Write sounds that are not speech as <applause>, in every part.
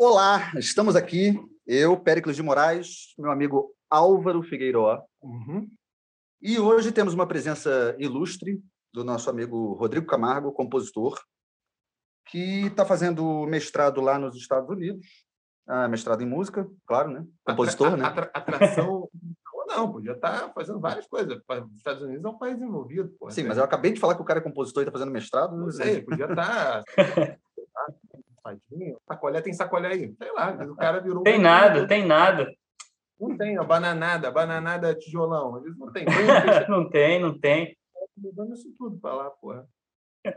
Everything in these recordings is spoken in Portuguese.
Olá, estamos aqui, eu, Péricles de Moraes, meu amigo Álvaro Figueiró. Uhum. E hoje temos uma presença ilustre do nosso amigo Rodrigo Camargo, compositor, que está fazendo mestrado lá nos Estados Unidos, ah, mestrado em música, claro, né? Compositor, né? Atra, atração. <laughs> não, podia estar tá fazendo várias coisas. Os Estados Unidos é um país envolvido. Pô, Sim, mas eu acabei de falar que o cara é compositor e está fazendo mestrado. Não sei, podia estar. Tá... <laughs> sacolé, tem sacolé aí. Sei lá, o cara virou. Tem nada, tem nada. Não tem, a bananada, bananada tijolão. Eles não tem. <laughs> não tem, não tem. Mudando isso tudo para lá, porra.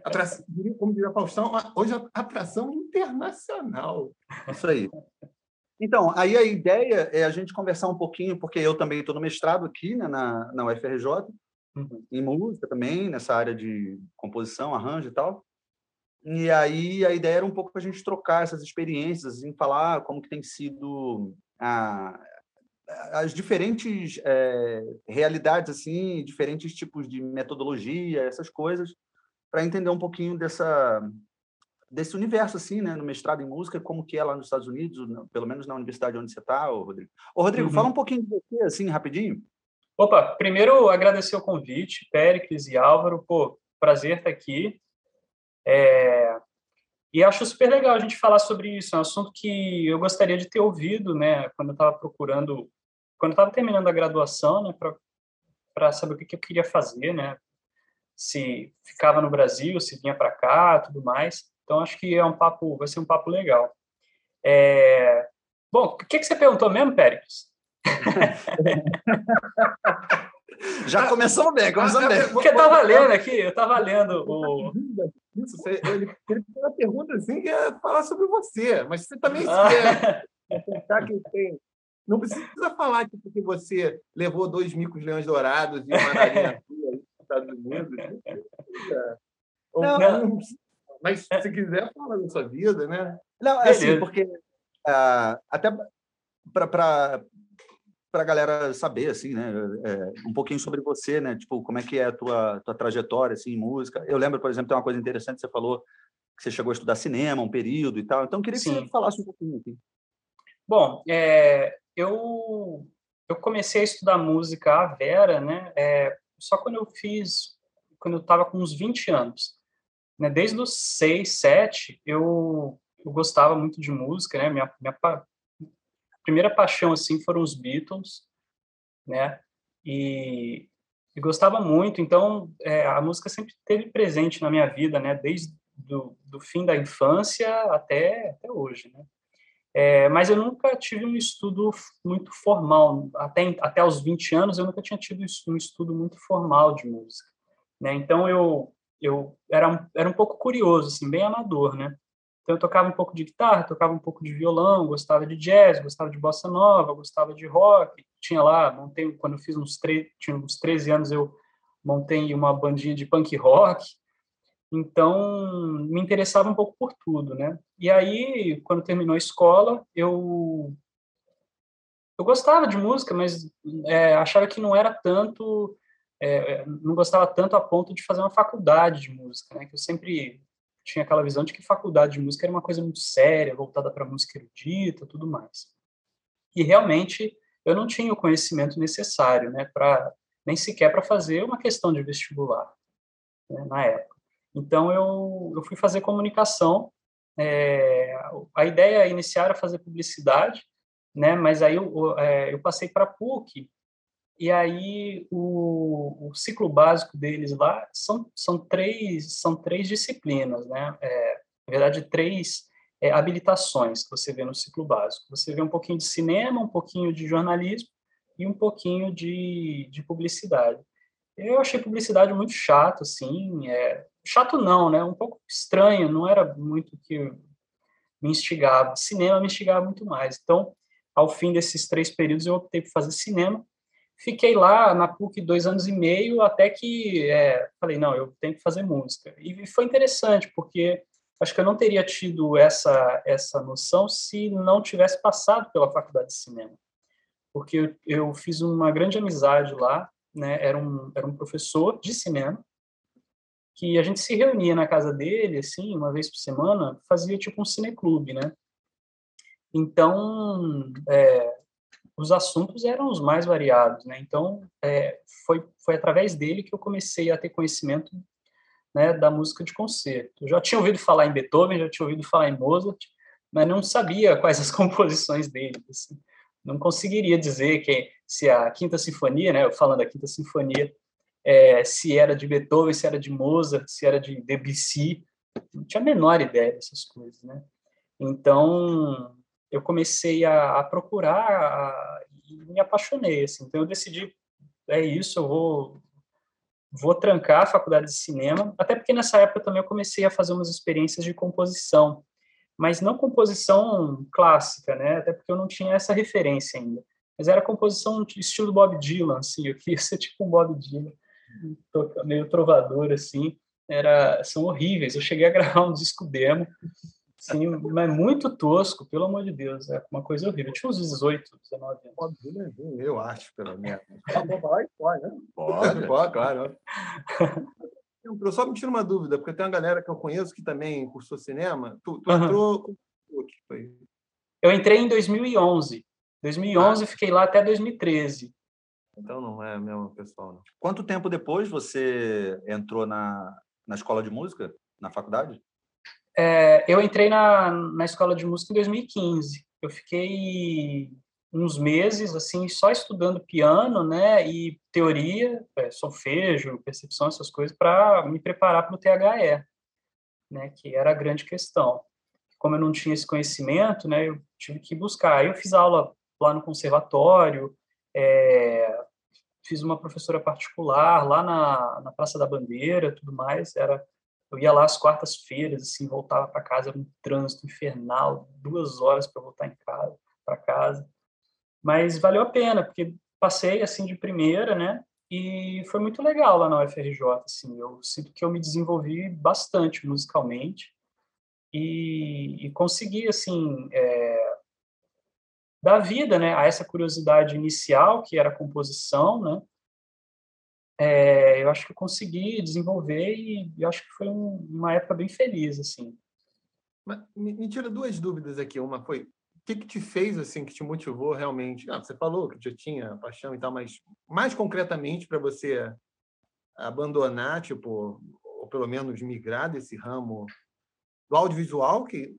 Atração, como diria Faustão, hoje é atração internacional. Isso aí. Então, aí a ideia é a gente conversar um pouquinho, porque eu também estou no mestrado aqui né, na, na UFRJ, uhum. em música também, nessa área de composição, arranjo e tal. E aí a ideia era um pouco para a gente trocar essas experiências, assim, falar como que tem sido a, as diferentes é, realidades, assim, diferentes tipos de metodologia, essas coisas, para entender um pouquinho dessa desse universo, assim, né, no mestrado em música, como que é lá nos Estados Unidos, pelo menos na universidade onde você está, Rodrigo. Ô, Rodrigo, uhum. fala um pouquinho de você, assim, rapidinho. Opa, primeiro agradecer o convite, Péricles e Álvaro, pô, prazer estar aqui. É... E acho super legal a gente falar sobre isso, é um assunto que eu gostaria de ter ouvido, né, quando eu estava procurando quando eu estava terminando a graduação, né, para saber o que, que, eu queria fazer, né, se ficava no Brasil, se vinha para cá, tudo mais. Então acho que é um papo, vai ser um papo legal. É... Bom, o que, que você perguntou mesmo, Pérez? <laughs> Já começou bem, começou bem. Porque eu estava lendo aqui, eu estava lendo o. Isso, ele, ele fez uma pergunta assim que ia falar sobre você, mas você também ah. quer pensar que tem não precisa falar que porque você levou dois micos leões dourados e uma narinha <laughs> nos Estados Unidos. <laughs> Não, não, mas se quiser, fala da sua vida, né? Não, é assim, porque uh, até para para a galera saber assim né é, um pouquinho sobre você né tipo como é que é a tua tua trajetória assim em música eu lembro por exemplo tem uma coisa interessante você falou que você chegou a estudar cinema um período e tal então queria que Sim. você falasse um pouquinho aqui. bom é, eu, eu comecei a estudar música à Vera, né? É, só quando eu fiz, quando eu estava com uns 20 anos. Né? Desde os 6, 7, eu, eu gostava muito de música, né? Minha, minha. Primeira paixão, assim, foram os Beatles, né? E, e gostava muito, então é, a música sempre esteve presente na minha vida, né? Desde do, do fim da infância até, até hoje, né? É, mas eu nunca tive um estudo muito formal. Até, até os 20 anos, eu nunca tinha tido um estudo muito formal de música. Né? Então, eu, eu era, era um pouco curioso, assim, bem amador, né? Então, eu tocava um pouco de guitarra, tocava um pouco de violão, gostava de jazz, gostava de bossa nova, gostava de rock. Tinha lá, montei, quando eu fiz uns, tinha uns 13 anos, eu montei uma bandinha de punk rock. Então, me interessava um pouco por tudo, né? E aí, quando terminou a escola, eu eu gostava de música, mas é, achava que não era tanto, é, não gostava tanto a ponto de fazer uma faculdade de música, né? Que eu sempre tinha aquela visão de que faculdade de música era uma coisa muito séria, voltada para música erudita, tudo mais. E realmente eu não tinha o conhecimento necessário, né? Para nem sequer para fazer uma questão de vestibular né, na época. Então, eu, eu fui fazer comunicação. É, a ideia inicial era fazer publicidade, né? Mas aí eu, é, eu passei para PUC e aí o, o, ciclo básico deles lá são, são três são três disciplinas, né? É, na verdade, três é, habilitações que você vê no ciclo básico. Você vê um pouquinho de cinema, um pouquinho de jornalismo e um pouquinho de, de publicidade. Eu achei publicidade muito chato, assim, é, chato não, né? Um pouco estranho, não era muito que me instigava. Cinema me instigava muito mais. Então, ao fim desses três períodos, eu optei por fazer cinema. Fiquei lá na PUC dois anos e meio, até que é, falei, não, eu tenho que fazer música. E foi interessante, porque acho que eu não teria tido essa, essa noção se não tivesse passado pela faculdade de cinema. Porque eu, eu fiz uma grande amizade lá, né? era, um, era um professor de cinema, que a gente se reunia na casa dele, assim, uma vez por semana, fazia tipo um cineclube, né? Então, é, os assuntos eram os mais variados, né? Então, é, foi, foi através dele que eu comecei a ter conhecimento né, da música de concerto. Eu já tinha ouvido falar em Beethoven, já tinha ouvido falar em Mozart, mas não sabia <laughs> quais as composições dele. Assim. Não conseguiria dizer que se a Quinta Sinfonia, né, falando da Quinta Sinfonia, é, se era de Beethoven, se era de Mozart, se era de Debussy, não tinha a menor ideia dessas coisas, né? Então, eu comecei a, a procurar a, e me apaixonei, assim. Então, eu decidi, é isso, eu vou vou trancar a faculdade de cinema, até porque nessa época também eu comecei a fazer umas experiências de composição, mas não composição clássica, né? Até porque eu não tinha essa referência ainda. Mas era composição estilo Bob Dylan, assim, eu queria <laughs> ser tipo um Bob Dylan, meio trovador, assim. Era, são horríveis. Eu cheguei a <laughs> gravar um disco demo, Sim, mas muito tosco, pelo amor de Deus. É uma coisa horrível. Eu tinha uns 18, 19 anos. Pode, eu acho, pelo menos. <laughs> Vai, pode, né? Pode, <laughs> pode, claro. Eu só me tiro uma dúvida, porque tem uma galera que eu conheço que também cursou cinema. Tu, tu uhum. entrou... Eu entrei em 2011. 2011 ah. fiquei lá até 2013. Então não é mesmo pessoal. Não. Quanto tempo depois você entrou na, na escola de música, na faculdade? É, eu entrei na, na escola de música em 2015. Eu fiquei uns meses assim só estudando piano, né, e teoria, é, solfejo, percepção, essas coisas para me preparar para o THE, né, que era a grande questão. Como eu não tinha esse conhecimento, né, eu tive que buscar. Aí eu fiz aula lá no conservatório, é, fiz uma professora particular lá na, na Praça da Bandeira, tudo mais. Era eu ia lá às quartas-feiras, assim, voltava para casa, era um trânsito infernal, duas horas para voltar em casa, para casa. Mas valeu a pena, porque passei assim de primeira, né? E foi muito legal lá na UFRJ, assim. Eu sinto que eu me desenvolvi bastante musicalmente e, e consegui, assim, é, dar vida, né, a essa curiosidade inicial que era a composição, né? É, eu acho que eu consegui desenvolver e eu acho que foi um, uma época bem feliz, assim. Mas, me, me, tira duas dúvidas aqui. Uma foi, o que, que te fez, assim, que te motivou realmente? Ah, você falou que já tinha paixão e tal, mas mais concretamente para você abandonar, tipo, ou pelo menos migrar desse ramo do audiovisual, que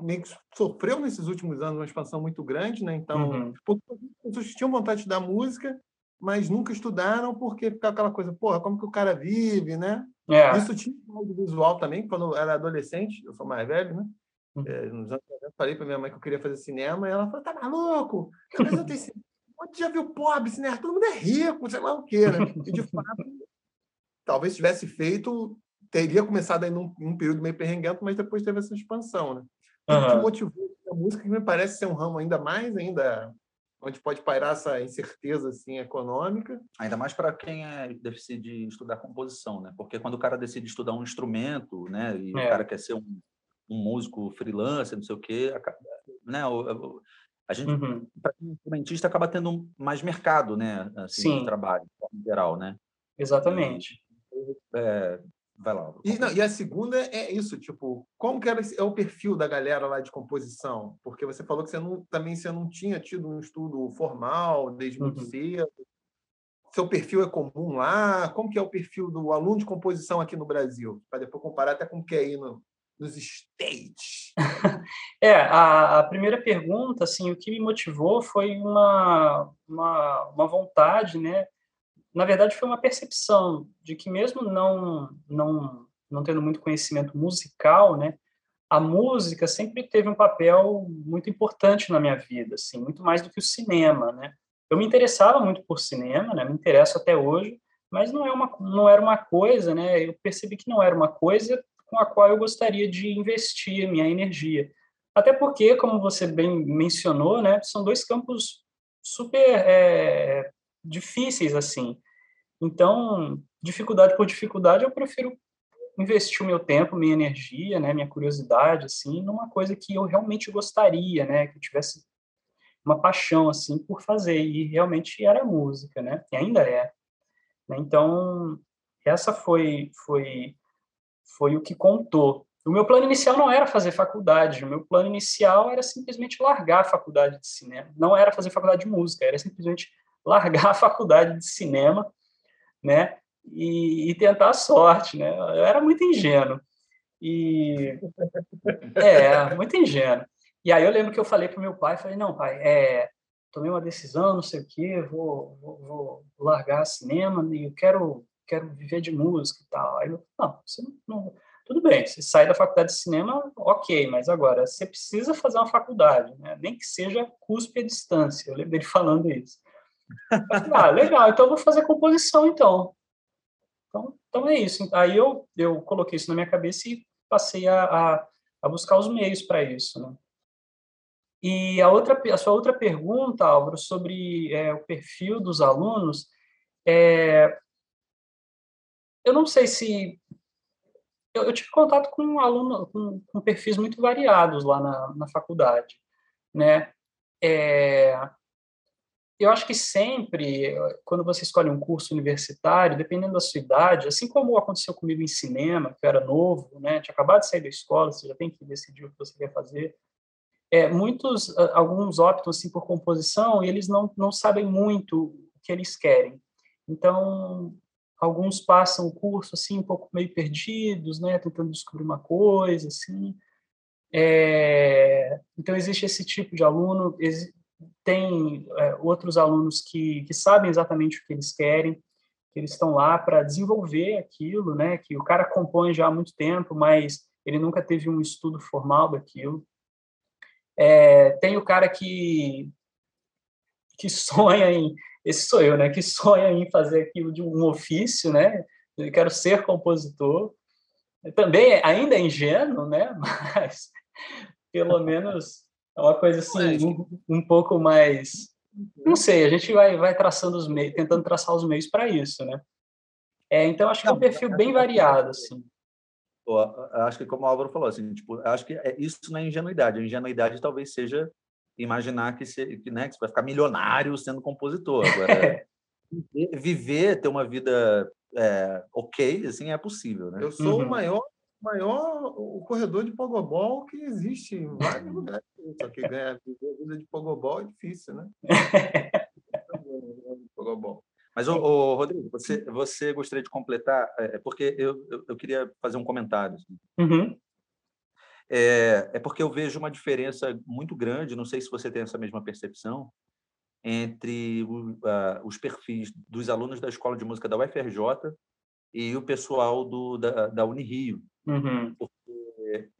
meio que sofreu nesses últimos anos uma expansão muito grande, né? Então, uhum. as pessoas tinham vontade de dar música, mas nunca estudaram porque ficava aquela coisa, porra, como que o cara vive, né? É. Isso tinha um audiovisual também, quando eu era adolescente, eu sou mais velho, né? Uhum. É, nos anos eu falei para minha mãe que eu queria fazer cinema, e ela falou, tá maluco? Mas eu tenho Onde já viu pobre, cinema? Todo mundo é rico, sei lá o quê, né? E, de fato, talvez tivesse feito, teria começado aí num, num período meio perrenguento, mas depois teve essa expansão, né? O que motivou a música, que me parece ser um ramo ainda mais ainda onde pode pairar essa incerteza assim econômica. Ainda mais para quem é, decide estudar composição, né? Porque quando o cara decide estudar um instrumento, né, e é. o cara quer ser um, um músico freelancer, não sei o quê, né, o, a gente, uhum. para um instrumentista, acaba tendo mais mercado, né, assim, Sim. de trabalho, em geral, né? Exatamente. É, Vai lá. E, não, e, a segunda é isso, tipo, como que era, é o perfil da galera lá de composição? Porque você falou que você não, também você não tinha tido um estudo formal desde muito uhum. cedo. Seu perfil é comum lá? Como que é o perfil do aluno de composição aqui no Brasil? Para depois comparar até com o que é aí no, nos States. <laughs> é, a, a, primeira pergunta, assim, o que me motivou foi uma, uma, uma vontade, né, na verdade, foi uma percepção de que mesmo não não não tendo muito conhecimento musical, né, a música sempre teve um papel muito importante na minha vida, assim, muito mais do que o cinema, né? Eu me interessava muito por cinema, né? Me interesso até hoje, mas não é uma não era uma coisa, né? Eu percebi que não era uma coisa com a qual eu gostaria de investir minha energia. Até porque, como você bem mencionou, né, são dois campos super é, difíceis assim. Então, dificuldade por dificuldade, eu prefiro investir o meu tempo, minha energia, né, minha curiosidade, assim, numa coisa que eu realmente gostaria, né, que eu tivesse uma paixão, assim, por fazer, e realmente era música, né, e ainda é. Né? Então, essa foi, foi, foi o que contou. o meu plano inicial não era fazer faculdade, o meu plano inicial era simplesmente largar a faculdade de cinema. Não era fazer faculdade de música, era simplesmente largar a faculdade de cinema, né? E, e tentar a sorte, né? Eu era muito ingênuo. E é, muito ingênuo. E aí eu lembro que eu falei para meu pai, falei, não, pai, é, tomei uma decisão, não sei o quê, vou, vou, vou largar cinema e eu quero, quero viver de música e tal. Aí eu, não, você não, não, tudo bem, você sai da faculdade de cinema, ok, mas agora você precisa fazer uma faculdade, né? nem que seja cuspe à distância. Eu lembro dele falando isso. Ah, legal, então eu vou fazer composição então. Então, então é isso. Aí eu, eu coloquei isso na minha cabeça e passei a, a, a buscar os meios para isso. Né? E a, outra, a sua outra pergunta, Álvaro, sobre é, o perfil dos alunos, é, eu não sei se. Eu, eu tive contato com um aluno com, com, perfis muito variados lá na, na faculdade. Né? É, eu acho que sempre, quando você escolhe um curso universitário, dependendo da sua idade, assim como aconteceu comigo em cinema, que eu era novo, né, tinha acabado de sair da escola, você já tem que decidir o que você quer fazer. É, muitos, alguns optam assim por composição e eles não, não sabem muito o que eles querem. Então, alguns passam o curso assim um pouco meio perdidos, né, tentando descobrir uma coisa assim. É, então existe esse tipo de aluno, tem é, outros alunos que, que sabem exatamente o que eles querem, que eles estão lá para desenvolver aquilo, né? Que o cara compõe já há muito tempo, mas ele nunca teve um estudo formal daquilo. É, tem o cara que que <laughs> sonha em esse sou eu, né? Que sonha em fazer aquilo de um ofício, né? Eu quero ser compositor. Também ainda é ingênuo, né? <laughs> Mas pelo menos é uma coisa assim, um, um pouco mais. Não sei, a gente vai, vai traçando os meios, tentando traçar os meios para isso, né? É, então, acho que é um perfil bem variado, assim. Acho que como o Álvaro falou, assim, tipo, acho que é, isso não é ingenuidade. A ingenuidade talvez seja imaginar que você, que, né, que você vai ficar milionário sendo compositor. <laughs> Agora, viver, ter uma vida é, ok, assim, é possível, né? Eu sou uhum. o maior maior o corredor de pogobol que existe em vários lugares. Só que ganhar vida de pogobol é difícil, né? <laughs> pogobol. Mas, ô, ô, Rodrigo, você, você gostaria de completar? É, é, porque eu, eu, eu, queria fazer um comentário. Assim. Uhum. É, é porque eu vejo uma diferença muito grande, não sei se você tem essa mesma percepção, entre o, uh, os perfis dos alunos da Escola de Música da UFRJ e o pessoal do, da, da Unirio. Uhum.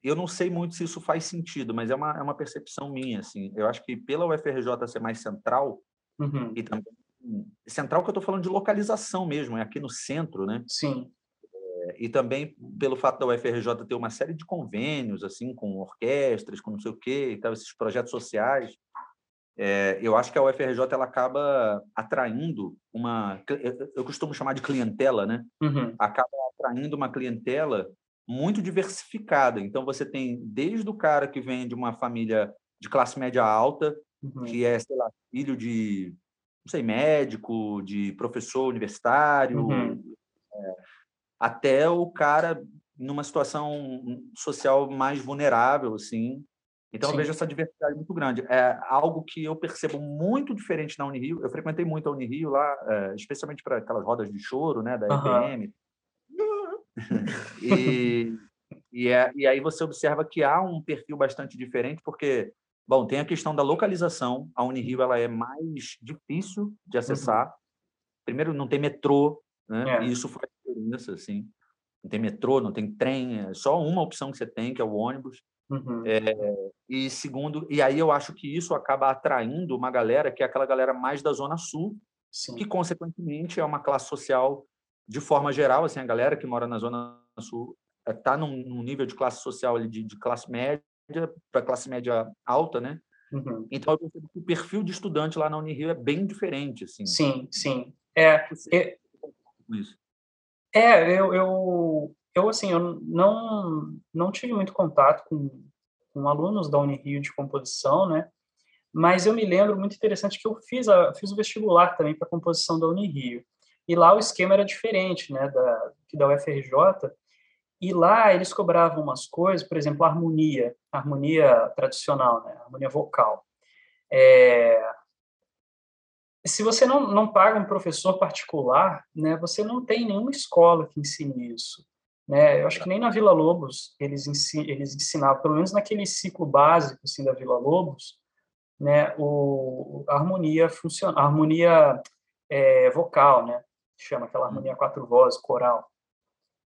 eu não sei muito se isso faz sentido, mas é uma, é uma percepção minha. Assim. Eu acho que pela UFRJ ser mais central, uhum. e também central que eu estou falando de localização mesmo, é aqui no centro, né? Sim. É, e também pelo fato da UFRJ ter uma série de convênios assim com orquestras, com não sei o quê, e tal, esses projetos sociais, é, eu acho que a UFRJ ela acaba atraindo uma, eu costumo chamar de clientela, né? Uhum. Acaba atraindo uma clientela muito diversificada. Então, você tem desde o cara que vem de uma família de classe média alta, uhum. que é, sei lá, filho de, não sei, médico, de professor universitário, uhum. é, até o cara numa situação social mais vulnerável, assim. Então, Sim. eu vejo essa diversidade muito grande. É algo que eu percebo muito diferente na Unirio. Eu frequentei muito a Unirio lá, é, especialmente para aquelas rodas de choro, né, da uhum. EPM e, e, é, e aí você observa que há um perfil bastante diferente, porque, bom, tem a questão da localização. A Unirio ela é mais difícil de uhum. acessar. Uhum. Primeiro, não tem metrô, né? É. E isso faz diferença, assim. Não tem metrô, não tem trem, é só uma opção que você tem, que é o ônibus. Uhum. É, e segundo, e aí eu acho que isso acaba atraindo uma galera que é aquela galera mais da zona sul, Sim. que consequentemente é uma classe social de forma geral, assim, a galera que mora na Zona Sul está eh, num, num, nível de classe social ali de, de classe média para classe média alta, né? Uhum. Então, eu percebo que o perfil de estudante lá na Unirio é bem diferente, assim. Sim, sim. É, é, é eu, eu, eu, assim, eu não, não tive muito contato com, com alunos da Unirio de composição, né? Mas eu me lembro muito interessante que eu fiz, a, fiz o vestibular também para composição da Unirio. E lá o esquema era diferente, né, da, que da UFRJ. E lá eles cobravam umas coisas, por exemplo, a harmonia, a harmonia tradicional, né? a harmonia vocal. É... Se você não, não paga um professor particular, né, você não tem nenhuma escola que ensine isso. Né? Eu acho que nem na Vila Lobos eles, ensin, eles ensinavam, pelo menos naquele ciclo básico assim, da Vila Lobos, né, o, a harmonia funciona, a harmonia é, vocal, né, chama aquela harmonia quatro vozes, coral,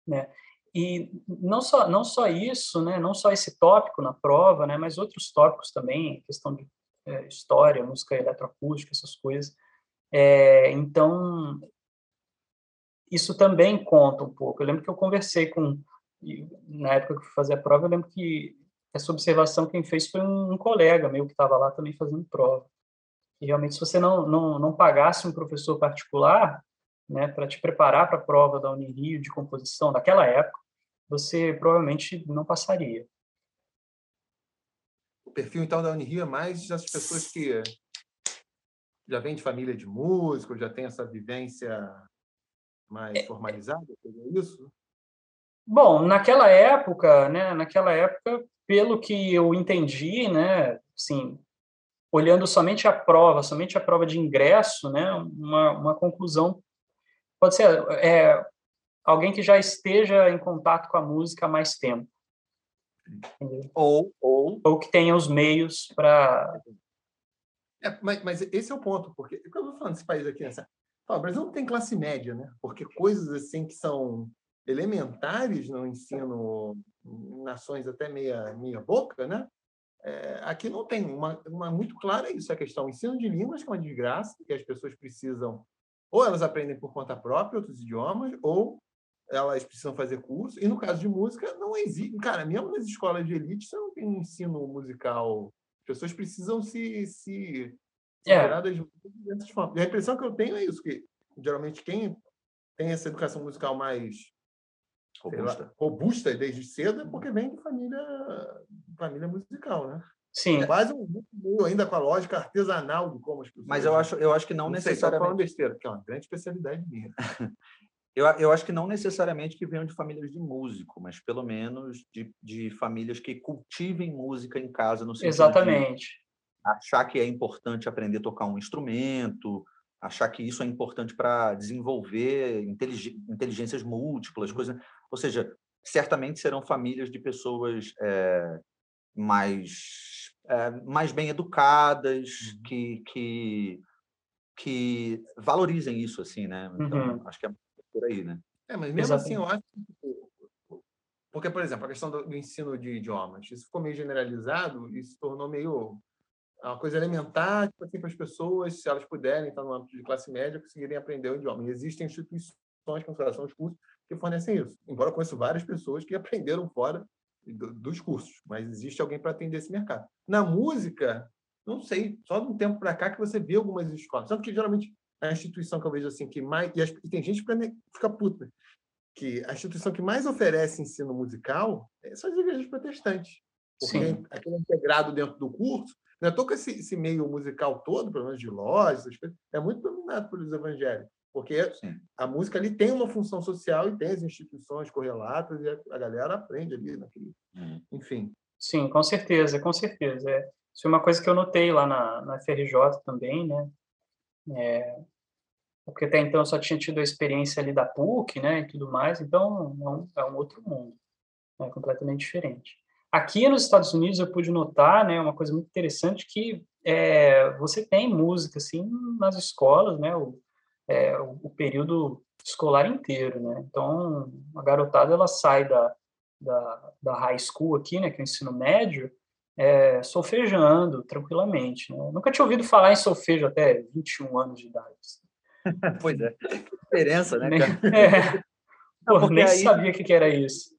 né, e não só não só isso, né, não só esse tópico na prova, né, mas outros tópicos também, questão de é, história, música eletroacústica, essas coisas. É, então isso também conta um pouco. Eu lembro que eu conversei com, na época que eu fui fazer a prova, eu lembro que essa observação quem fez foi um, um colega meu que estava lá também fazendo prova. E realmente, se você não, não, não pagasse um professor particular, né, para te preparar para a prova da Unirio de composição daquela época, você provavelmente não passaria. O perfil, então, da Unirio é mais das pessoas que já vêm de família de músicos, já tem essa vivência mais é, formalizada, é isso? Bom, naquela época, né, naquela época, pelo que eu entendi, né, assim, olhando somente a prova, somente a prova de ingresso, né, uma, uma conclusão pode ser é, alguém que já esteja em contato com a música há mais tempo. Ou, ou, ou que tenha os meios para. É, mas, mas, esse é o ponto, porque eu estou falando desse país aqui, nessa, o Brasil não tem classe média, né? Porque coisas assim que são elementares no ensino nações até meia, meia boca, né? É, aqui não tem. Uma, uma muito clara isso, a questão. O ensino de línguas, que é uma desgraça, que as pessoas precisam, ou elas aprendem por conta própria outros idiomas, ou elas precisam fazer curso. E no caso de música, não existe. Cara, mesmo nas escolas de elite, você não tem um ensino musical. As pessoas precisam se, se é. das formas. E a impressão que eu tenho é isso, que geralmente quem tem essa educação musical mais robusta, lá, robusta desde cedo é porque vem de família, família musical, né? Sim. É quase um meio ainda com a lógica artesanal de como as pessoas. Mas eu acho, eu acho que não, não necessariamente. Sei, besteira, que é uma grande especialidade minha. <laughs> eu, eu acho que não necessariamente que venham de famílias de músico, mas pelo menos de, de famílias que cultivem música em casa no sentido Exatamente achar que é importante aprender a tocar um instrumento, achar que isso é importante para desenvolver inteligências múltiplas, coisas. Ou seja, certamente serão famílias de pessoas é, mais é, mais bem educadas, uhum. que, que que valorizem isso assim, né? Então uhum. acho que é por aí, né? É, mas mesmo Exatamente. assim eu acho que porque, por exemplo, a questão do, do ensino de idiomas, isso ficou meio generalizado e se tornou meio é uma coisa elementar tipo assim, para as pessoas, se elas puderem estar no âmbito de classe média, conseguirem aprender o idioma. E existem instituições, como são os cursos, que fornecem isso. Embora eu conheço várias pessoas que <laughs> aprenderam fora dos cursos, mas existe alguém para atender esse mercado. Na música, não sei, só de um tempo para cá que você vê algumas escolas. Tanto que geralmente a instituição que eu vejo assim que mais. E, as, e tem gente que fica puta. Que a instituição que mais oferece ensino musical são as igrejas protestantes. Porque Sim. aquele integrado dentro do curso não é que esse, esse, meio musical todo, pelo menos de lojas, é muito dominado pelos evangélicos, porque Sim. a música ali tem uma função social e tem as instituições correlatas e a, galera aprende ali naquele, hum. enfim. Sim, com certeza, com certeza. É, isso é uma coisa que eu notei lá na, na FRJ também, né? É, porque até então eu só tinha tido a experiência ali da PUC, né, e tudo mais, então é um, é um outro mundo, é completamente diferente. Aqui nos Estados Unidos eu pude notar, né, uma coisa muito interessante que é, você tem música assim nas escolas, né, o, é, o, período escolar inteiro, né. Então a garotada ela sai da, da, da high school aqui, né, que é o ensino médio, é, solfejando tranquilamente. Né? Nunca tinha ouvido falar em solfejo até 21 anos de idade. <laughs> pois é, que diferença, né, cara? <laughs> É. Não, Pô, nem aí... sabia o que, que era isso.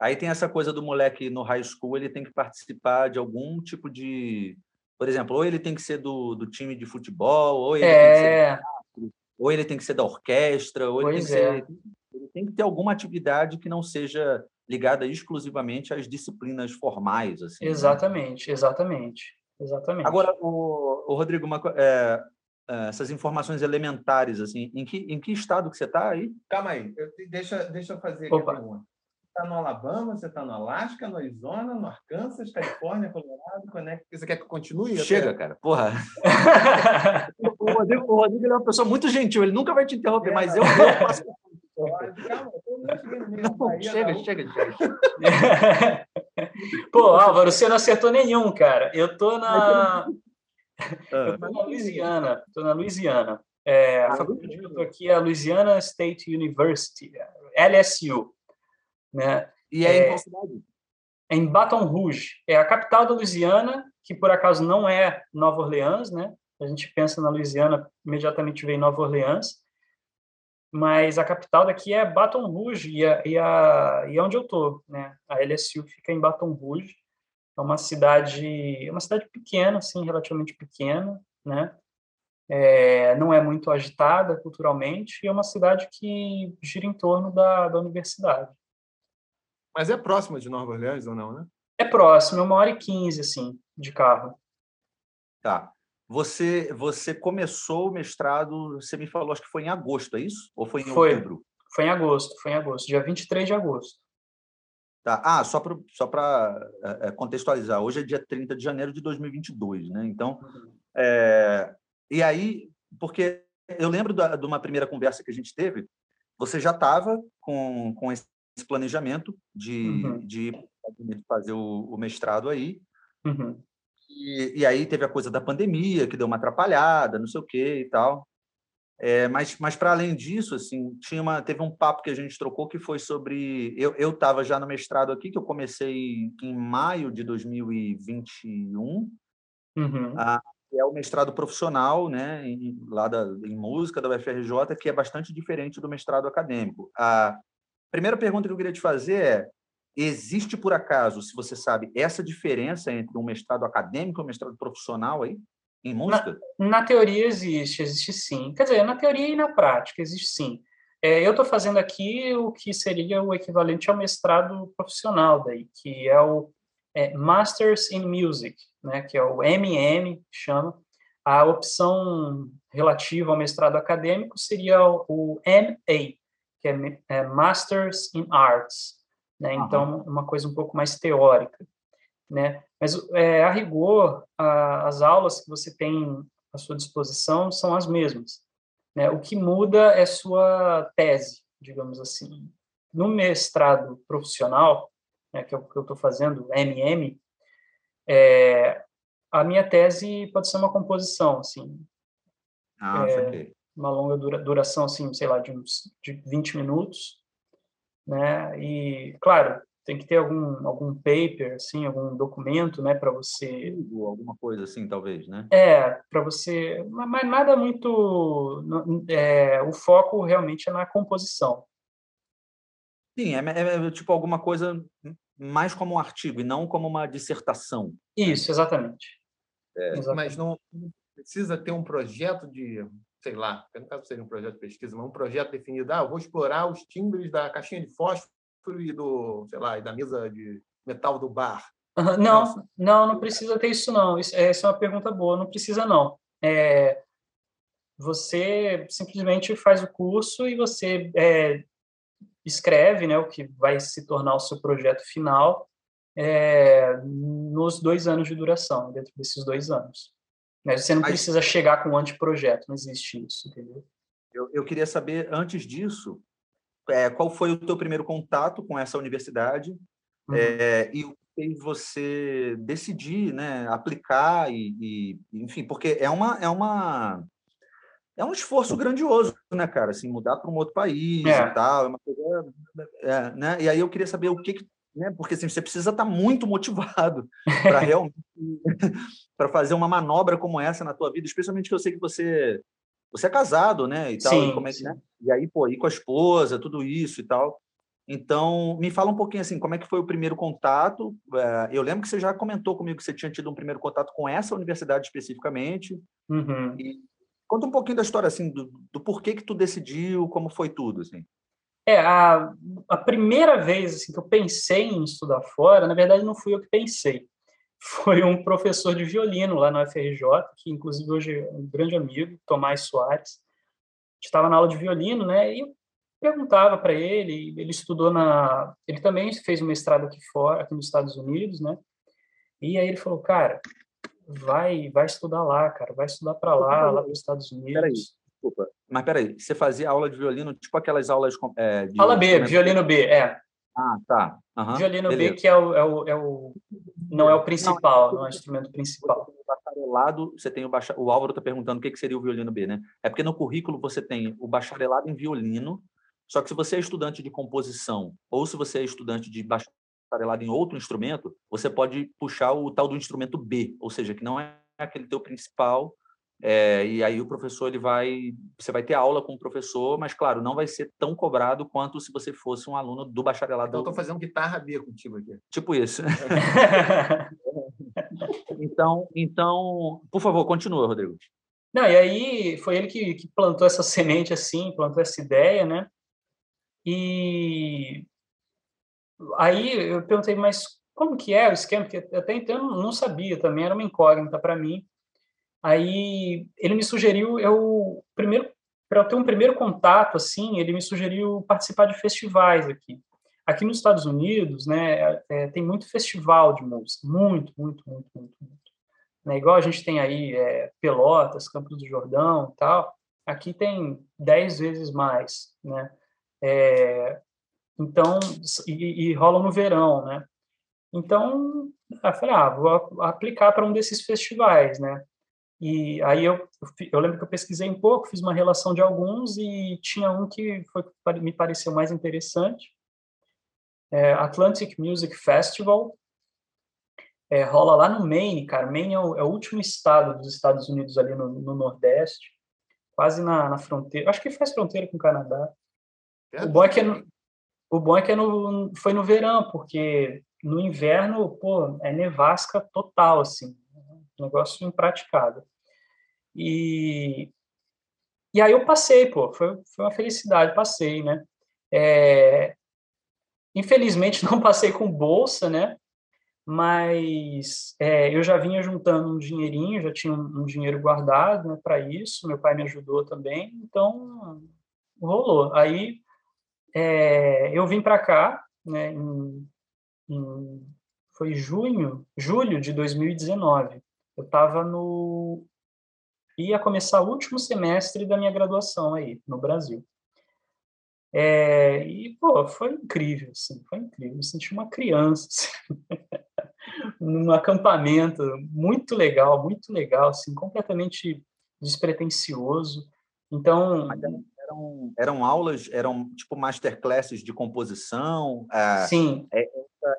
Aí tem essa coisa do moleque no high school, ele tem que participar de algum tipo de. Por exemplo, ou ele tem que ser do, do time de futebol, ou ele é... tem que ser é. teatro, ou ele tem que ser da orquestra, ou ele tem que, é. ser, ele tem que ter alguma atividade que não seja ligada exclusivamente às disciplinas formais. Assim, né? exatamente, né? exatamente, exatamente. Agora, o, o Rodrigo, uma, é, é, essas informações elementares, assim, em que, em que estado que você está aí? Calma aí, eu, deixa, deixa eu fazer aqui a pergunta. Está no Alabama, você está no Alasca, no Arizona, no Arkansas, Califórnia, Colorado, Connecticut. Você quer que eu continue? Chega, até? cara. Porra. <laughs> o, Rodrigo, o Rodrigo é uma pessoa muito gentil, ele nunca vai te interromper, é, mas eu, eu passo. Calma, não, chega, chega, chega. <laughs> Pô, Álvaro, você não acertou nenhum, cara. Eu tô na. Eu tô na Louisiana. Tô na Louisiana. É, a faculdade que eu tô aqui é a Louisiana State University, LSU. Né? E é, é em qual cidade? É em Baton Rouge. É a capital da Louisiana, que por acaso não é Nova Orleans, né? A gente pensa na Louisiana, imediatamente vem Nova Orleans. Mas a capital daqui é Baton Rouge e, a, e, a, e é onde eu tô, né? A LSU fica em Baton Rouge. É uma cidade, uma cidade pequena, assim, relativamente pequena, né? É, não é muito agitada culturalmente e é uma cidade que gira em torno da, da universidade. Mas é próxima de Nova Orleans ou não, né? É próximo, é uma hora e quinze, assim, de carro. Tá. Você, você começou o mestrado, você me falou, acho que foi em agosto, é isso? Ou foi em foi. outubro? Foi em agosto, foi em agosto, dia 23 de agosto. Tá. Ah, só para só é, é, contextualizar, hoje é dia 30 de janeiro de 2022, né? Então, uhum. é, e aí, porque eu lembro da, de uma primeira conversa que a gente teve, você já estava com, com esse esse planejamento de, uhum. de fazer o, o mestrado aí. Uhum. E, e, aí teve a coisa da pandemia, que deu uma atrapalhada, não sei o quê e tal. É, mas, mas para além disso, assim, tinha uma, teve um papo que a gente trocou que foi sobre. Eu estava já no mestrado aqui, que eu comecei em maio de 2021. Uhum. A, é o mestrado profissional, né, em, lá da, em música da UFRJ, que é bastante diferente do mestrado acadêmico. A, primeira pergunta que eu queria te fazer é: existe por acaso, se você sabe, essa diferença entre um mestrado acadêmico e um mestrado profissional aí? Em música? Na, na teoria existe, existe sim. Quer dizer, na teoria e na prática existe sim. É, eu estou fazendo aqui o que seria o equivalente ao mestrado profissional daí, que é o é, Masters in Music, né, que é o MM, chama. A opção relativa ao mestrado acadêmico seria o, o MA, que é, é Masters in Arts, né? Uhum. Então, uma coisa um pouco mais teórica, né? Mas, é, a rigor, a, as aulas que você tem à sua disposição são as mesmas, né? O que muda é sua tese, digamos assim. No mestrado profissional, né, que é o que eu estou fazendo, MM, é, a minha tese pode ser uma composição, assim. Ah, é, uma longa dura, duração, assim, sei lá, de uns de 20 minutos, né? E, claro, tem que ter algum, algum paper, assim, algum documento, né, para você... Alguma coisa assim, talvez, né? É, para você... Mas nada muito... É, o foco realmente é na composição. Sim, é, é, é tipo alguma coisa mais como um artigo e não como uma dissertação. Isso, exatamente. É, exatamente. Mas não precisa ter um projeto de sei lá, no caso seria um projeto de pesquisa, mas um projeto definido, ah, vou explorar os timbres da caixinha de fósforo e do, sei lá, e da mesa de metal do bar. Uhum, não, não, não precisa ter isso não. Isso, essa é uma pergunta boa, não precisa não. É, você simplesmente faz o curso e você é, escreve, né, o que vai se tornar o seu projeto final é, nos dois anos de duração, dentro desses dois anos. Mas você não Mas... precisa chegar com um anteprojeto, não existe isso, entendeu? Eu, eu queria saber, antes disso, é, qual foi o teu primeiro contato com essa universidade uhum. é, e o que você decidir né, aplicar e, e, enfim, porque é uma, é uma é um esforço grandioso, né, cara? Assim, mudar para um outro país é. e tal, é uma coisa, é, né? E aí eu queria saber o que, que né? Porque assim, você precisa estar tá muito motivado <laughs> para realmente <laughs> para fazer uma manobra como essa na tua vida, especialmente que eu sei que você você é casado, né? E tal, sim, e, como é que, né? e aí, pô, ir com a esposa, tudo isso e tal. Então, me fala um pouquinho assim, como é que foi o primeiro contato? Eh, eu lembro que você já comentou comigo que você tinha tido um primeiro contato com essa universidade especificamente. Uhum. E conta um pouquinho da história assim, do, do porquê que tu decidiu, como foi tudo, assim. É, a, a primeira vez assim, que eu pensei em estudar fora, na verdade não fui eu que pensei. <laughs> Foi um professor de violino lá na UFRJ, que inclusive hoje é um grande amigo, Tomás Soares. A gente estava na aula de violino, né? E perguntava para ele, ele estudou na, ele também fez um mestrado aqui fora, aqui nos Estados Unidos, né? E aí ele falou, cara, vai, vai estudar lá, cara, vai estudar para lá, lá nos Estados Unidos. Peraí, desculpa, mas peraí, você fazia aula de violino, tipo aquelas aulas é, de... Aula B, violino B, é. Ah, tá. Uhum, violino beleza. B, que é o, é o, é o, não é o principal, não, não é o instrumento principal. O bacharelado, você tem o bacharelado, o Álvaro está perguntando o que, que seria o violino B, né? É porque no currículo você tem o bacharelado em violino, só que se você é estudante de composição ou se você é estudante de bacharelado em outro instrumento, você pode puxar o tal do instrumento B, ou seja, que não é aquele teu principal, é, e aí o professor ele vai, você vai ter aula com o professor, mas claro, não vai ser tão cobrado quanto se você fosse um aluno do bacharelado. Então, estou fazendo guitarra B contigo aqui. Tipo isso. <laughs> então, então, por favor, continua, Rodrigo. Não, e aí foi ele que, que plantou essa semente assim, plantou essa ideia, né? E aí eu perguntei, mas como que é o esquema? Porque até então eu não sabia também, era uma incógnita para mim. Aí ele me sugeriu, eu primeiro para ter um primeiro contato assim, ele me sugeriu participar de festivais aqui. Aqui nos Estados Unidos, né, é, tem muito festival de música, muito, muito, muito, muito, muito. Né, igual a gente tem aí é, Pelotas, Campos do Jordão, tal. Aqui tem dez vezes mais, né? É, então, e, e rola no verão, né? Então, eu falei, ah, vou aplicar para um desses festivais, né? E aí eu, eu lembro que eu pesquisei um pouco, fiz uma relação de alguns e tinha um que foi, me pareceu mais interessante. É Atlantic Music Festival. É, rola lá no Maine, cara. Maine é o, é o, último estado dos Estados Unidos ali no, no Nordeste, quase na, na, fronteira. Acho que faz fronteira com o Canadá. O bom é que, é no, o bom é que é no, foi no verão, porque no inverno, pô, é nevasca total, assim negócio impraticável. E, e aí eu passei, pô, foi, foi uma felicidade, passei, né? É, infelizmente <laughs> não passei com bolsa, né? Mas é, eu já vinha juntando um dinheirinho, já tinha um, um dinheiro guardado né, para isso, meu pai me ajudou também, então rolou. Aí é, eu vim para cá, né, em, em, foi junho, julho de 2019. Eu estava no. ia começar o último semestre da minha graduação aí, no Brasil. É, e, pô, foi incrível, assim, foi incrível. Me senti uma criança, <laughs> assim, num acampamento muito legal, muito legal, assim, completamente despretensioso. Então. Eram, eram aulas, eram tipo masterclasses de composição. É, Sim. É,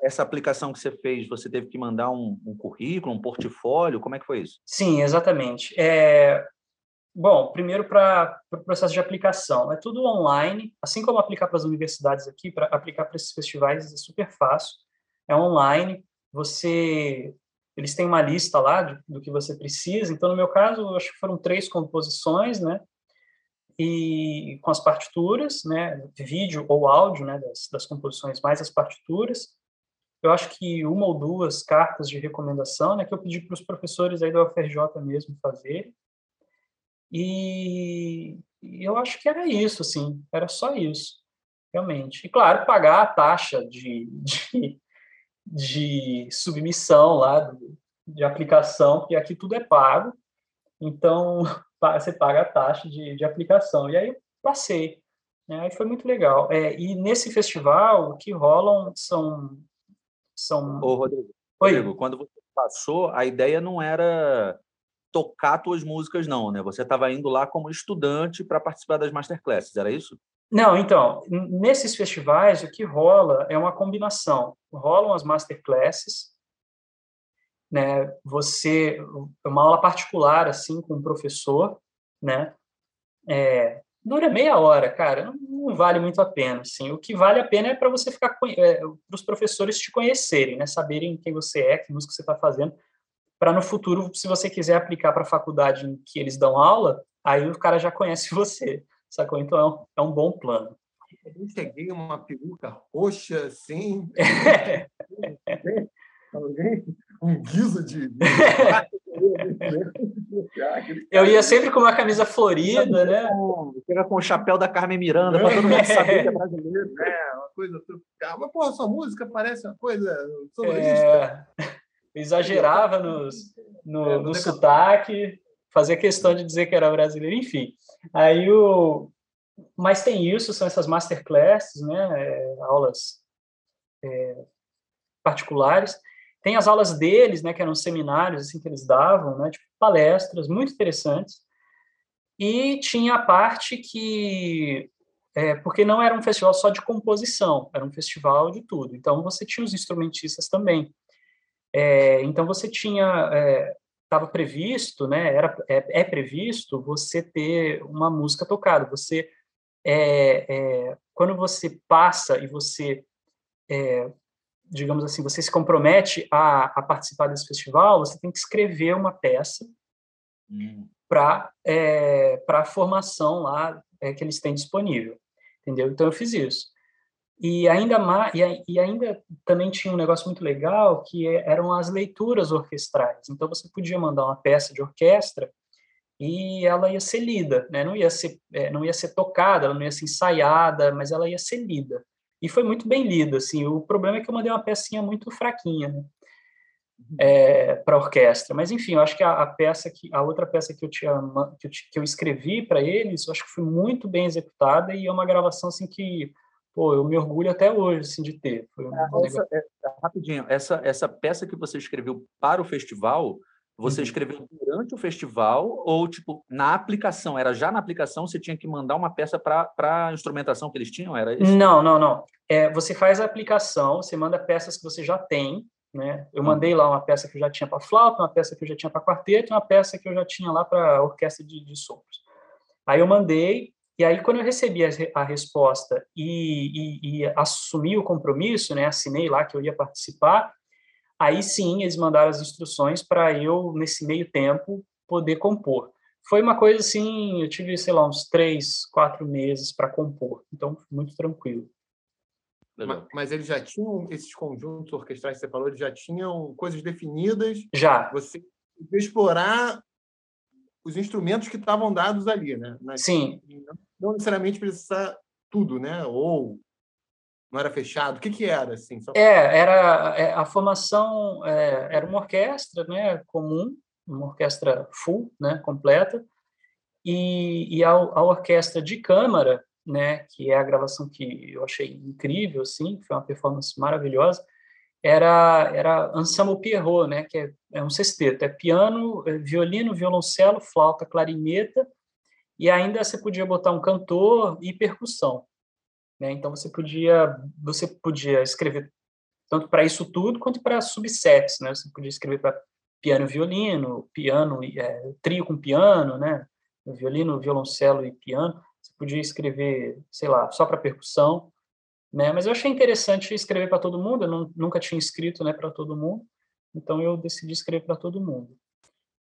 essa aplicação que você fez, você teve que mandar um, um currículo, um portfólio? Como é que foi isso? Sim, exatamente. É... Bom, primeiro para o pro processo de aplicação. É tudo online, assim como aplicar para as universidades aqui, para aplicar para esses festivais é super fácil. É online, você eles têm uma lista lá de, do que você precisa. Então, no meu caso, acho que foram três composições, né? E com as partituras, né? Vídeo ou áudio, né? Das, das composições mais as partituras eu acho que uma ou duas cartas de recomendação, né, que eu pedi para os professores aí da UFRJ mesmo fazer. E, eu acho que era isso, assim, era só isso, realmente. E, claro, pagar a taxa de, de, de submissão lá, de aplicação, porque aqui tudo é pago, então <laughs> você paga a taxa de, de aplicação. E aí eu passei, né, foi muito legal. É, e nesse festival, o que rolam são são. Ô, Rodrigo, Oi. Rodrigo, quando você passou, a ideia não era tocar suas músicas, não, né? Você estava indo lá como estudante para participar das masterclasses, era isso? Não, então, nesses festivais o que rola é uma combinação. Rolam as masterclasses, né? Você uma aula particular assim com o um professor, né? É, dura meia hora, cara, não, não, vale muito a pena, assim. O que vale a pena é para você ficar, é, os professores te conhecerem, né, saberem quem você é, que música você está fazendo, para no futuro, se você quiser aplicar para a faculdade em que eles dão aula, aí o cara já conhece <laughs> você, sacou? Então é um, é um bom plano. Eu cheguei uma peruca roxa, assim, <laughs> um guiso de... <laughs> Eu ia sempre com uma camisa florida, né? Chega com o chapéu da Carmen Miranda, para todo mundo saber que é brasileiro. É, uma coisa tropical. Mas, porra, sua música parece uma coisa É... Exagerava <laughs> nos, no, é, no sotaque, fazia questão de dizer que era brasileiro, enfim. Aí o... Mas tem isso, são essas masterclasses, né? É, aulas é, particulares. Tem as aulas deles, né, que eram seminários assim que eles davam, né, tipo palestras muito interessantes. E tinha a parte que é, porque não era um festival só de composição, era um festival de tudo. Então você tinha os instrumentistas também. É, então você tinha estava é, previsto, né? Era é, é, previsto você ter uma música tocada. Você é, é, quando você passa e você digamos assim, você se compromete a, a, participar desse festival, você tem que escrever uma peça hum. para é, para a formação lá é, que eles têm disponível, entendeu? Então eu fiz isso. E ainda mais, e, e ainda também tinha um negócio muito legal que é, eram as leituras orquestrais. Então você podia mandar uma peça de orquestra e ela ia ser lida, né? Não ia ser é, não ia ser tocada, ela não ia ser ensaiada, mas ela ia ser lida e foi muito bem lido, assim. O problema é que eu mandei uma pecinha muito fraquinha, né? Uhum. É, para orquestra, mas enfim, eu acho que a, a, peça que a outra peça que eu tinha que eu, que eu escrevi para eles, eu acho que foi muito bem executada e é uma gravação assim que pô, eu me orgulho até hoje assim de ter. Um essa, é, rapidinho, essa essa peça que você escreveu para o festival, você uhum. escreveu durante o festival ou, tipo, na aplicação? Era já na aplicação você tinha que mandar uma peça para a instrumentação que eles tinham? Era isso? Não, não, não. É, você faz a aplicação, você manda peças que você já tem, né? Eu hum. mandei lá uma peça que eu já tinha para flauta, uma peça que eu já tinha para quarteto e uma peça que eu já tinha lá para orquestra de, de sopros. Aí eu mandei, e aí quando eu recebi a, a resposta e, e, e assumi o compromisso, né? Assinei lá que eu ia participar, Aí sim, eles mandaram as instruções para eu, nesse meio tempo, poder compor. Foi uma coisa assim, eu tive, sei lá, uns três, quatro meses para compor. Então, muito tranquilo. Mas, mas, eles já tinham esses conjuntos orquestrais que você falou, eles já tinham coisas definidas? Já. Você explorar os instrumentos que estavam dados ali, né? Mas, Sim. Não necessariamente precisar tudo, né? Ou não era fechado? O que, que era? Assim, só... É, era é, a formação é, era uma orquestra né, comum, uma orquestra full, né, completa, e, e a, a, orquestra de câmara, né, que é a gravação que eu achei incrível, assim, foi uma performance maravilhosa, era era Ensemble Pierrot, né, que é, é um sexteto, é piano, é violino, violoncelo, flauta, clarineta, e ainda você podia botar um cantor e percussão. Né? Então você podia você podia escrever tanto para isso tudo quanto para subsets, né? Você podia escrever para piano violino, piano é, trio com piano, né? Violino, violoncelo e piano. Você podia escrever, sei lá, só para percussão, né? Mas eu achei interessante escrever para todo mundo. Eu não, nunca tinha escrito, né, para todo mundo. Então eu decidi escrever para todo mundo.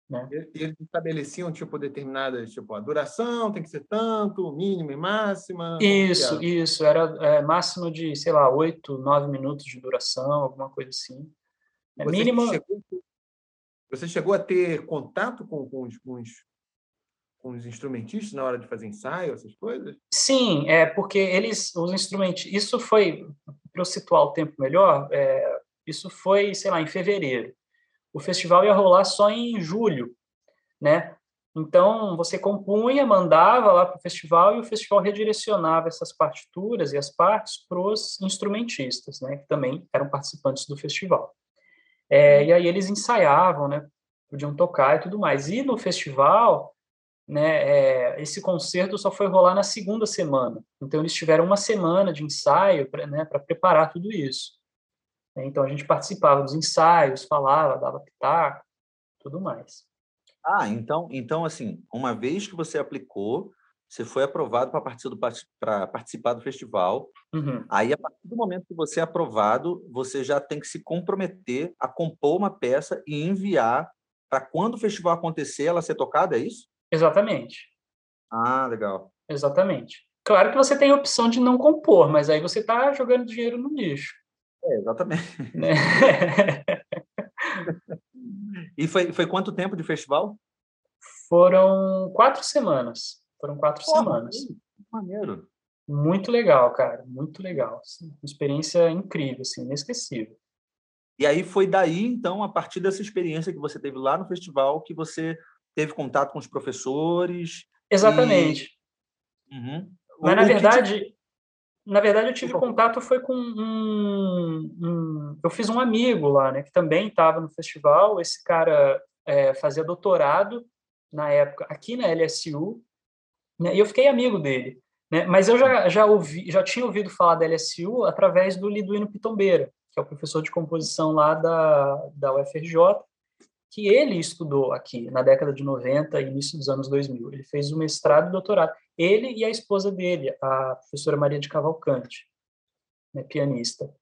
Né? Eles estabeleciam tipo determinadas, tipo a duração tem que ser tanto, mínimo e máxima. Isso, isso era é, máximo de sei lá oito, nove minutos de duração, alguma coisa assim. É, você mínimo. Chegou, você chegou a ter contato com, com, os, com, os, com os instrumentistas na hora de fazer ensaio, essas coisas? Sim, é porque eles, os instrumentos, isso foi para eu situar o tempo melhor. É, isso foi, sei lá, em fevereiro o festival ia rolar só em julho, né? Então, você compunha, mandava lá para o festival e o festival redirecionava essas partituras e as partes para os instrumentistas, né, que também eram participantes do festival. É, e aí eles ensaiavam, né, podiam tocar e tudo mais. E no festival, né, é, esse concerto só foi rolar na segunda semana. Então, eles tiveram uma semana de ensaio para né, preparar tudo isso. Né? Então a gente participava dos ensaios, falava, dava pitaco, tudo mais. Ah, então, então assim, uma vez que você aplicou, você foi aprovado para participar, do, participar do festival. Uhum. Aí, a partir do momento que você é aprovado, você já tem que se comprometer a compor uma peça e enviar para quando o festival acontecer, ela ser tocada, é isso? Exatamente. Ah, legal. Exatamente. Claro que você tem a opção de não compor, mas aí você está jogando dinheiro no lixo. É, exatamente. <laughs> Né? E foi, foi quanto tempo de festival? Foram quatro semanas. Foram quatro semanas. Maneiro. Muito legal, cara. Muito legal. Assim, uma experiência incrível, assim, inesquecível. E aí foi daí, então, a partir dessa experiência que você teve lá no festival, que você teve contato com os professores. Exatamente. E... Uhum. Mas, o, na verdade, te... na verdade, eu tive contato foi com um, um, Eu fiz um amigo lá, né, que também estava no festival. Esse cara é, fazia doutorado na época aqui na LSU, né, e eu fiquei amigo dele. Né? Mas eu já, já, ouvi, já tinha ouvido falar da LSU através do Liduino Pitombeira, que é o professor de composição lá da, da UFRJ, que ele estudou aqui na década de 90 e início dos anos 2000. Ele fez o mestrado e doutorado. Ele e a esposa dele, a professora Maria de Cavalcante, né, pianista.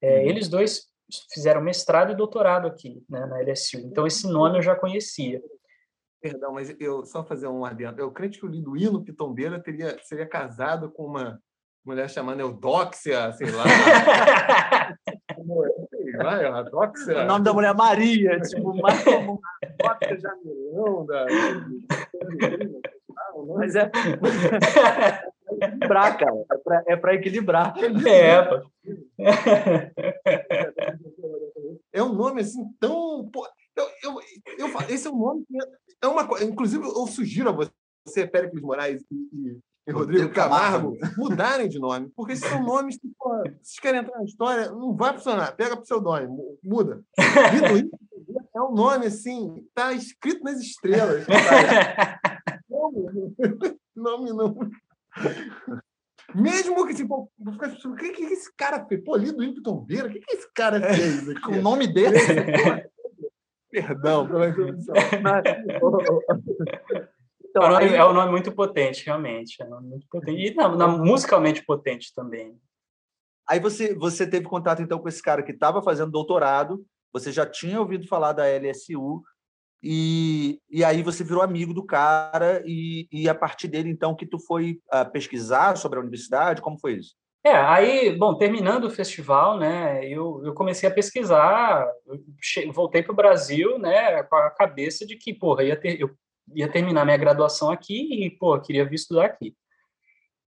É, uhum. Eles dois fizeram mestrado e doutorado aqui né, na LSU. Então, esse nome eu já conhecia. Perdão, mas eu só fazer um adendo. Eu creio que o Liduíno Pitombeira teria, seria casado com uma mulher chamada Eudóxia, sei lá. <laughs> Vai, a Dóxia. O nome da mulher é Maria, tipo, mais comum. Dóxia Jamilão, da. Mas é. equilibrar, cara. É para é equilibrar. É, é um nome assim tão. Eu, eu, eu, esse é um nome que é uma coisa. Inclusive, eu sugiro a você, Péricles Moraes e, e Rodrigo Camargo, <laughs> mudarem de nome, porque esses são nomes que, pô, se vocês querem entrar na história, não vai funcionar. Pega o pseudônimo, muda. Vitor é um nome assim, tá escrito nas estrelas. <laughs> nome não. Mesmo que, tipo, o que, que esse cara fez? Pô, Lido Impton Beira, o que, que esse cara fez? Com o nome desse? Perdão pela introdução. <laughs> Então, é, um nome, é um nome muito potente, realmente. É um nome muito potente. E na, na, musicalmente potente também. Aí você, você teve contato, então, com esse cara que estava fazendo doutorado, você já tinha ouvido falar da LSU, e, e aí você virou amigo do cara, e, e a partir dele, então, que tu foi uh, pesquisar sobre a universidade? Como foi isso? É, aí, bom, terminando o festival, né, eu, eu comecei a pesquisar, voltei para o Brasil, né, com a cabeça de que, porra, ia ter, eu ia terminar minha graduação aqui e, pô, queria vir estudar aqui.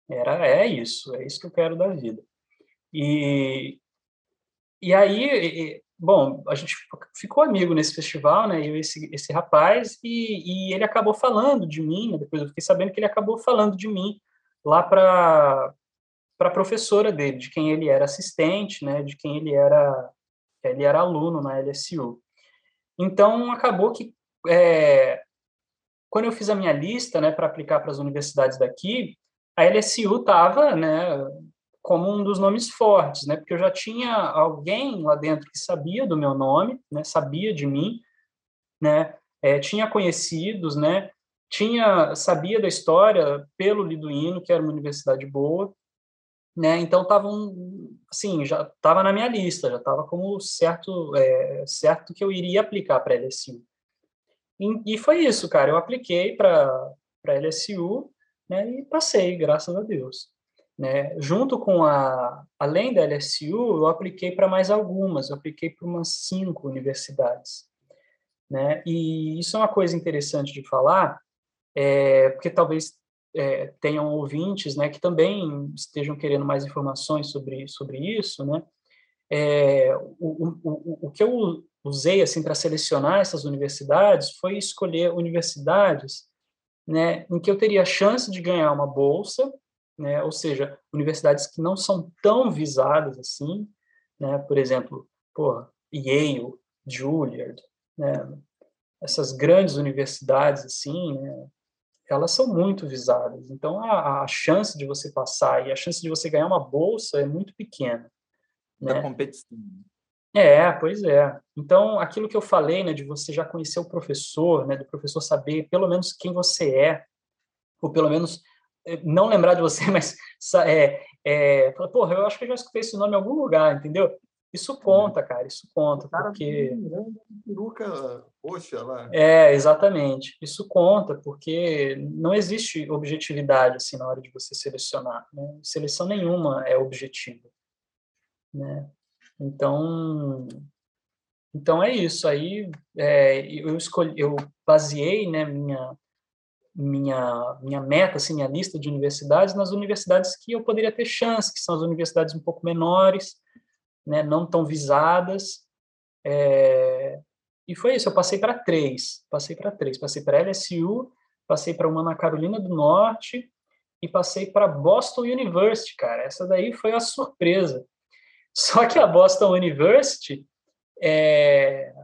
Era, é isso, é isso que eu quero da vida. E, e aí, bom, a gente ficou amigo nesse festival, né, eu e esse, esse rapaz, e, e ele acabou falando de mim, né, depois eu fiquei sabendo que ele acabou falando de mim lá para para a professora dele, de quem ele era assistente, né, de quem ele era ele era aluno na LSU. Então acabou que é, quando eu fiz a minha lista, né, para aplicar para as universidades daqui, a LSU estava, né, como um dos nomes fortes, né, porque eu já tinha alguém lá dentro que sabia do meu nome, né, sabia de mim, né, é, tinha conhecidos, né, tinha sabia da história pelo Liduíno, que era uma universidade boa, né? Então estavam, assim, já estava na minha lista, já estava como certo, é, certo que eu iria aplicar para a LSU. E, foi isso, cara. Eu apliquei para LSU, né? E passei, graças a Deus. Né? Junto com a, além da LSU, eu apliquei para mais algumas. Eu apliquei para umas cinco universidades, né? E isso é uma coisa interessante de falar, é, porque talvez é, tenham ouvintes, né, que também estejam querendo mais informações sobre, sobre isso, né, é, o, o, o que eu usei assim para selecionar essas universidades foi escolher universidades, né, em que eu teria a chance de ganhar uma bolsa, né, ou seja, universidades que não são tão visadas assim, né, por exemplo, porra, Yale, Juilliard, né, essas grandes universidades assim, né, elas são muito visadas. Então, a, a, chance de você passar e a chance de você ganhar uma bolsa é muito pequena. Da né? competição. É, pois é. Então, aquilo que eu falei, né, de você já conhecer o professor, né, do professor saber pelo menos quem você é, ou pelo menos eh, não lembrar de você, <laughs> mas é, é, porra, eu acho que eu já escutei esse nome em algum lugar, entendeu? Isso conta, cara, isso conta, porque... Peruca roxa lá. É, exatamente. Isso conta, porque não existe objetividade, assim, na hora de você selecionar. Né? Seleção nenhuma é objetiva, né? Então, Então é isso. Aí é, eu escolhi, eu baseei, né, minha minha minha meta, assim, minha lista de universidades nas universidades que eu poderia ter chance, que são as universidades um pouco menores, né, não tão visadas. É, e foi isso. Eu passei para três, passei para três, passei para LSU, passei para uma na Carolina do Norte e passei para Boston University, cara. Essa daí foi a surpresa. Só que a Boston University é,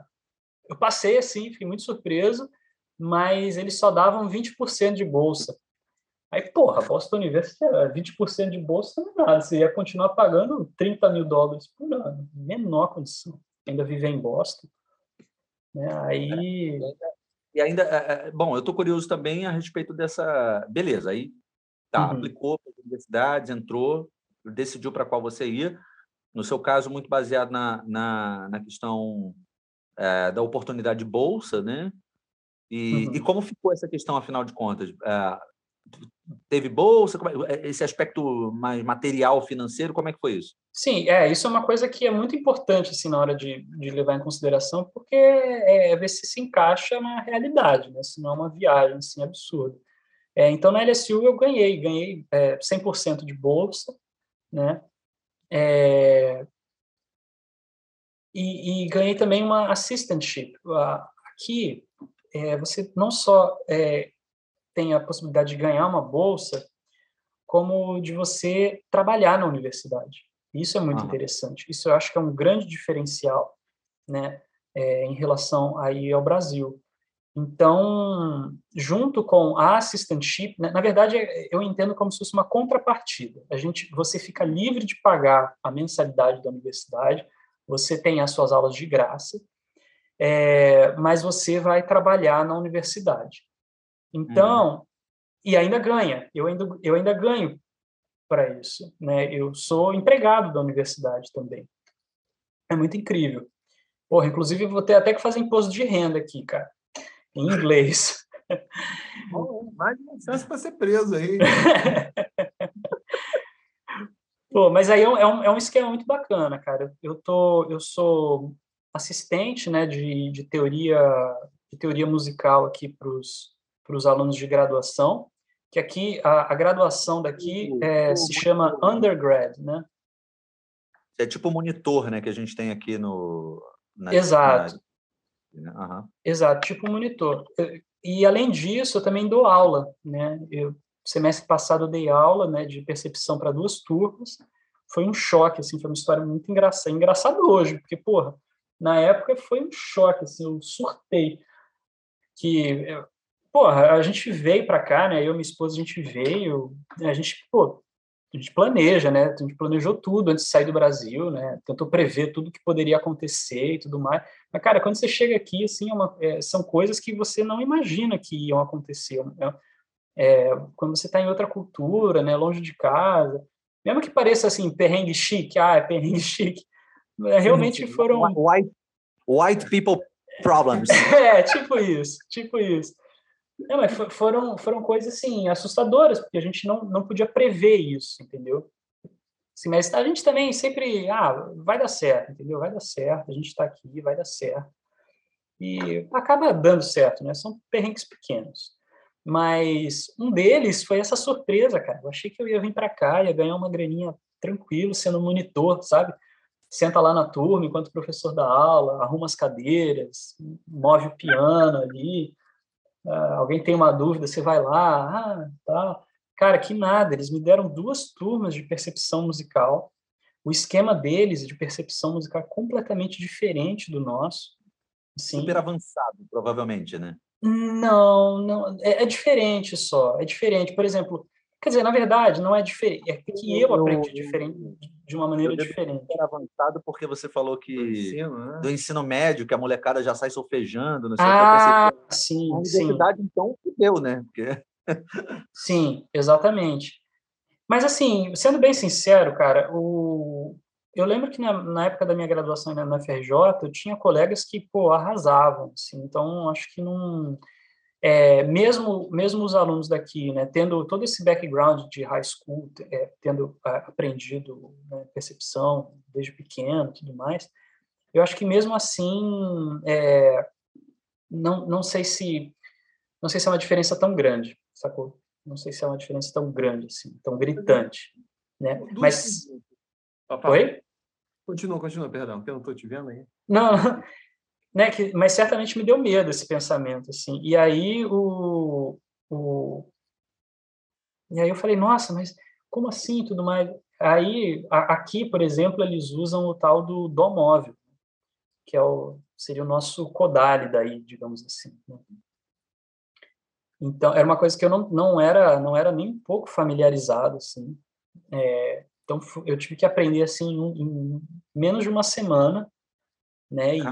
eu passei assim, fiquei muito surpreso, mas eles só davam 20% de bolsa. Aí, porra, Boston University, 20% de bolsa não é nada, você ia continuar pagando 30 mil dólares por ano, menor condição, ainda viver em Boston. Né? Aí. E ainda, é, é, bom, eu estou curioso também a respeito dessa. Beleza, aí tá, uhum. aplicou para as universidades, entrou, decidiu para qual você ia no seu caso, muito baseado na, na, na questão é, da oportunidade de bolsa, né? E, uhum. e, como ficou essa questão, afinal de contas? É, teve bolsa? É, esse aspecto mais material, financeiro, como é que foi isso? Sim, é, isso é uma coisa que é muito importante assim, na hora de, de levar em consideração, porque é, é ver se se encaixa na realidade, né? se não é uma viagem assim, absurda. É, então, na LSU eu ganhei, ganhei é, 100% de bolsa, né? É, e, e, ganhei também uma assistantship. Aqui, é, você não só é, tem a possibilidade de ganhar uma bolsa, como de você trabalhar na universidade. Isso é muito uhum. interessante. Isso eu acho que é um grande diferencial, né, é, em relação aí ao Brasil. Então, junto com a assistantship, né, na verdade, eu entendo como se fosse uma contrapartida. A gente, você fica livre de pagar a mensalidade da universidade, você tem as suas aulas de graça, é, mas você vai trabalhar na universidade. Então, uhum. e ainda ganha. Eu ainda, eu ainda ganho para isso. Né? Eu sou empregado da universidade também. É muito incrível. Porra, inclusive, vou ter até que fazer imposto de renda aqui, cara em inglês. mais um acesso para ser preso aí. <laughs> Pô, mas aí é um, é um esquema muito bacana, cara. Eu, tô, eu sou assistente né, de, de, teoria, de teoria musical aqui para os alunos de graduação, que aqui, a, a graduação daqui é, se chama undergrad, né? É tipo o monitor, né, que a gente tem aqui no... Na, Exato. Uhum. Exato, tipo um monitor. E além disso, eu também dou aula, né? Eu semestre passado eu dei aula, né, de percepção para duas turmas. Foi um choque, assim, foi uma história muito engraçada. Engraçado hoje, porque porra, na época foi um choque, assim, eu surtei que porra, a gente veio para cá, né? Eu e minha esposa a gente veio, a gente, pô, a gente planeja, né? A gente planejou tudo antes de sair do Brasil, né? Tentou prever tudo que poderia acontecer e tudo mais. Mas, cara, quando você chega aqui, assim, é uma, é, são coisas que você não imagina que iam acontecer. Né? É, quando você está em outra cultura, né? Longe de casa, mesmo que pareça assim, perrengue chique, ah, é perrengue <laughs> chique, realmente foram. White, white people problems. <laughs> é, tipo isso, tipo isso. Não, mas foram, foram coisas assim assustadoras, porque a gente não, não podia prever isso, entendeu? Assim, mas a gente também sempre, ah, vai dar certo, entendeu? Vai dar certo, a gente está aqui, vai dar certo. E acaba dando certo, né? São perrengues pequenos. Mas um deles foi essa surpresa, cara. Eu achei que eu ia vir para cá, ia ganhar uma graninha tranquilo, sendo monitor, sabe? Senta lá na turma enquanto o professor dá aula, arruma as cadeiras, move o piano ali, ah, alguém tem uma dúvida, você vai lá, ah, tá. Cara, que nada, eles me deram duas turmas de percepção musical. O esquema deles de percepção musical é completamente diferente do nosso. Assim. Super avançado, provavelmente, né? Não, não, é, é diferente só, é diferente. Por exemplo, Quer dizer, na verdade, não é diferente. É que eu aprendi diferente, de uma maneira diferente. Era avançado porque você falou que do ensino, né? do ensino, médio, que a molecada já sai sofejando, não sei ah, o que. sim, a universidade, sim. então, deu, né? Porque... sim, exatamente. Mas, assim, sendo bem sincero, cara, o... eu lembro que na, na época da minha graduação na FRJ, eu tinha colegas que, pô, arrasavam, assim, então acho que não é, mesmo mesmo os alunos daqui, né, tendo todo esse background de high school, é, tendo é, aprendido né, percepção desde pequeno, tudo mais, eu acho que mesmo assim, é, não, não sei se não sei se é uma diferença tão grande, sacou? Não sei se é uma diferença tão grande assim, tão gritante, né? Mas Oi? Continua, continua, perdão, que eu não estou te vendo aí. Não, né? Que, mas certamente me deu medo esse pensamento, assim. E aí o, o e aí eu falei, nossa, mas como assim, tudo mais? Aí a, aqui, por exemplo, eles usam o tal do dó móvel, que é o seria o nosso Kodali daí, digamos assim. Né? Então era uma coisa que eu não, não era não era nem um pouco familiarizado, assim. É, então eu tive que aprender assim em, em menos de uma semana, né? E,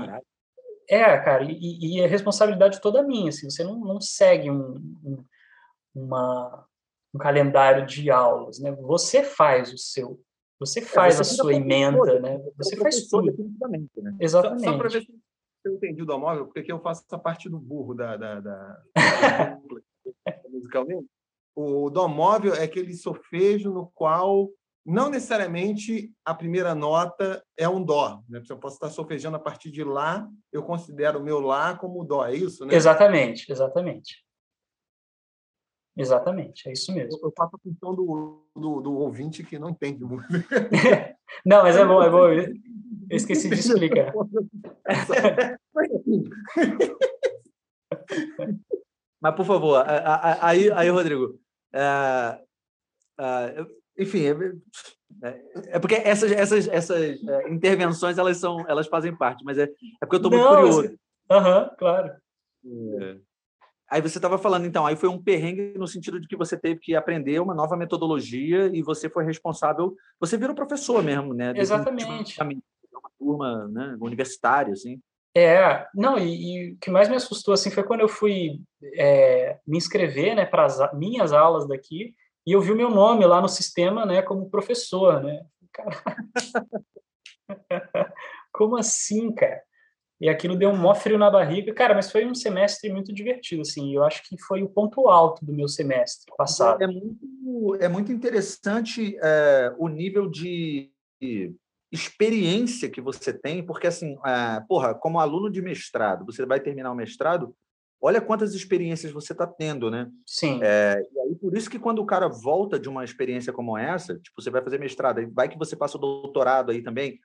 é, cara, e, e a responsabilidade toda minha, assim, você não, não segue um, um, uma, um calendário de aulas, né? Você faz o seu, você é, faz é, você a sua emenda, né? Você faz tudo. Né? Exatamente. Só, só para ver se eu entendi o móvel, porque aqui eu faço essa parte do burro da, da, da, da <laughs> <laughs> musicalmente. O dó móvel é aquele solfejo no qual não necessariamente a primeira nota é um dó. Né? Eu posso estar solfejando a partir de lá, eu considero o meu lá como dó, é isso? Né? Exatamente, exatamente. Exatamente, é isso mesmo. Eu faço a função do, do, do ouvinte que não entende muito. <laughs> não, mas é bom, é bom. Eu esqueci de explicar. mas, por favor, aí, aí Rodrigo, uh, uh, enfim, é, é, é, porque essas, essas, essas é, intervenções elas são, elas fazem parte, mas é, é porque eu estou muito curioso. Aham, uhum, claro. É. Aí você estava falando, então, aí foi um perrengue no sentido de que você teve que aprender uma nova metodologia e você foi responsável, você virou professor mesmo, né? Exatamente. Uma turma né, universitária, assim. É, não, e, e, o que mais me assustou, assim, foi quando eu fui é, me inscrever, né, para as minhas aulas daqui, e eu vi o meu nome lá no sistema, né, como professor, né? <laughs> como assim, cara? E aquilo deu um mó frio na barriga. Cara, mas foi um semestre muito divertido, assim. Eu acho que foi o ponto alto do meu semestre passado. É, muito, é muito interessante é, o nível de experiência que você tem, porque, assim, é, porra, como aluno de mestrado, você vai terminar o mestrado, olha quantas experiências você está tendo, né? Sim. É, e aí, por isso que quando o cara volta de uma experiência como essa, tipo, você vai fazer mestrado, vai que você passa o doutorado aí também,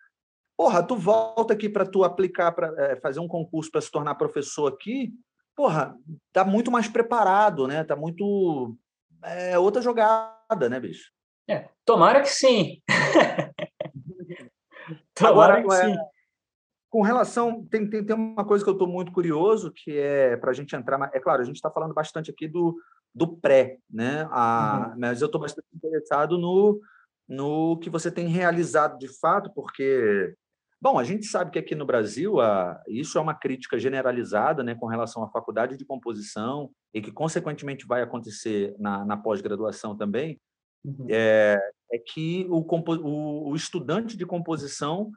porra, tu volta aqui para tu aplicar, para é, fazer um concurso para se tornar professor aqui, porra, tá muito mais preparado, né? Tá muito... É outra jogada, né, bicho? É, tomara que sim. <laughs> tomara Agora, que é, sim. Com relação, tem, tem, tem uma coisa que eu estou muito curioso, que é para a gente entrar. É claro, a gente está falando bastante aqui do, do pré, né? A, uhum. Mas eu estou bastante interessado no, no que você tem realizado de fato, porque, bom, a gente sabe que aqui no Brasil a, isso é uma crítica generalizada né, com relação à faculdade de composição e que, consequentemente, vai acontecer na, na pós-graduação também. Uhum. É, é que o, o, o estudante de composição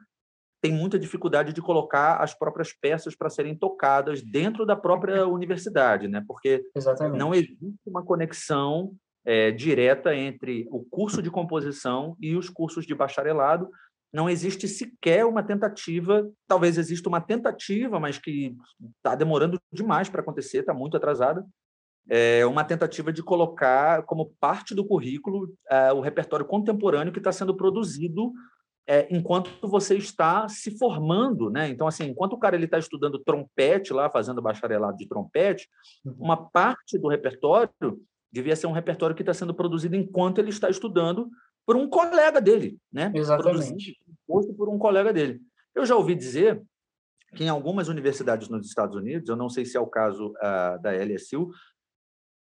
tem muita dificuldade de colocar as próprias peças para serem tocadas dentro da própria universidade, né? Porque Exatamente. não existe uma conexão é, direta entre o curso de composição e os cursos de bacharelado. Não existe sequer uma tentativa, talvez exista uma tentativa, mas que está demorando demais para acontecer, está muito atrasada, é uma tentativa de colocar como parte do currículo é, o repertório contemporâneo que está sendo produzido é, enquanto você está se formando, né? Então, assim, enquanto o cara ele está estudando trompete lá, fazendo bacharelado de trompete, uhum. uma parte do repertório devia ser um repertório que está sendo produzido enquanto ele está estudando por um colega dele, né? Exatamente. Produzido por um colega dele. Eu já ouvi dizer que em algumas universidades nos Estados Unidos, eu não sei se é o caso uh, da LSU,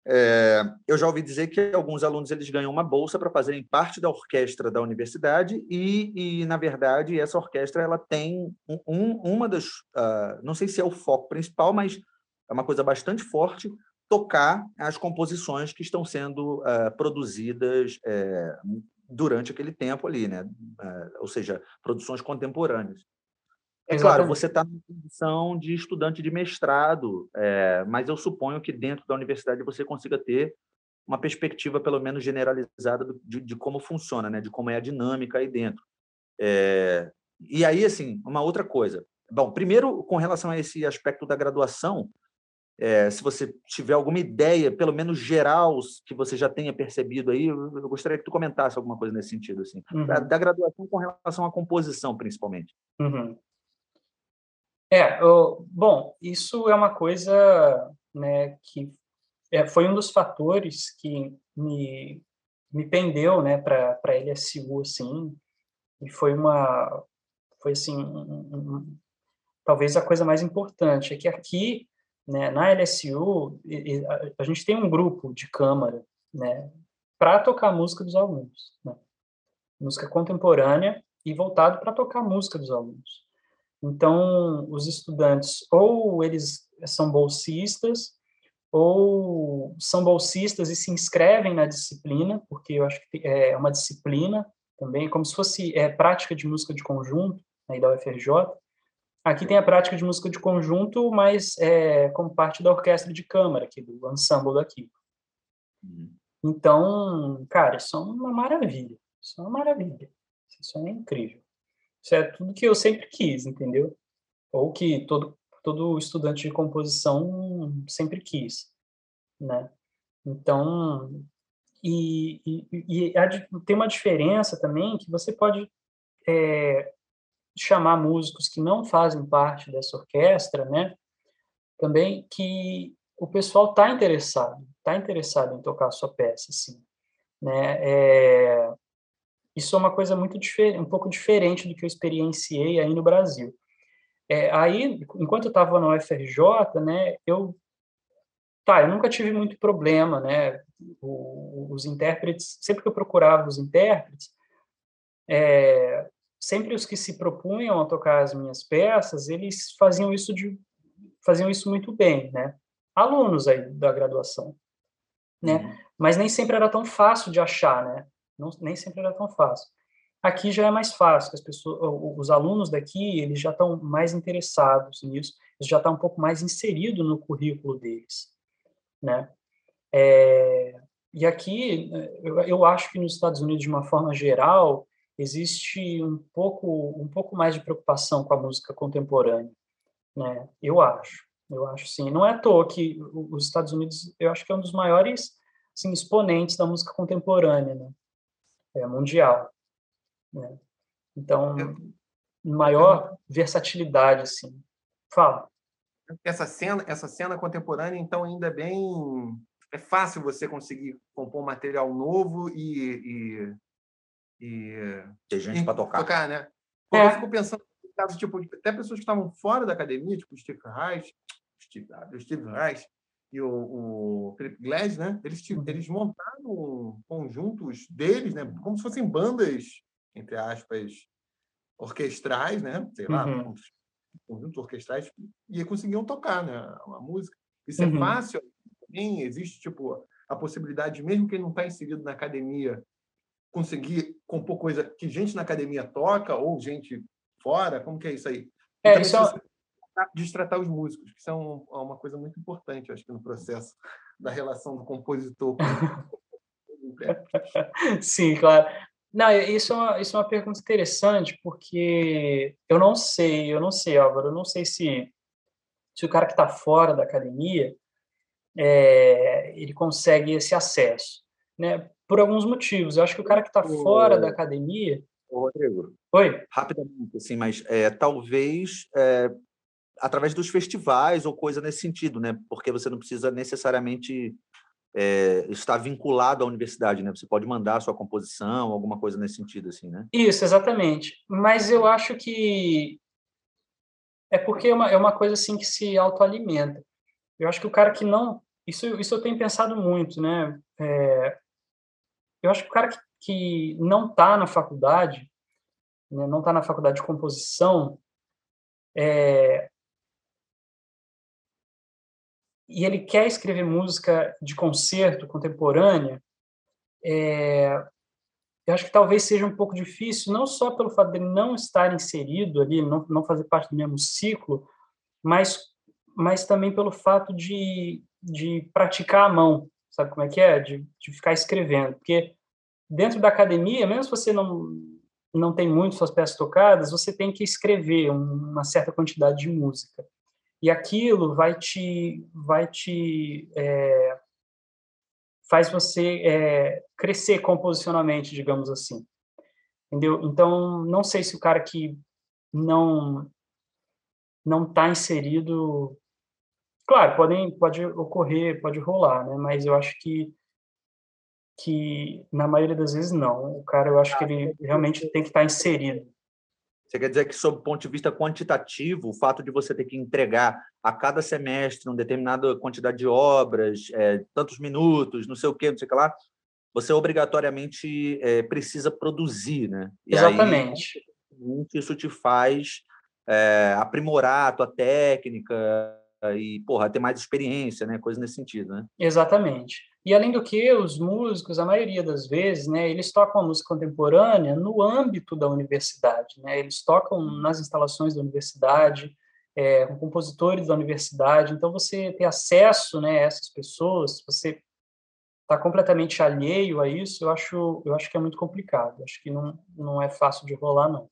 é, eu já ouvi dizer que alguns alunos eles ganham uma bolsa para fazerem parte da orquestra da universidade e, e, na verdade, essa orquestra ela tem um, uma das, uh, não sei se é o foco principal, mas é uma coisa bastante forte tocar as composições que estão sendo uh, produzidas uh, durante aquele tempo ali, né? ou seja, produções contemporâneas. É Exatamente. claro, você está na condição de estudante de mestrado, é, mas eu suponho que dentro da universidade você consiga ter uma perspectiva, pelo menos generalizada, de, de como funciona, né? de como é a dinâmica aí dentro. É, e aí, assim, uma outra coisa. Bom, primeiro, com relação a esse aspecto da graduação, é, se você tiver alguma ideia, pelo menos geral, que você já tenha percebido aí, eu, eu gostaria que tu comentasse alguma coisa nesse sentido, assim, uhum. da, da, graduação com relação à composição, principalmente. Uhum. É, eu, bom, isso é uma coisa né, que é, foi um dos fatores que me, me pendeu né, para a LSU, assim, e foi uma, foi assim, um, um, talvez a coisa mais importante, é que aqui, né, na LSU, a, gente tem um grupo de câmara, né, para tocar a música dos alunos, né, música contemporânea e voltado para tocar a música dos alunos. Então, os estudantes, ou eles são bolsistas, ou são bolsistas e se inscrevem na disciplina, porque eu acho que é uma disciplina também, como se fosse é, prática de música de conjunto, aí da UFRJ. Aqui tem a prática de música de conjunto, mas é, como parte da orquestra de câmara, aqui, do ensemble daqui. Uhum. Então, cara, isso é uma maravilha. Isso é uma maravilha. Isso é incrível. Isso é tudo que eu sempre quis, entendeu? Ou que todo, todo estudante de composição sempre quis, né? Então, e, e, e a, tem uma diferença também que você pode é, chamar músicos que não fazem parte dessa orquestra, né? Também que o pessoal está interessado, está interessado em tocar a sua peça, sim, né? É, isso é uma coisa muito diferente, um pouco diferente do que eu experienciei aí no Brasil. É, aí, enquanto eu estava na UFRJ, né, eu tá, eu nunca tive muito problema, né? O, os intérpretes, sempre que eu procurava os intérpretes, é, sempre os que se propunham a tocar as minhas peças, eles faziam isso de faziam isso muito bem, né? Alunos aí da graduação, né? Uhum. Mas nem sempre era tão fácil de achar, né? Não, nem sempre era tão fácil. Aqui já é mais fácil, as pessoas, os alunos daqui, eles já estão mais interessados nisso, já está um pouco mais inserido no currículo deles, né? É, e aqui, eu, eu acho que nos Estados Unidos, de uma forma geral, existe um pouco, um pouco mais de preocupação com a música contemporânea, né? Eu acho, eu acho sim. Não é à toa que os Estados Unidos, eu acho que é um dos maiores assim, exponentes da música contemporânea, né? É, mundial. Né? Então, maior versatilidade, assim. Fala. Essa cena, essa cena contemporânea, então, ainda é bem... É fácil você conseguir compor material novo e... e, e Ter gente para tocar. tocar. né? É. eu fico pensando, caso, tipo, até pessoas que estavam fora da academia, tipo Steve Reich, Steve, Steve Reich, e o, o Felipe Glass, né? Eles, uhum. eles montaram conjuntos deles, né? Como se fossem bandas, entre aspas, orquestrais, né? Sei lá, uhum. conjuntos orquestrais, e conseguiam tocar, né? A música. Isso é uhum. é fácil. Também existe, tipo, a possibilidade, mesmo quem não está inserido na academia, conseguir compor coisa que gente na academia toca ou gente fora? Como que é isso aí? É, é destratar os músicos, que são uma coisa muito importante, acho que, no processo da relação do compositor com <laughs> Sim, claro. Não, isso é, uma, isso é uma pergunta interessante, porque eu não sei, eu não sei, Álvaro, eu não sei se, se o cara que está fora da academia, é, ele consegue esse acesso, né? Por alguns motivos. Eu acho que o cara que está fora da academia... Ô, Rodrigo. Oi? Rapidamente, assim, mas é, talvez é, através dos festivais ou coisa nesse sentido, né? Porque você não precisa necessariamente é, estar vinculado à universidade, né? Você pode mandar sua composição, alguma coisa nesse sentido, assim, né? Isso, exatamente. Mas eu acho que é porque é uma, é uma coisa assim que se autoalimenta. Eu acho que o cara que não isso, isso eu tenho pensado muito, né? É, eu acho que o cara que, que não está na faculdade, né, não está na faculdade de composição, é, e ele quer escrever música de concerto contemporânea, é, eu acho que talvez seja um pouco difícil, não só pelo fato de ele não estar inserido ali, não, não fazer parte do mesmo ciclo, mas, mas também pelo fato de, de praticar a mão, sabe como é que é? De, de ficar escrevendo. Porque dentro da academia, mesmo se você não, não tem muito suas peças tocadas, você tem que escrever uma certa quantidade de música. E aquilo vai te, vai te é, faz você é, crescer composicionalmente, digamos assim. Entendeu? Então, não sei se o cara que não não está inserido, claro, podem pode ocorrer, pode rolar, né? Mas eu acho que que na maioria das vezes não. O cara, eu acho que ele realmente tem que estar tá inserido. Você quer dizer que, sob o ponto de vista quantitativo, o fato de você ter que entregar a cada semestre uma determinada quantidade de obras, é, tantos minutos, não sei o quê, não sei o que lá, você obrigatoriamente é, precisa produzir, né? E Exatamente. Aí, isso te faz é, aprimorar a tua técnica e, porra, ter mais experiência, né? Coisa nesse sentido, né? Exatamente. E além do que, os músicos, a maioria das vezes, né, eles tocam a música contemporânea no âmbito da universidade, né? Eles tocam nas instalações da universidade, é, com compositores da universidade. Então, você ter acesso, né, a essas pessoas, você está completamente alheio a isso, eu acho, eu acho que é muito complicado. Acho que não, não é fácil de rolar, não.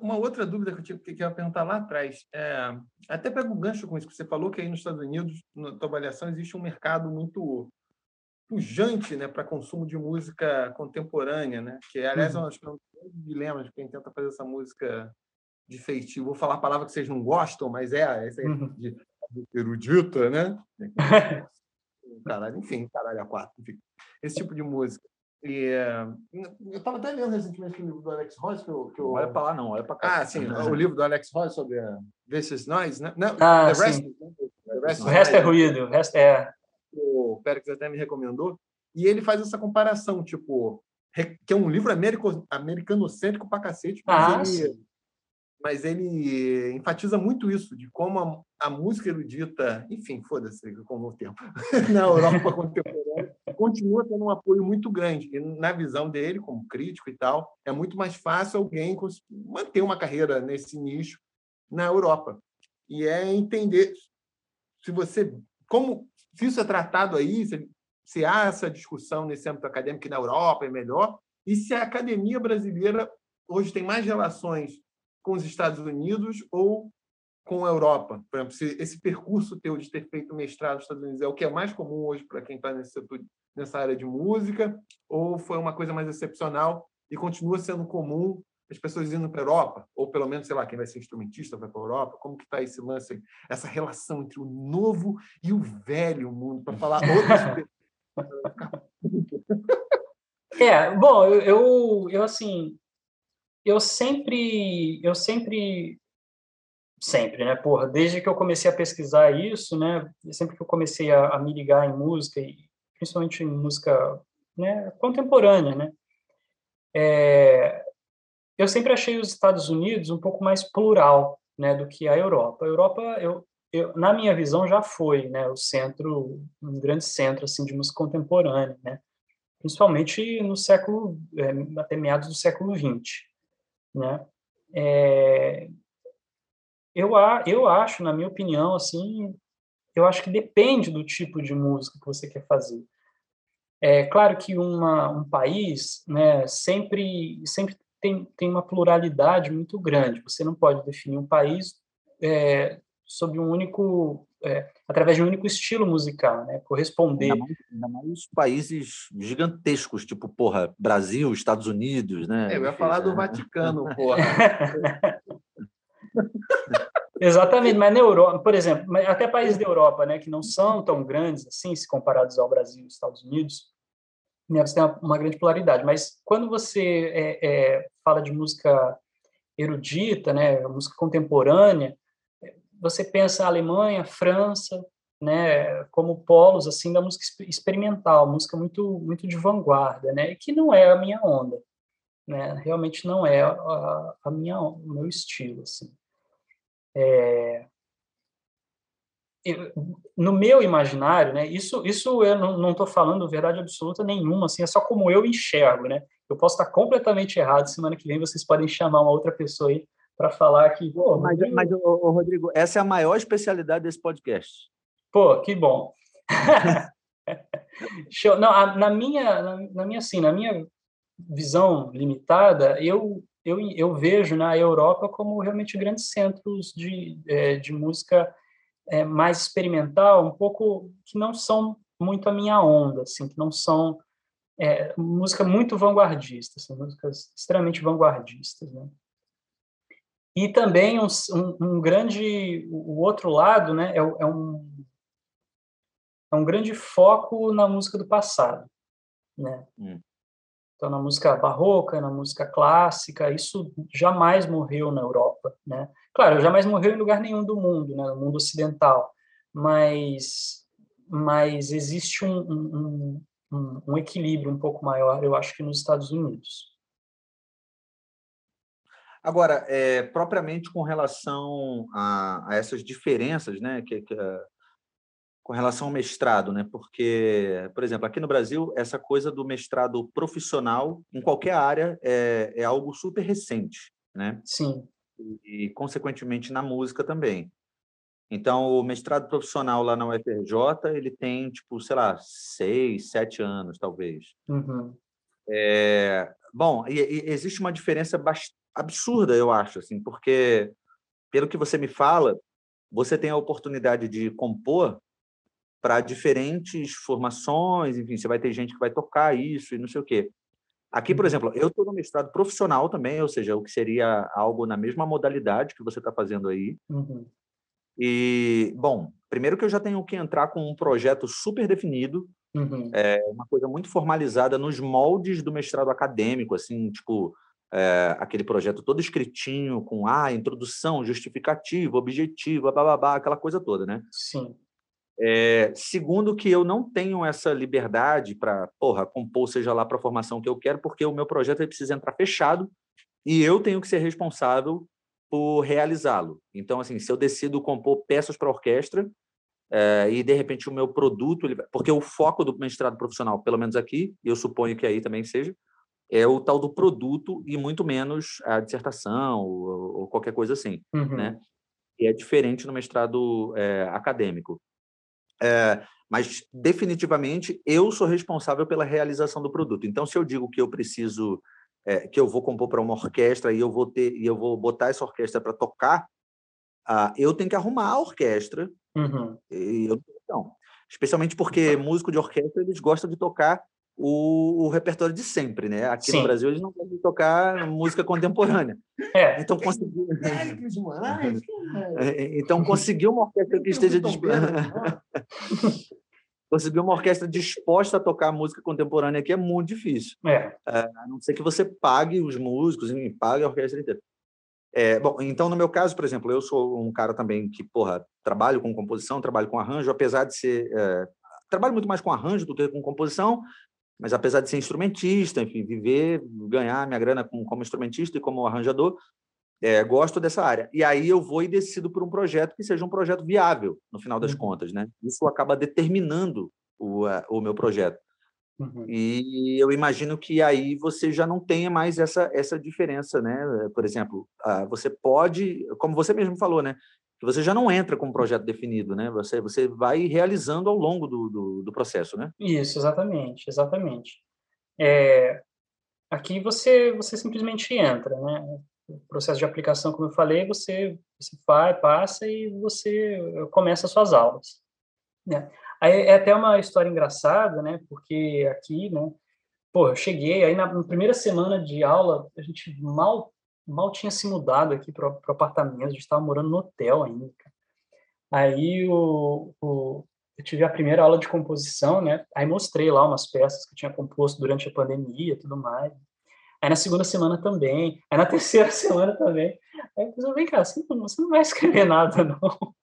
Uma outra dúvida que eu tinha que eu ia perguntar lá atrás, é, até pego o gancho com isso que você falou, que aí nos Estados Unidos, na tua avaliação, existe um mercado muito pujante né, para consumo de música contemporânea, né? que, aliás, uhum. é um dos dilemas de quem tenta fazer essa música de feitio. Vou falar a palavra que vocês não gostam, mas é essa aí uhum. de erudita, né? <laughs> caralho, enfim, caralho, a quatro, enfim. Esse tipo de música. E, eu estava até lendo recentemente o livro do Alex Ross, que eu... Que eu... Não olha para lá, não, olha para cá. Ah, sim, <laughs> o livro do Alex Ross sobre a This is Noise, né? Não, ah, the rest, the rest o resto é ruído, o resto é... O Pérez até me recomendou. E ele faz essa comparação, tipo, que é um livro americano, americanocêntrico pra cacete, mas, ah, ele, mas ele enfatiza muito isso, de como a, a música erudita, enfim, foda-se como o tempo, <laughs> na Europa contemporânea, continua tendo um apoio muito grande. E na visão dele, como crítico e tal, é muito mais fácil alguém manter uma carreira nesse nicho na Europa. E é entender se você como se isso é tratado aí, se, se há essa discussão nesse âmbito acadêmico que na Europa é melhor, e se a academia brasileira hoje tem mais relações com os Estados Unidos ou com a Europa. Por exemplo, se esse percurso teu de ter feito mestrado nos Estados Unidos é o que é mais comum hoje para quem está nesse setor, nessa área de música, ou foi uma coisa mais excepcional e continua sendo comum as pessoas indo para a Europa, ou pelo menos, sei lá, quem vai ser instrumentista vai para a Europa, como que está esse lance, essa relação entre o novo e o velho mundo, para falar <laughs> outras É, bom, eu, eu, eu, assim, eu sempre, eu sempre, sempre, né, porra, desde que eu comecei a pesquisar isso, né, sempre que eu comecei a, a me ligar em música, e principalmente em música, né, contemporânea, né, é, eu sempre achei os Estados Unidos um pouco mais plural, né, do que a Europa. A Europa, eu, eu, na minha visão, já foi, né, o centro, um grande centro, assim, de música contemporânea, né, principalmente no século, é, até meados do século XX, né. É, eu, eu acho, na minha opinião, assim, eu acho que depende do tipo de música que você quer fazer. É claro que uma, um país, né, sempre, sempre tem, tem uma pluralidade muito grande. Você não pode definir um país é, sob um único, é, através de um único estilo musical, né? Corresponder. Ainda mais, ainda mais países gigantescos, tipo, porra, Brasil, Estados Unidos, né? É, eu ia falar do Vaticano, <laughs> porra. Exatamente, mas na Europa, por exemplo, até países da Europa, né, que não são tão grandes assim, se comparados ao Brasil e Estados Unidos, você tem uma, uma, grande polaridade. Mas quando você é, é, fala de música erudita, né, música contemporânea, você pensa Alemanha, França, né, como polos assim da música experimental, música muito muito de vanguarda, né, que não é a minha onda, né, realmente não é a, a minha o meu estilo assim. É, no meu imaginário, né, isso, isso eu não estou falando verdade absoluta nenhuma, assim, é só como eu enxergo, né? Eu posso estar completamente errado, semana que vem vocês podem chamar uma outra pessoa aí para falar que... Pô, mas, Rodrigo... mas ô, Rodrigo, essa é a maior especialidade desse podcast. Pô, que bom. <laughs> Show. Não, na minha, na, na minha, assim, na minha visão limitada, eu, eu, eu vejo na Europa como realmente grandes centros de, é, de música é, mais experimental, um pouco que não são muito a minha onda, assim, que não são é, música muito vanguardista, assim, músicas extremamente vanguardistas, né? E também um, um, um, grande, o outro lado, né, é, é, um é um grande foco na música do passado, né? Hum. Então, na música barroca, na música clássica, isso jamais morreu na Europa, né? Claro, jamais morreu em lugar nenhum do mundo, né? No mundo ocidental, mas mas existe um, um, um, um equilíbrio um pouco maior, eu acho que nos Estados Unidos. Agora, é, propriamente com relação a, a, essas diferenças, né, que, que, com relação ao mestrado, né? Porque, por exemplo, aqui no Brasil, essa coisa do mestrado profissional em qualquer área é, é algo super recente, né? Sim. E, consequentemente, na música também. Então, o mestrado profissional lá na UFRJ, ele tem, tipo, sei lá, seis, sete anos, talvez. Uhum. É, bom, e, e existe uma diferença absurda, eu acho, assim, porque, pelo que você me fala, você tem a oportunidade de compor para diferentes formações, enfim, você vai ter gente que vai tocar isso e não sei o quê. Aqui, por uhum. exemplo, eu estou no mestrado profissional também, ou seja, o que seria algo na mesma modalidade que você está fazendo aí. Uhum. E, bom, primeiro que eu já tenho que entrar com um projeto super definido, uhum. é, uma coisa muito formalizada nos moldes do mestrado acadêmico, assim, tipo, é, aquele projeto todo escritinho, com a ah, introdução, justificativo, objetivo, bababá, aquela coisa toda, né? Sim. É, segundo, que eu não tenho essa liberdade para, porra, compor seja lá para a formação que eu quero, porque o meu projeto precisa entrar fechado e eu tenho que ser responsável por realizá-lo. Então, assim, se eu decido compor peças para orquestra é, e de repente o meu produto, porque o foco do mestrado profissional, pelo menos aqui, e eu suponho que aí também seja, é o tal do produto e muito menos a dissertação ou, ou qualquer coisa assim, uhum. né? E é diferente no mestrado é, acadêmico. É, mas definitivamente eu sou responsável pela realização do produto. Então, se eu digo que eu preciso, é, que eu vou compor para uma orquestra e eu vou ter e eu vou botar essa orquestra para tocar, ah, eu tenho que arrumar a orquestra. Uhum. E eu, não, especialmente porque músico de orquestra eles gostam de tocar o, o, repertório de sempre, né? Aqui Sim. no Brasil eles não podem tocar música contemporânea. É. Então conseguiu. <laughs> É, então conseguiu uma orquestra que esteja disposta. <laughs> conseguir uma orquestra disposta a tocar música contemporânea aqui é muito difícil. É. é. a não ser que você pague os músicos, e pague a orquestra inteira. É, bom, então no meu caso, por exemplo, eu sou um cara também que, porra, trabalho com composição, trabalho com arranjo, apesar de ser é, trabalho muito mais com arranjo do que com composição, mas apesar de ser instrumentista, enfim, viver, ganhar minha grana como, instrumentista e como arranjador, é, gosto dessa área. E aí eu vou e decido por um projeto que seja um projeto viável, no final das uhum. contas, né? Isso acaba determinando o, o meu projeto. Uhum. E eu imagino que aí você já não tenha mais essa, essa diferença, né? Por exemplo, ah, você pode, como você mesmo falou, né? Que você já não entra com um projeto definido, né? Você, você vai realizando ao longo do, do, do processo, né? Isso, exatamente, exatamente. É, aqui você, você simplesmente entra, né? O processo de aplicação, como eu falei, você, você vai, passa e você começa as suas aulas. Né? Aí é até uma história engraçada, né? Porque aqui, né? Pô, eu cheguei, aí na, na primeira semana de aula, a gente mal mal tinha se mudado aqui para o apartamento, a gente estava morando no hotel ainda. Aí o, o, eu tive a primeira aula de composição, né? Aí mostrei lá umas peças que eu tinha composto durante a pandemia e tudo mais. Aí na segunda semana também. Aí na <laughs> terceira semana também. Aí eu falei, vem cá, você não, você não vai escrever <laughs> nada, não.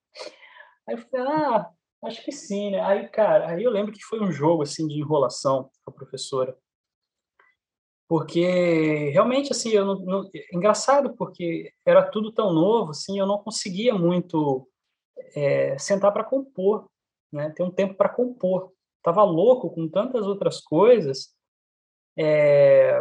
Aí eu falei, ah, acho que sim, né? Aí, cara, aí eu lembro que foi um jogo, assim, de enrolação com a professora porque realmente assim eu não, não, engraçado porque era tudo tão novo assim eu não conseguia muito é, sentar para compor né ter um tempo para compor. Tava louco com tantas outras coisas é,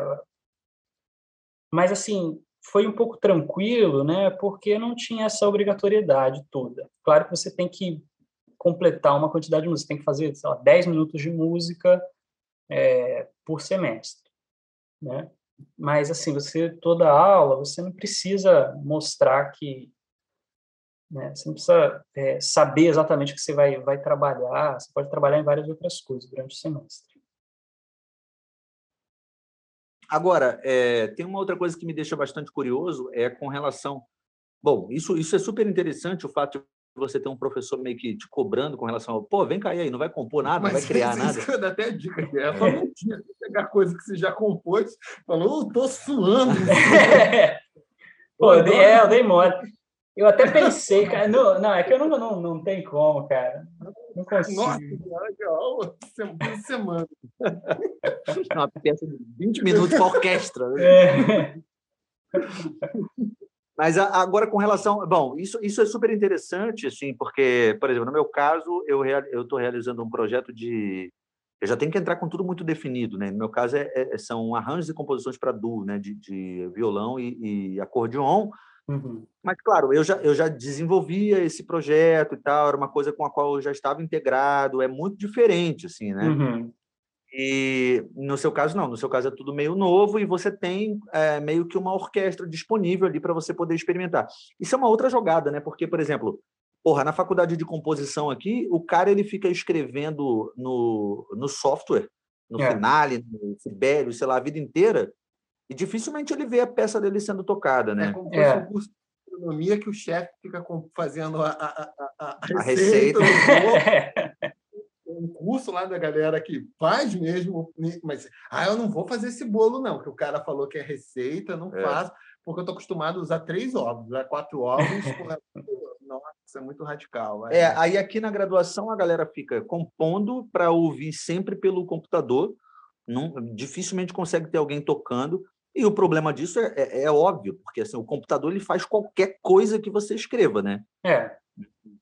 mas assim foi um pouco tranquilo né porque não tinha essa obrigatoriedade toda. Claro que você tem que completar uma quantidade de música você tem que fazer sei lá 10 minutos de música é, por semestre né? Mas assim, você toda aula, você não precisa mostrar que né? Você não precisa é, saber exatamente o que você vai, vai trabalhar, você pode trabalhar em várias outras coisas durante o semestre. Agora, é, tem uma outra coisa que me deixa bastante curioso, é com relação... Bom, isso, isso é super interessante, o fato de você ter um professor meio que te cobrando com relação ao, pô, vem cá aí, não vai compor nada, Mas não vai <laughs> criar nada. Isso dá até dica, que é só mentira, pegar coisa que você já compôs, falou, oh, tô suando. <laughs> Pô, eu dei, é, eu dei mole. Eu até <laughs> pensei, cara. Não, não, é que eu não, não, não tem como, cara. Não consigo. Nossa, legal. Semana. Uma peça de 20 minutos com orquestra. Né? É. Mas agora com relação, bom, isso, isso é super interessante, assim, porque, por exemplo, no meu caso, eu eu estou realizando um projeto de, eu já tenho que entrar com tudo muito definido, né? No meu caso é, é são arranjos e composições para duo, né? De, de violão e, e acordeon, Uhum. Mas, claro, eu já, eu já desenvolvia esse projeto e tal, era uma coisa com a qual eu já estava integrado, é muito diferente, assim, né? Uhum. E no seu caso, não, no seu caso é tudo meio novo e você tem é, meio que uma orquestra disponível ali para você poder experimentar. Isso é uma outra jogada, né? Porque, por exemplo, porra, na faculdade de composição aqui, o cara ele fica escrevendo no, no software, no é. Finale, no Sibelius, sei lá, a vida inteira, e dificilmente ele vê a peça dele sendo tocada, né? É como é. um curso de astronomia que o chefe fica fazendo a, a, a, a receita. receita. <laughs> curso lá da galera que faz mesmo, mas ah, eu não vou fazer esse bolo, não, que o cara falou que é receita, não é. faço, porque eu estou acostumado a usar três ovos, usar quatro ovos. <laughs> Nossa, é muito radical. É, aí aqui na graduação a galera fica compondo para ouvir sempre pelo computador. Não, dificilmente consegue ter alguém tocando. E o problema disso é, é, é, óbvio, porque assim, o computador ele faz qualquer coisa que você escreva, né? É.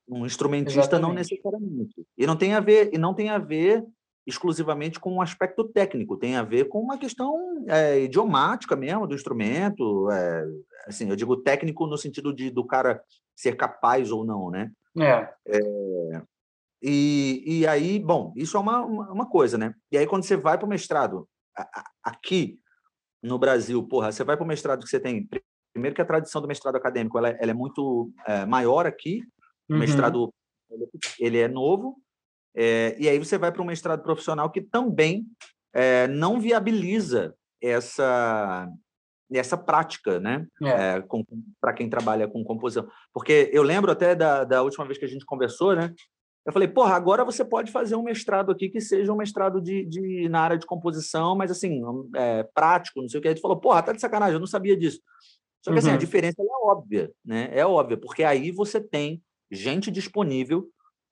Um instrumentista Exatamente. não necessariamente. E não tem a ver, e não tem a ver exclusivamente com um aspecto técnico, tem a ver com uma questão é, idiomática mesmo do instrumento, é, assim, eu digo técnico no sentido de do cara ser capaz ou não, né? É. é e, e aí, bom, isso é uma, uma coisa, né? E aí quando você vai para o mestrado, aqui no Brasil, porra, você vai para o mestrado que você tem. Primeiro que a tradição do mestrado acadêmico ela, é, ela é muito é, maior aqui. O uhum. mestrado ele é novo. É, e aí você vai para um mestrado profissional que também é, não viabiliza essa essa prática, né? É. é para quem trabalha com composição. Porque eu lembro até da, da última vez que a gente conversou, né? Eu falei, porra, agora você pode fazer um mestrado aqui que seja um mestrado de, de na área de composição, mas assim, é, prático, não sei o que. Aí tu falou, porra, tá de sacanagem, eu não sabia disso. Só que assim, a uhum. diferença é óbvia, né? É óbvia, porque aí você tem gente disponível,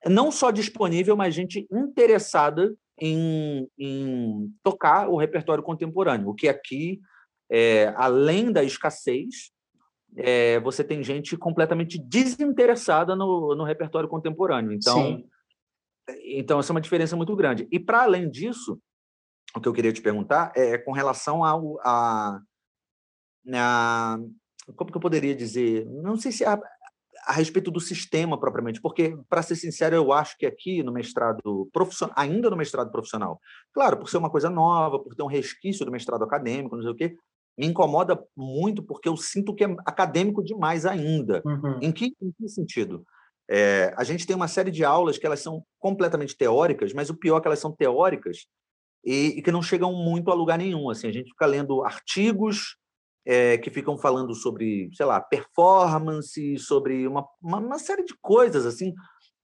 não só disponível, mas gente interessada em, em tocar o repertório contemporâneo, o que aqui, é, além da escassez, é, você tem gente completamente desinteressada no, no repertório contemporâneo. Então, Sim. então, essa é uma diferença muito grande. E, para além disso, o que eu queria te perguntar é com relação ao, a, a. Como que eu poderia dizer? Não sei se a, a respeito do sistema propriamente, porque, para ser sincero, eu acho que aqui no mestrado profissional, ainda no mestrado profissional, claro, por ser uma coisa nova, por ter um resquício do mestrado acadêmico, não sei o quê, me incomoda muito porque eu sinto que é acadêmico demais ainda. Uhum. Em, que, em que sentido? É, a gente tem uma série de aulas que elas são completamente teóricas, mas o pior é que elas são teóricas e, e que não chegam muito a lugar nenhum. Assim, a gente fica lendo artigos é, que ficam falando sobre, sei lá, performance, sobre uma, uma, uma série de coisas assim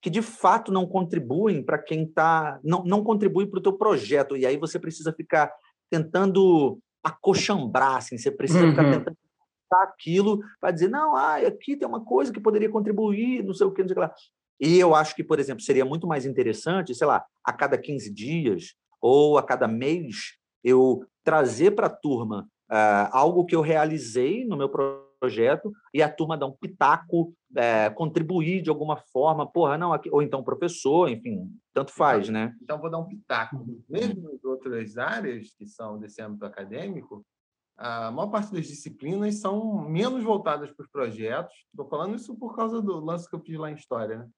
que de fato não contribuem para quem está, não, não contribui para o teu projeto. E aí você precisa ficar tentando acochambrar, assim, você precisa uhum. ficar tentando aquilo para dizer, não, ah, aqui tem uma coisa que poderia contribuir, não sei o que, não sei o que lá. E eu acho que, por exemplo, seria muito mais interessante, sei lá, a cada 15 dias ou a cada mês, eu trazer para a turma uh, algo que eu realizei no meu projeto e a turma dar um pitaco, é, contribuir de alguma forma, porra, não, aqui, ou então professor, enfim, tanto faz, então, né? Então, vou dar um pitaco. Uhum. Mesmo em outras áreas que são desse âmbito acadêmico, a maior parte das disciplinas são menos voltadas para os projetos. Estou falando isso por causa do lance que eu fiz lá em História, né?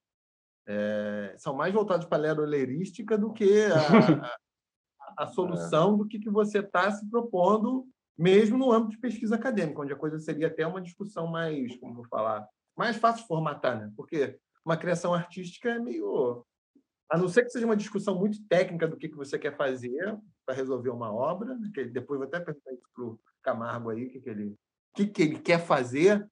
É, são mais voltados para a leroleirística do que a, <laughs> a, a solução é. do que, que você está se propondo mesmo no âmbito de pesquisa acadêmica, onde a coisa seria até uma discussão mais, como vou falar, mais fácil de formatar, né? Porque uma criação artística é meio a não ser que seja uma discussão muito técnica do que, que você quer fazer para resolver uma obra, né? que depois vou até perguntar isso para o Camargo aí, o que, que, ele, que, que ele quer fazer.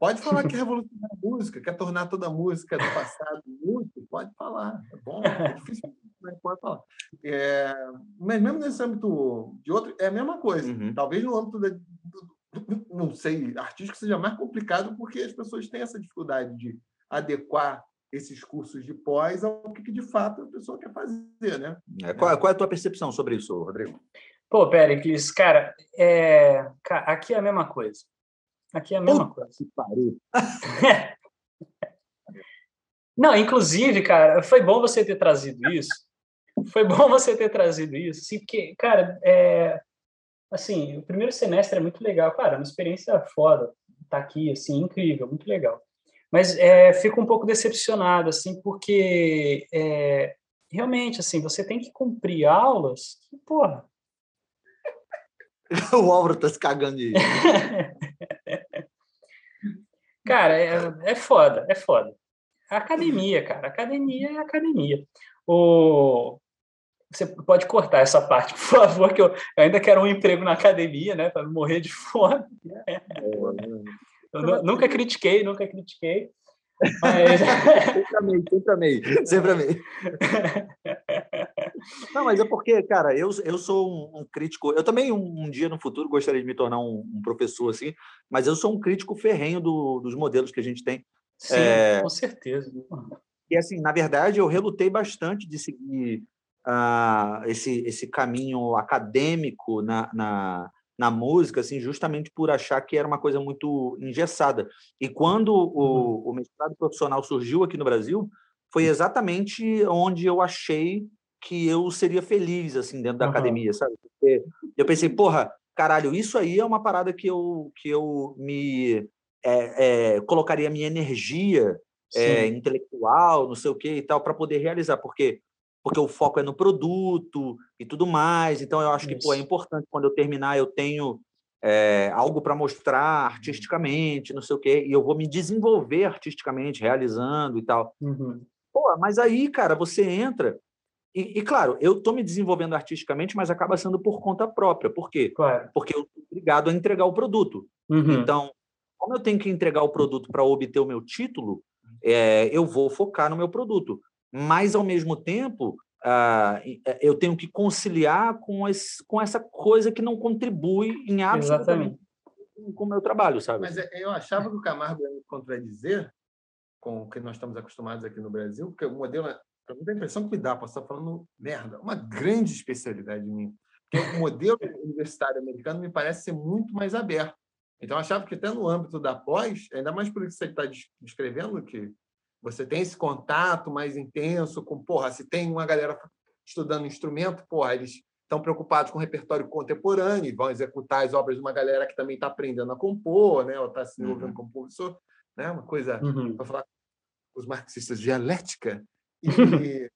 Pode falar que é <laughs> revolucionar a música, quer tornar toda a música do passado útil, pode falar. É bom, é difícil, mas pode falar. É, mas mesmo nesse âmbito de outro, é a mesma coisa. Uhum. Talvez no âmbito da, do, não sei, artístico seja mais complicado porque as pessoas têm essa dificuldade de adequar esses cursos de pós ao que, de fato a pessoa quer fazer, né? É, qual, qual, é a tua percepção sobre isso, Rodrigo? Pô, Péricles, cara, é... aqui é a mesma coisa. Aqui é a mesma Puta coisa. Que pariu. <laughs> Não, inclusive, cara, foi bom você ter trazido isso. Foi bom <laughs> você ter trazido isso, assim, porque, cara, é, assim, o primeiro semestre é muito legal, cara, uma experiência foda, tá aqui, assim, incrível, muito legal. Mas é, fico um pouco decepcionado, assim, porque é, realmente, assim, você tem que cumprir aulas que, porra... <laughs> o Álvaro tá se cagando de <laughs> Cara, é, é foda, é foda. Academia, cara, academia é academia. O... Você pode cortar essa parte, <laughs> por favor, que eu, eu ainda quero um emprego na academia, né, para não morrer de <laughs> fome. É, eu nunca critiquei, nunca critiquei. Mas... <laughs> sempre amei, sempre amei, sempre amei. Não, mas é porque, cara, eu, eu sou um, um crítico. Eu também, um, um, dia no futuro, gostaria de me tornar um, um, professor assim, mas eu sou um crítico ferrenho do, dos modelos que a gente tem. Sim, é... com certeza. E, assim, na verdade, eu relutei bastante de seguir uh, esse, esse caminho acadêmico na, na na música, assim, justamente por achar que era uma coisa muito engessada. E quando o, uhum. o mestrado profissional surgiu aqui no Brasil, foi exatamente onde eu achei que eu seria feliz, assim, dentro da uhum. academia, sabe? Porque eu pensei, porra, caralho, isso aí é uma parada que eu, que eu me é, é, colocaria minha energia é, intelectual, não sei o que e tal, para poder realizar, porque porque o foco é no produto e tudo mais. Então, eu acho que pô, é importante quando eu terminar, eu tenho é, algo para mostrar artisticamente, não sei o quê, e eu vou me desenvolver artisticamente, realizando e tal. Uhum. Pô, mas aí, cara, você entra. E, e claro, eu estou me desenvolvendo artisticamente, mas acaba sendo por conta própria. Por quê? Claro. Porque eu estou obrigado a entregar o produto. Uhum. Então, como eu tenho que entregar o produto para obter o meu título, é, eu vou focar no meu produto mas, ao mesmo tempo, uh, eu tenho que conciliar com, esse, com essa coisa que não contribui em absolutamente com o meu trabalho, sabe? Mas é, eu achava que o Camargo ia me contradizer com o que nós estamos acostumados aqui no Brasil, porque o modelo, eu não tenho a impressão que me dá, posso estar falando merda, uma grande especialidade minha. Porque o modelo <laughs> universitário americano me parece ser muito mais aberto. Então, eu achava que até no âmbito da pós, ainda mais por isso que você está descrevendo, que você tem esse contato mais intenso com, porra, se tem uma galera estudando instrumento, porra, eles estão preocupados com o repertório contemporâneo e vão executar as obras de uma galera que também está aprendendo a compor, né, ou está se envolvendo uhum. como professor, né, uma coisa, uhum. para falar com os marxistas, dialética. E <laughs>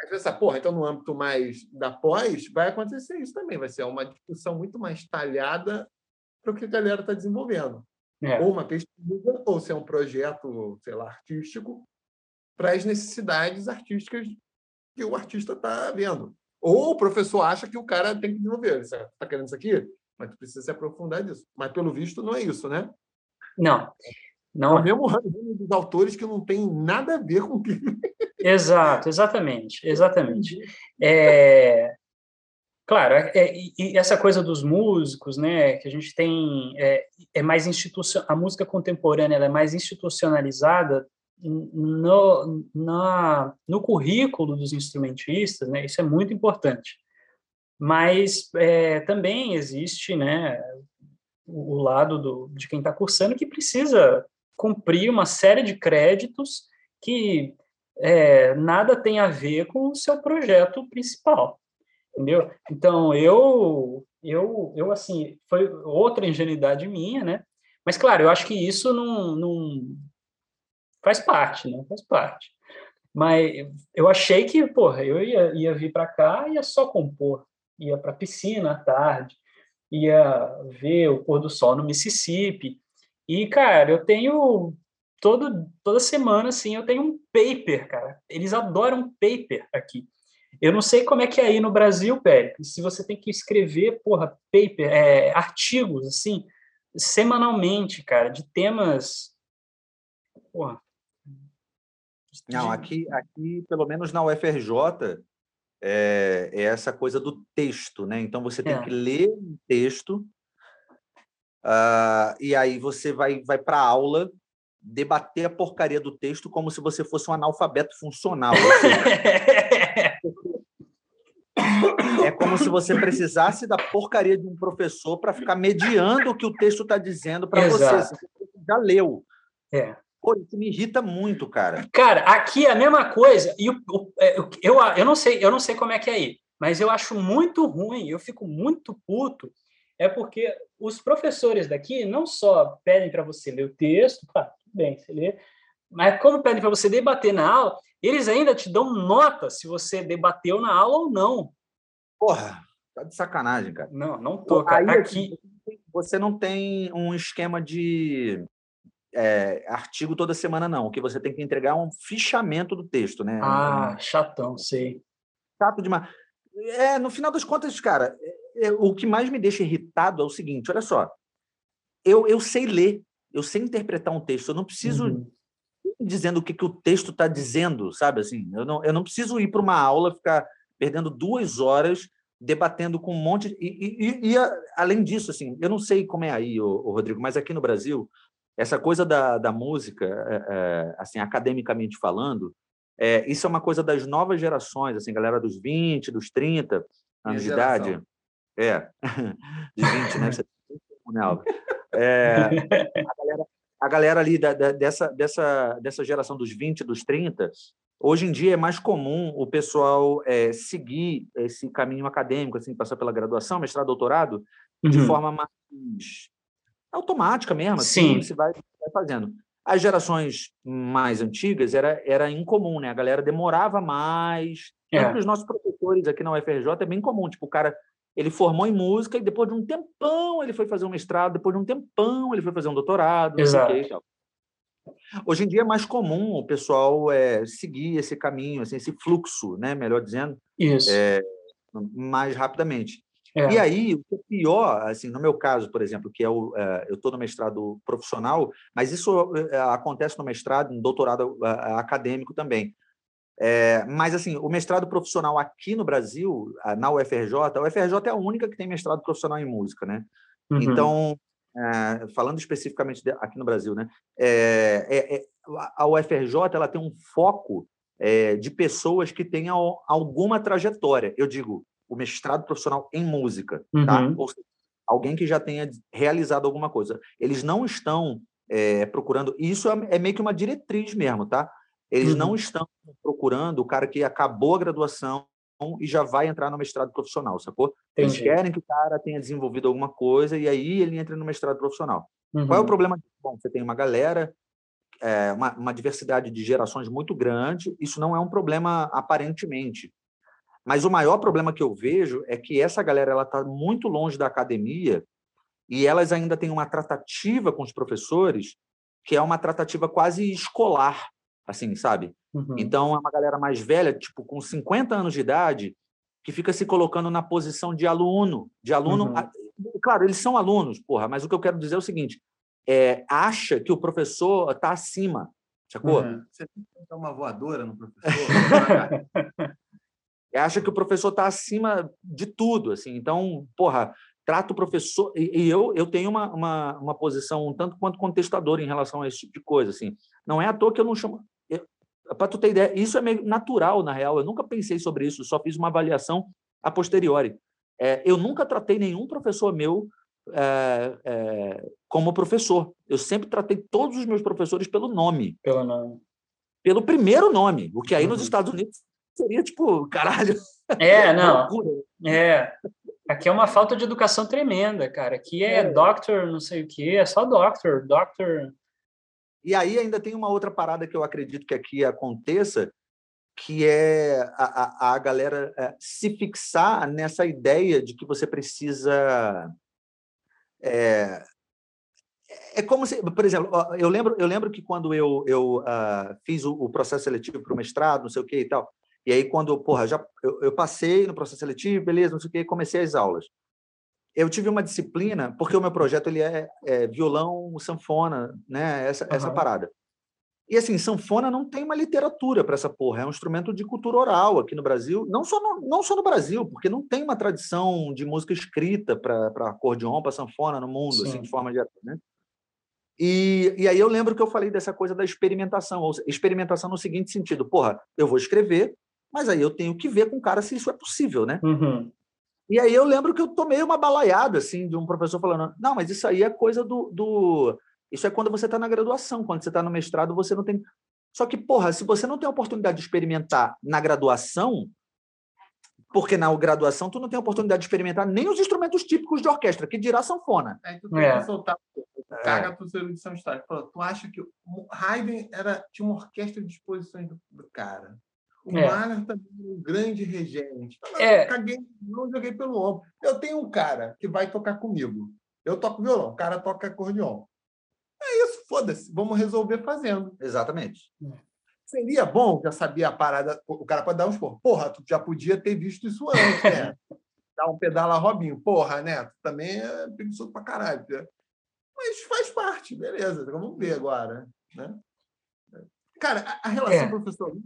aí pensa, porra, então no âmbito mais da pós, vai acontecer isso também, vai ser uma discussão muito mais talhada para o que a galera está desenvolvendo. É. Ou uma pesquisa, ou se é um projeto, sei lá, artístico, para as necessidades artísticas que o artista está vendo. Ou o professor acha que o cara tem que desenvolver. Você está querendo isso aqui? Mas tu precisa se aprofundar nisso. Mas, pelo visto, não é isso, né? Não. Não. É o mesmo ramo dos autores que não tem nada a ver com o que. Exato, exatamente. Exatamente. É, Claro, é, é, e essa coisa dos músicos, né, que a gente tem é, é mais institucional, a música contemporânea é mais institucionalizada no, na, no currículo dos instrumentistas, né, isso é muito importante. Mas é, também existe, né, o, o lado do, de quem está cursando que precisa cumprir uma série de créditos que é, nada tem a ver com o seu projeto principal entendeu? Então, eu, eu, eu, assim, foi outra ingenuidade minha, né? Mas, claro, eu acho que isso não, não faz parte, né? Faz parte. Mas eu achei que, porra, eu ia, ia vir para cá, ia só compor, ia para piscina à tarde, ia ver o pôr do sol no Mississippi. E, cara, eu tenho todo, toda semana, assim, eu tenho um paper, cara. Eles adoram paper aqui. Eu não sei como é que é aí no Brasil, Pérez, se você tem que escrever, porra, paper, é, artigos, assim, semanalmente, cara, de temas. Porra. Não, aqui, aqui, pelo menos na UFRJ, é, é essa coisa do texto, né? Então você tem é. que ler um texto, uh, e aí você vai, vai para a aula debater a porcaria do texto como se você fosse um analfabeto funcional. <laughs> é como se você precisasse da porcaria de um professor para ficar mediando o que o texto está dizendo para você. Você já leu. É. Pô, isso me irrita muito, cara. Cara, aqui é a mesma coisa. E é, eu, eu, eu, não sei, eu não sei como é que é aí, mas eu acho muito ruim, eu fico muito puto, é porque os professores daqui não só pedem para você ler o texto, claro, bem, você lê. Mas como pedem para você debater na aula, eles ainda te dão nota se você debateu na aula ou não. Porra, tá de sacanagem, cara. Não, não tô, cara. Aí, Aqui... Você não tem um esquema de é, artigo toda semana, não. O que você tem que entregar é um fichamento do texto, né? Ah, chatão, sei. Chato demais. É, no final das contas, cara, é, é, o que mais me deixa irritado é o seguinte: olha só, eu, eu sei ler, eu sei interpretar um texto, eu não preciso uhum. dizendo o que, que o texto está dizendo, sabe? Assim, eu não, eu não preciso ir para uma aula, ficar perdendo duas horas debatendo com um monte. De... E, e, e, além disso, assim, eu não sei como é aí, o, o Rodrigo, mas aqui no Brasil, essa coisa da, da música, é, é, assim, academicamente falando, é, isso é uma coisa das novas gerações, assim, galera dos 20, dos 30 anos de idade. É, <laughs> de 20, né? Você... né, é, a, galera, a galera ali da, da, dessa, dessa, dessa geração dos 20, dos 30, hoje em dia é mais comum o pessoal é, seguir esse caminho acadêmico, assim, passar pela graduação, mestrado, doutorado, uhum. de forma mais automática mesmo, assim, Sim. você vai, vai fazendo. As gerações mais antigas era, era incomum, né? A galera demorava mais. É. os nossos professores aqui na UFRJ é bem comum, tipo, o cara ele formou em música e depois de um tempão ele foi fazer um mestrado, depois de um tempão ele foi fazer um doutorado. Exato. Hoje em dia é mais comum o pessoal é, seguir esse caminho, assim, esse fluxo, né, melhor dizendo. É, mais rapidamente. É. E aí, o é pior, assim, no meu caso, por exemplo, que é o, é, eu estou no mestrado profissional, mas isso acontece no mestrado, no doutorado acadêmico também. É, mas, assim, o mestrado profissional aqui no Brasil, na UFRJ, a UFRJ é a única que tem mestrado profissional em música, né? Uhum. Então, é, falando especificamente de, aqui no Brasil, né? É, é, é a UFRJ ela tem um foco é, de pessoas que tenham alguma trajetória. Eu digo, o mestrado profissional em música, tá? uhum. tá? Ou seja, alguém que já tenha realizado alguma coisa. Eles não estão procurando. Isso é meio que uma diretriz mesmo, tá? Eles uhum. não estão procurando o cara que acabou a graduação e já vai entrar no mestrado profissional, sacou? Entendi. Eles querem que o cara tenha desenvolvido alguma coisa e aí ele entra no mestrado profissional. Uhum. Qual é o problema? Bom, você tem uma galera, é, uma, uma diversidade de gerações muito grande, isso não é um problema aparentemente. Mas o maior problema que eu vejo é que essa galera ela está muito longe da academia e elas ainda têm uma tratativa com os professores que é uma tratativa quase escolar assim, sabe? Uhum. Então é uma galera mais velha, tipo com 50 anos de idade, que fica se colocando na posição de aluno, de aluno. Uhum. Claro, eles são alunos, porra, mas o que eu quero dizer é o seguinte: é, acha que o professor está acima, sacou? Uhum. Você tem que dar uma voadora no professor. <laughs> <laughs> acha que o professor está acima de tudo, assim. Então, porra, trata o professor e, eu eu tenho uma, uma, uma posição um tanto quanto contestador em relação a esse tipo de coisa, assim. Não é à toa que eu não chamo para tu ter ideia, isso é meio natural, na real. Eu nunca pensei sobre isso, só fiz uma avaliação a posteriori. É, eu nunca tratei nenhum professor meu é, é, como professor. Eu sempre tratei todos os meus professores pelo nome. Pelo nome. Pelo primeiro nome, o que aí uhum. nos Estados Unidos seria tipo, caralho. É, <laughs> não. é. Aqui é uma falta de educação tremenda, cara. Aqui é, é. doctor, não sei o quê, é só doctor, doctor. E aí ainda tem uma outra parada que eu acredito que aqui aconteça, que é a, a, a galera é, se fixar nessa ideia de que você precisa é, é como se, por exemplo, eu lembro, eu lembro que quando eu, eu uh, fiz o, o, processo seletivo para o mestrado, não sei o que e tal, e aí quando, porra, já eu, eu, passei no processo seletivo, beleza, não sei o que, comecei as aulas. Eu tive uma disciplina, porque o meu projeto ele é, é violão, sanfona, né, essa, uhum. essa parada. E assim, sanfona não tem uma literatura para essa porra, é um instrumento de cultura oral aqui no Brasil, não só no, não só no Brasil, porque não tem uma tradição de música escrita para acordeon, para sanfona no mundo, Sim. assim, de forma geral, né? E, e aí eu lembro que eu falei dessa coisa da experimentação, ou experimentação no seguinte sentido, porra, eu vou escrever, mas aí eu tenho que ver com o cara se isso é possível, né? Uhum. E aí eu lembro que eu tomei uma balaiada, assim, de um professor falando, não, mas isso aí é coisa do... do... Isso é quando você está na graduação, quando você está no mestrado, você não tem... Só que, porra, se você não tem a oportunidade de experimentar na graduação, porque na graduação tu não tem a oportunidade de experimentar nem os instrumentos típicos de orquestra, que dirá sanfona. É, tu tem é. que soltar caga a tua erudição histórica. tu acha que o Haydn era, tinha uma orquestra de exposições do, do cara. O é. Mahler também era um grande regente. É. Eu caguei, não joguei pelo ombro. Eu tenho um cara que vai tocar comigo. Eu toco violão, o cara toca acordeon. É isso, foda-se. Vamos resolver fazendo. Exatamente. Seria bom já saber a parada. O cara pode dar uns porra. Porra, tu já podia ter visto isso antes, né? <laughs> Dar um pedala Robinho. Porra, né? Tu também é preguiçoso pra caralho. Né? Mas faz parte, beleza. Vamos ver agora. Né? Cara, a relação é. professor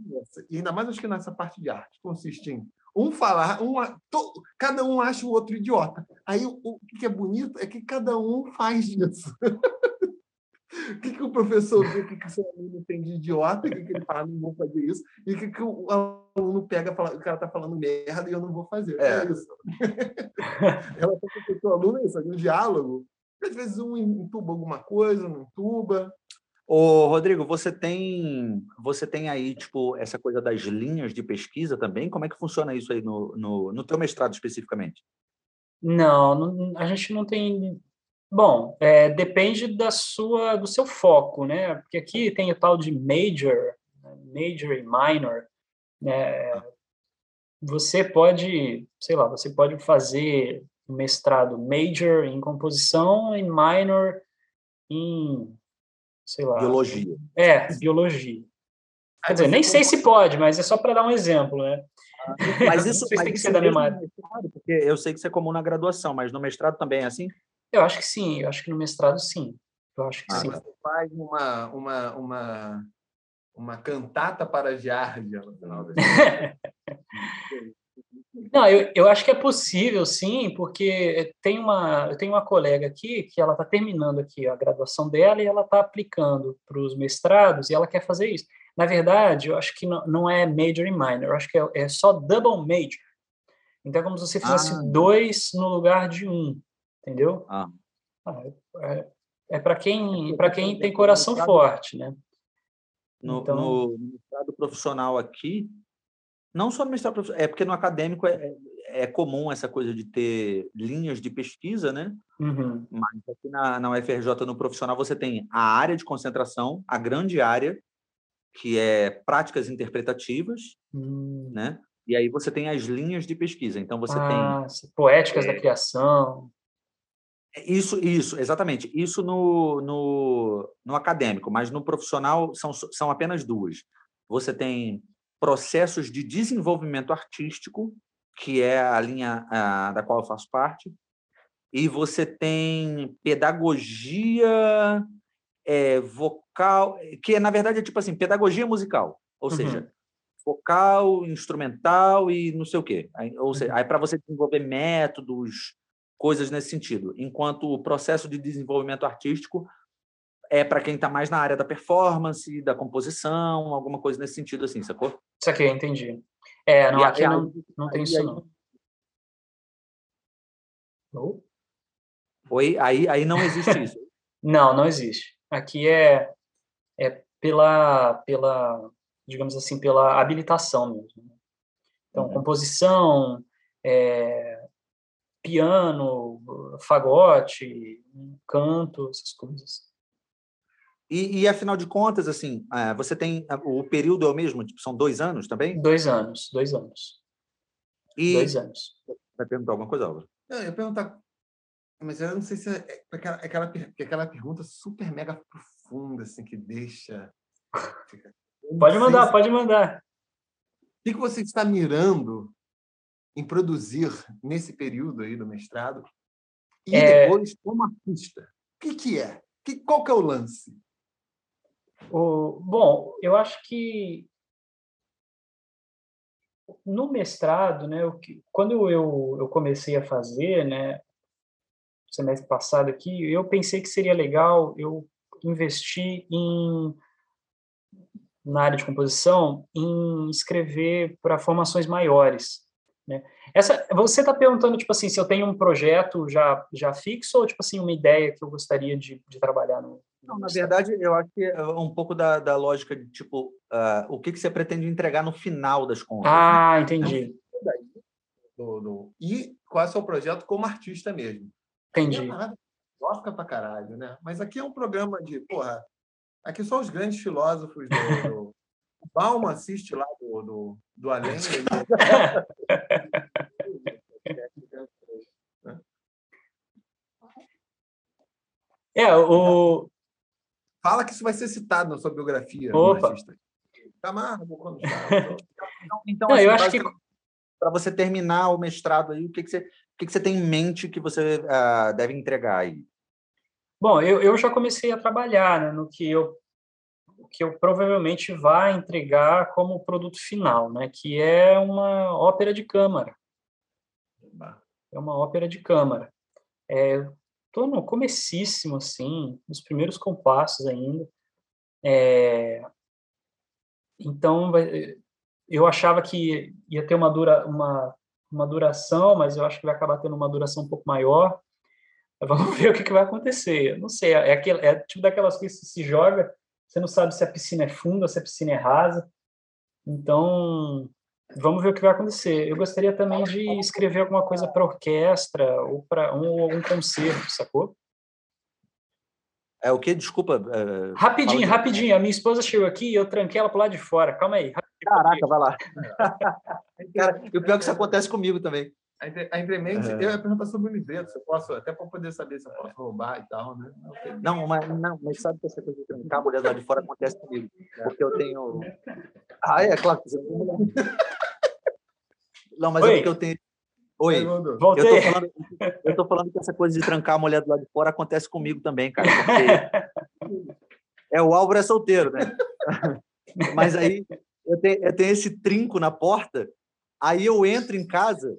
e ainda mais acho que nessa parte de arte, consiste em um falar, um, cada um acha o outro idiota. Aí o, o que é bonito é que cada um faz isso. <laughs> o que, que o professor vê, o que, que o seu aluno tem de idiota, o que, que ele fala, não vou fazer isso, e o que, que o aluno pega, fala, o cara está falando merda e eu não vou fazer. É, é isso. <laughs> Ela com o professor-aluno é isso, é um diálogo. Às vezes um entuba alguma coisa, não entuba. Ô, Rodrigo, você tem você tem aí tipo essa coisa das linhas de pesquisa também? Como é que funciona isso aí no, no, no teu mestrado especificamente? Não, não, a gente não tem Bom, é, depende da sua, do seu foco, né? Porque aqui tem o tal de major, né? major e minor. Né? Você pode, sei lá, você pode fazer mestrado major em composição e minor em, sei lá. Biologia. É, biologia. Quer dizer, nem sei se pode, mas é só para dar um exemplo, né? Mas isso <laughs> mas tem que ser da minha área. Porque eu sei que isso é comum na graduação, mas no mestrado também é assim? Eu acho que sim, eu acho que no mestrado sim. Eu acho que ah, sim. Você faz uma, uma, uma, uma cantata para Giardia no final da <laughs> Não, eu, eu acho que é possível, sim, porque tem uma, eu tenho uma colega aqui que ela está terminando aqui a graduação dela e ela está aplicando para os mestrados e ela quer fazer isso. Na verdade, eu acho que não, não é major e minor, eu acho que é, é só double major. Então é como se você fizesse ah. dois no lugar de um entendeu? Ah. ah é, é para quem, para quem tem coração forte, né? No, então... no mestrado profissional aqui, não só no mestrado profissional, é porque no acadêmico é, é comum essa coisa de ter linhas de pesquisa, né? Uhum. Mas aqui na, na UFRJ, no profissional, você tem a área de concentração, a grande área, que é práticas interpretativas, uhum. né? E aí você tem as linhas de pesquisa. Então você ah, tem poéticas é, da criação. Isso, isso, exatamente. Isso no, no, no acadêmico, mas no profissional são, são apenas duas. Você tem processos de desenvolvimento artístico, que é a linha a, da qual eu faço parte, e você tem pedagogia é, vocal, que na verdade é tipo assim, pedagogia musical, ou uhum. seja, vocal, instrumental e não sei o quê. Aí, ou seja, uhum. aí para você desenvolver métodos, coisas nesse sentido. Enquanto o processo de desenvolvimento artístico é para quem está mais na área da performance, da composição, alguma coisa nesse sentido, assim, sacou? Isso aqui, entendi. É, não, aqui não, não tem isso, não. Oh. Oi? Aí, aí não existe isso? <laughs> não, não existe. Aqui é, é pela, pela, digamos assim, pela habilitação mesmo. Né? Então, uhum. composição, é, piano, fagote, canto, essas coisas. E, e, afinal de contas, assim, é, você tem o período é o mesmo? Tipo, são dois anos também? Dois anos, dois anos. E... Dois anos. Vai perguntar alguma coisa, Álvaro? Não, eu ia perguntar Mas eu não sei se é, é aquela, aquela, aquela pergunta super mega profunda, assim, que deixa. Pode mandar, se... pode mandar. O que você está mirando em produzir nesse período aí do mestrado e é... depois como artista? O que, que é? Que, qual que é o lance? O, bom, eu acho que no mestrado, né, eu, quando eu, eu comecei a fazer, né, semestre passado aqui, eu pensei que seria legal eu investir em na área de composição em escrever para formações maiores. Né? Essa, você está perguntando tipo assim se eu tenho um projeto já já fixo ou tipo assim uma ideia que eu gostaria de, de trabalhar no não, na verdade, eu acho que é um pouco da, da lógica de tipo uh, o que, que você pretende entregar no final das contas. Né? Ah, né? entendi. Do, do... E qual é o seu projeto como artista mesmo? Entendi. Gosta pra caralho, né? Mas aqui é um programa de, porra, aqui só os grandes filósofos do. do... O Balma assiste lá do, do, do Além. <laughs> É, o. <laughs> Fala que isso vai ser citado na sua biografia. Opa. Camargo, quando Então, <laughs> então Não, assim, eu acho que para você terminar o mestrado aí, o que, que, você, o que, que você tem em mente que você uh, deve entregar aí? Bom, eu, eu já comecei a trabalhar né, no que eu que eu provavelmente vá entregar como produto final, né, que é uma ópera de câmara. É uma ópera de câmara. É, tô no comecíssimo, assim, nos primeiros compassos ainda. É, então, eu achava que ia ter uma, dura, uma, uma duração, mas eu acho que vai acabar tendo uma duração um pouco maior. <laughs> Vamos ver o que, que vai acontecer. Eu não sei, é, aquele, é tipo daquelas coisas que se joga, você não sabe se a piscina é funda, se a piscina é rasa. Então, vamos ver o que vai acontecer. Eu gostaria também de escrever alguma coisa para orquestra ou para um, algum concerto, sacou? É o que? Desculpa. É... Rapidinho, rapidinho. A minha esposa chegou aqui e eu tranquei ela pro lado de fora. Calma aí. Caraca, vai lá. <laughs> Cara, e o pior é que isso acontece comigo também. A Entremente, eu ia perguntar sobre o livreto, se eu posso, até para poder saber se eu posso roubar e tal, né? Não, mas, não, mas sabe que essa coisa de trancar a mulher lá de fora acontece comigo. Porque eu tenho. Ah, é claro que você. Não, mas é Oi. é porque eu tenho. Oi, Voltei. eu tô, falando, eu tô falando que essa coisa de trancar a mulher do lado de fora acontece comigo também, cara. Porque é o Álvaro é solteiro, né? <laughs> Mas aí eu tenho, eu tenho esse trinco na porta, aí eu entro em casa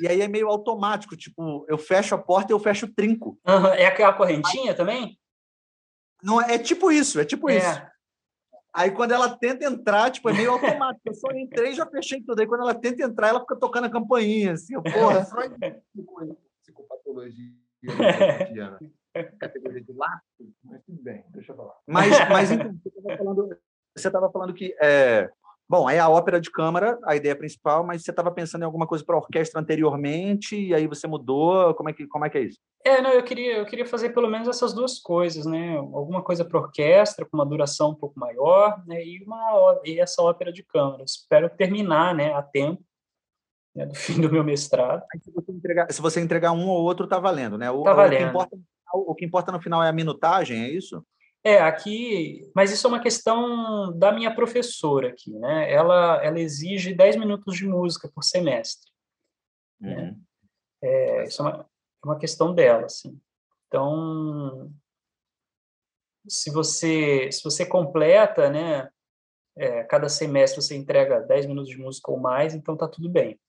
e aí é meio automático, tipo, eu fecho a porta e eu fecho o trinco. Uhum. É aquela correntinha também? Não, é tipo isso, é tipo é. isso. Aí quando ela tenta entrar, tipo, é meio automático. Eu só entrei e já fechei tudo. Aí quando ela tenta entrar, ela fica tocando a campainha, assim, porra. É, psicopatologia categoria de lápis, mas tudo bem, deixa eu falar. Mas, mas então, você estava falando, falando, que é, Bom, é a ópera de câmara, a ideia principal, mas você estava pensando em alguma coisa para orquestra anteriormente e aí você mudou? Como é que, como é, que é isso? É, não, eu queria, eu queria fazer pelo menos essas duas coisas, né? Alguma coisa para orquestra, com uma duração um pouco maior, né? E, uma, e essa ópera de câmara. Espero terminar né, a tempo né, do <laughs> fim do meu mestrado. se, você entregar, se você entregar um ou outro, está valendo, né? O, tá valendo. O que, importa, o que importa no final é a minutagem, é isso? É, aqui, mas isso é uma questão da minha professora aqui, né? Ela, ela exige 10 minutos de música por semestre. Né? Uhum. Né? É, isso é uma, é uma questão dela, assim. Então, se você, se você completa, né? É, cada semestre você entrega 10 minutos de música ou mais, então tá tudo bem.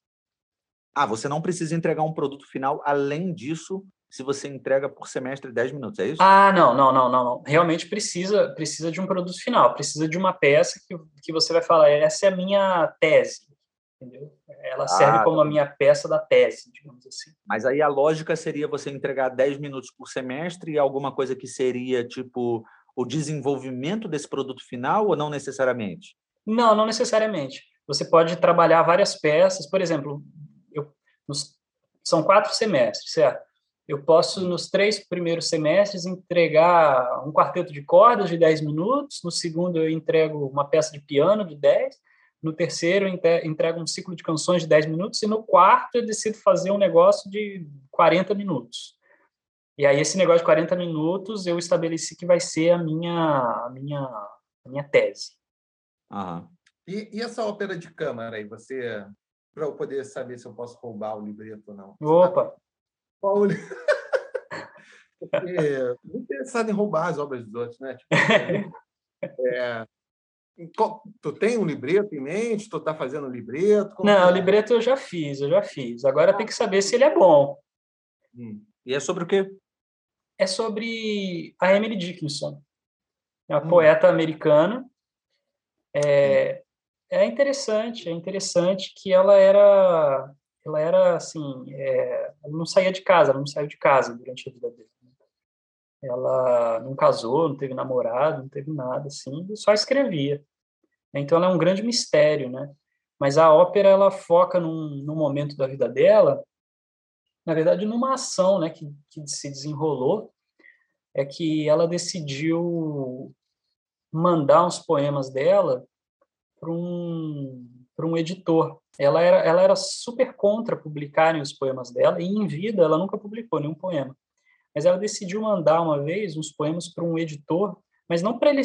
Ah, você não precisa entregar um produto final além disso se você entrega por semestre 10 minutos, é isso? Ah, não, não, não, não, não. Realmente precisa, precisa de um produto final, precisa de uma peça que, que você vai falar, essa é a minha tese, entendeu? Ela serve ah, como tá. a minha peça da tese, digamos assim. Mas aí a lógica seria você entregar 10 minutos por semestre e alguma coisa que seria, tipo, o desenvolvimento desse produto final ou não necessariamente? Não, não necessariamente. Você pode trabalhar várias peças, por exemplo, eu, nos, são quatro semestres, certo? Eu posso, nos três primeiros semestres, entregar um quarteto de cordas de 10 minutos, no segundo eu entrego uma peça de piano de 10, no terceiro eu entrego um ciclo de canções de 10 minutos, e no quarto eu decido fazer um negócio de 40 minutos. E aí, esse negócio de 40 minutos, eu estabeleci que vai ser a minha, a minha, a minha tese. Aham. E, e essa ópera de câmara aí, você, para eu poder saber se eu posso roubar o libreto ou não? Opa! Qual <laughs> o... Porque, não interessado em roubar as obras dos outros, né? Tipo, <laughs> é, tu tem um libreto em mente? Tu está fazendo um libreto? Como não, o é? libreto eu já fiz, eu já fiz. Agora tem que saber se ele é bom. Hum. E é sobre o quê? É sobre a Emily Dickinson, é uma hum. poeta americana. É, é interessante, é interessante que ela era, ela era assim, é, ela não saía de casa, ela não saiu de casa durante a vida dele. Ela não casou, não teve namorado, não teve nada assim, só escrevia. Então ela é um grande mistério, né? Mas a ópera ela foca num, num momento da vida dela, na verdade numa ação, né, que, que se desenrolou, é que ela decidiu mandar uns poemas dela para um para um editor. Ela era ela era super contra publicarem os poemas dela e em vida ela nunca publicou nenhum poema. Mas ela decidiu mandar uma vez uns poemas para um editor, mas não para ele,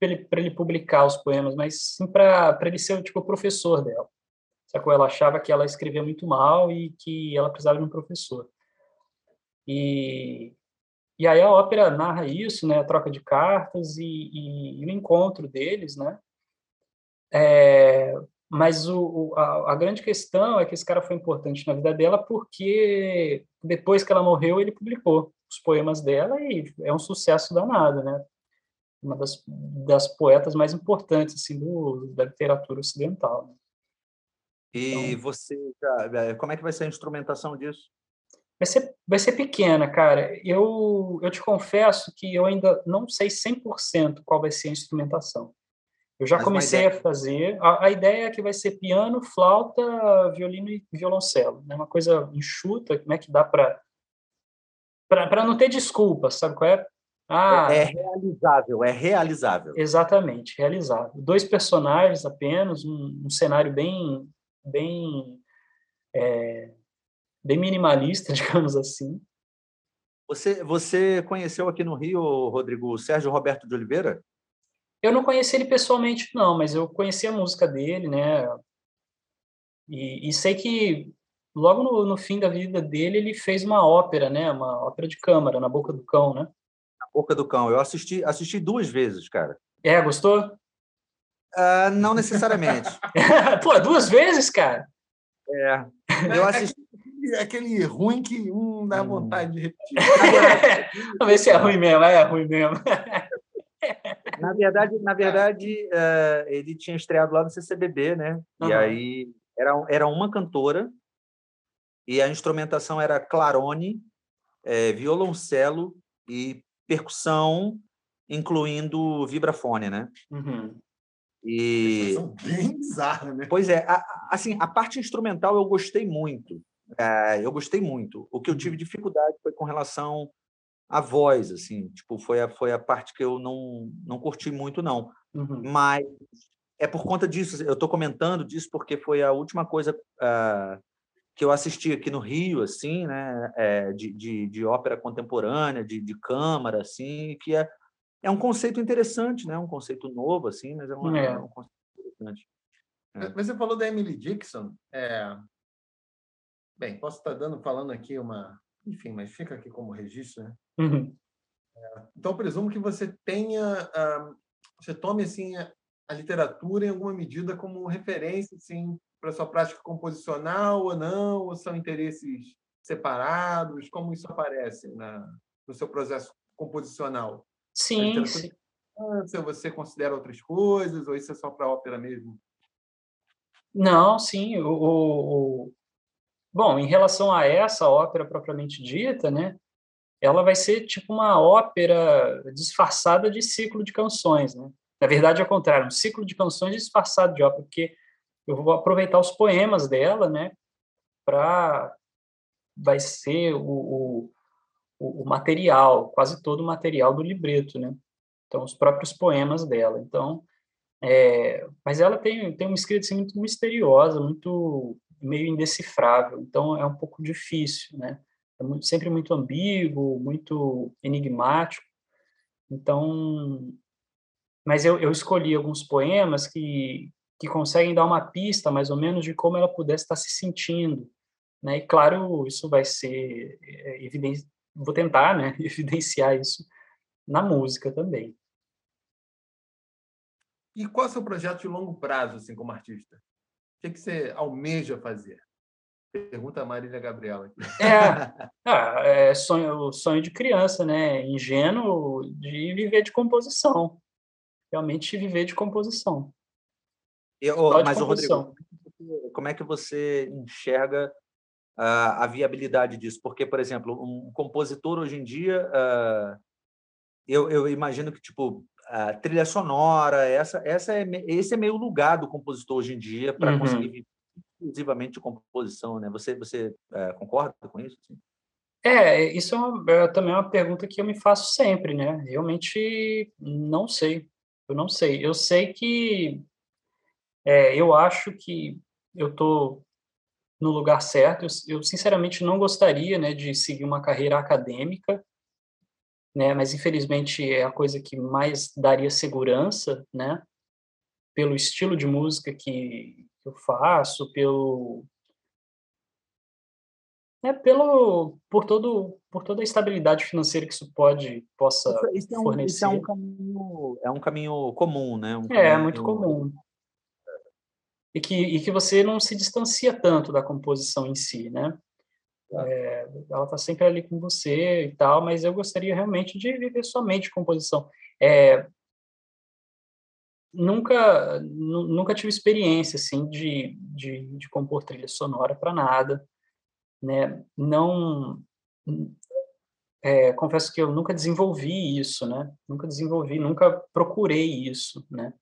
ele, ele publicar os poemas, mas sim para ele ser tipo o professor dela. Sacou? Ela achava que ela escrevia muito mal e que ela precisava de um professor. E, e aí a ópera narra isso, né, a troca de cartas e, e, e o encontro deles, né? É, mas o, a, a, grande questão é que esse cara foi importante na vida dela porque depois que ela morreu, ele publicou os poemas dela e é um sucesso danado, né? Uma das, das poetas mais importantes assim do, da literatura ocidental. Né? E então, você, já, como é que vai ser a instrumentação disso? Vai ser, vai ser pequena, cara. Eu, eu te confesso que eu ainda não sei 100% qual vai ser a instrumentação. Eu já Mas comecei a fazer. A, a, ideia é que vai ser piano, flauta, violino e violoncelo. É uma coisa enxuta, como é que dá para para não ter desculpa, sabe qual é? Ah, é, é realizável, é realizável. Exatamente, realizável. Dois personagens apenas, um, um cenário bem bem é, bem minimalista, <laughs> digamos assim. Você você conheceu aqui no Rio, Rodrigo, o Sérgio Roberto de Oliveira? Eu não conheci ele pessoalmente, não, mas eu conheci a música dele, né? E, e sei que logo no, no, fim da vida dele ele fez uma ópera, né? Uma ópera de câmara, Na Boca do Cão, né? Na Boca do Cão. Eu assisti, assisti duas vezes, cara. É, gostou? Uh, não necessariamente. <laughs> Pô, duas vezes, cara? É. Eu assisti. É aquele ruim que um dá vontade de repetir. <laughs> Vamos ver se é ruim mesmo. É ruim mesmo. <laughs> na verdade, na verdade uh, ele tinha estreado lá no CCBB, né? Uhum. E aí era, era uma cantora e a instrumentação era clarone, é, violoncelo e percussão, incluindo vibrafone, né? Uhum. E bem bizarra, né? Pois é, a, assim a parte instrumental eu gostei muito. É, eu gostei muito. O que eu tive uhum. dificuldade foi com relação a voz, assim, tipo, foi a, foi a parte que eu não, não curti muito, não. Uhum. Mas é por conta disso, eu estou comentando disso porque foi a última coisa uh, que eu assisti aqui no Rio, assim, né, é, de, de, de, ópera contemporânea, de, de câmara, assim, que é, é um conceito interessante, né, um conceito novo, assim, mas é, uma, é. é um conceito interessante. É. Você falou da Emily Dixon, é... bem, posso estar dando, falando aqui uma, enfim, mas fica aqui como registro, né? Uhum. É, então, presumo que você tenha, uh, você tome assim a, a, literatura em alguma medida como referência, assim, para sua prática composicional ou não, ou são interesses separados? Como isso aparece na, no seu processo composicional? Sim, sim. Se você considera outras coisas, ou isso é só para ópera mesmo? Não, sim. O, o, Bom, em relação a essa ópera propriamente dita, né, ela vai ser tipo uma ópera disfarçada de ciclo de canções, né? Na verdade, é o contrário, um ciclo de canções disfarçado de ópera, porque eu vou aproveitar os poemas dela, né, para vai ser o, o, o, material, quase todo o material do libreto, né? Então, os próprios poemas dela. Então, é, mas ela tem, tem uma escrita assim, muito misteriosa, muito meio indecifrável, então é um pouco difícil, né? É muito, sempre muito ambíguo, muito enigmático. Então, mas eu, eu escolhi alguns poemas que, que conseguem dar uma pista, mais ou menos, de como ela pudesse estar se sentindo. Né? E, claro, isso vai ser é, evidente, vou tentar né, <laughs> evidenciar isso na música também. E qual é o seu projeto de longo prazo, assim, como artista? O que, que você almeja fazer? Pergunta a Marília Gabriela. É, ah, é sonho, sonho de criança, né? Ingênuo de viver de composição. Realmente viver de composição. Eu, mas, composição. Rodrigo, como é que você enxerga a, a, viabilidade disso? Porque, por exemplo, um compositor hoje em dia, uh, eu, eu imagino que, tipo, a trilha sonora, essa, essa é, esse é meio lugar do compositor hoje em dia para uhum. conseguir viver exclusivamente de composição, né? Você, você é, concorda com isso? Sim? É, isso é, uma, é também uma pergunta que eu me faço sempre, né? Realmente não sei, eu não sei. Eu sei que é, eu acho que eu estou no lugar certo. Eu, eu, sinceramente não gostaria, né, de seguir uma carreira acadêmica né? Mas infelizmente é a coisa que mais daria segurança, né? Pelo estilo de música que eu faço, pelo é pelo por todo por toda a estabilidade financeira que isso pode possa isso é um, fornecer. Isso é um caminho é um caminho comum, né? Um é muito comum. E que, e que você não se distancia tanto da composição em si, né? É, ela está sempre ali com você e tal, mas eu gostaria realmente de viver somente composição. É, nunca nunca tive experiência assim de, de, de compor trilha sonora para nada, né? Não é, confesso que eu nunca desenvolvi isso, né? Nunca desenvolvi, nunca procurei isso, né?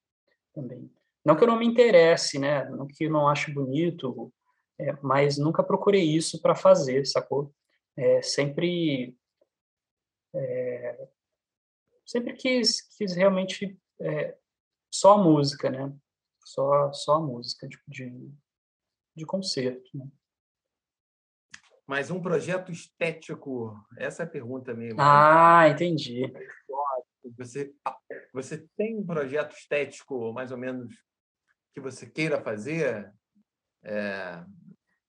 Também. Não que eu não me interesse, né? Não que eu não ache bonito é, mas nunca procurei isso para fazer, sacou? É, sempre é, sempre quis, quis realmente é, só a música, né? Só, só a música de, de, de concerto, né? Mas um projeto estético, essa é a pergunta mesmo. Ah, entendi. Você, você tem um projeto estético, mais ou menos, que você queira fazer? É,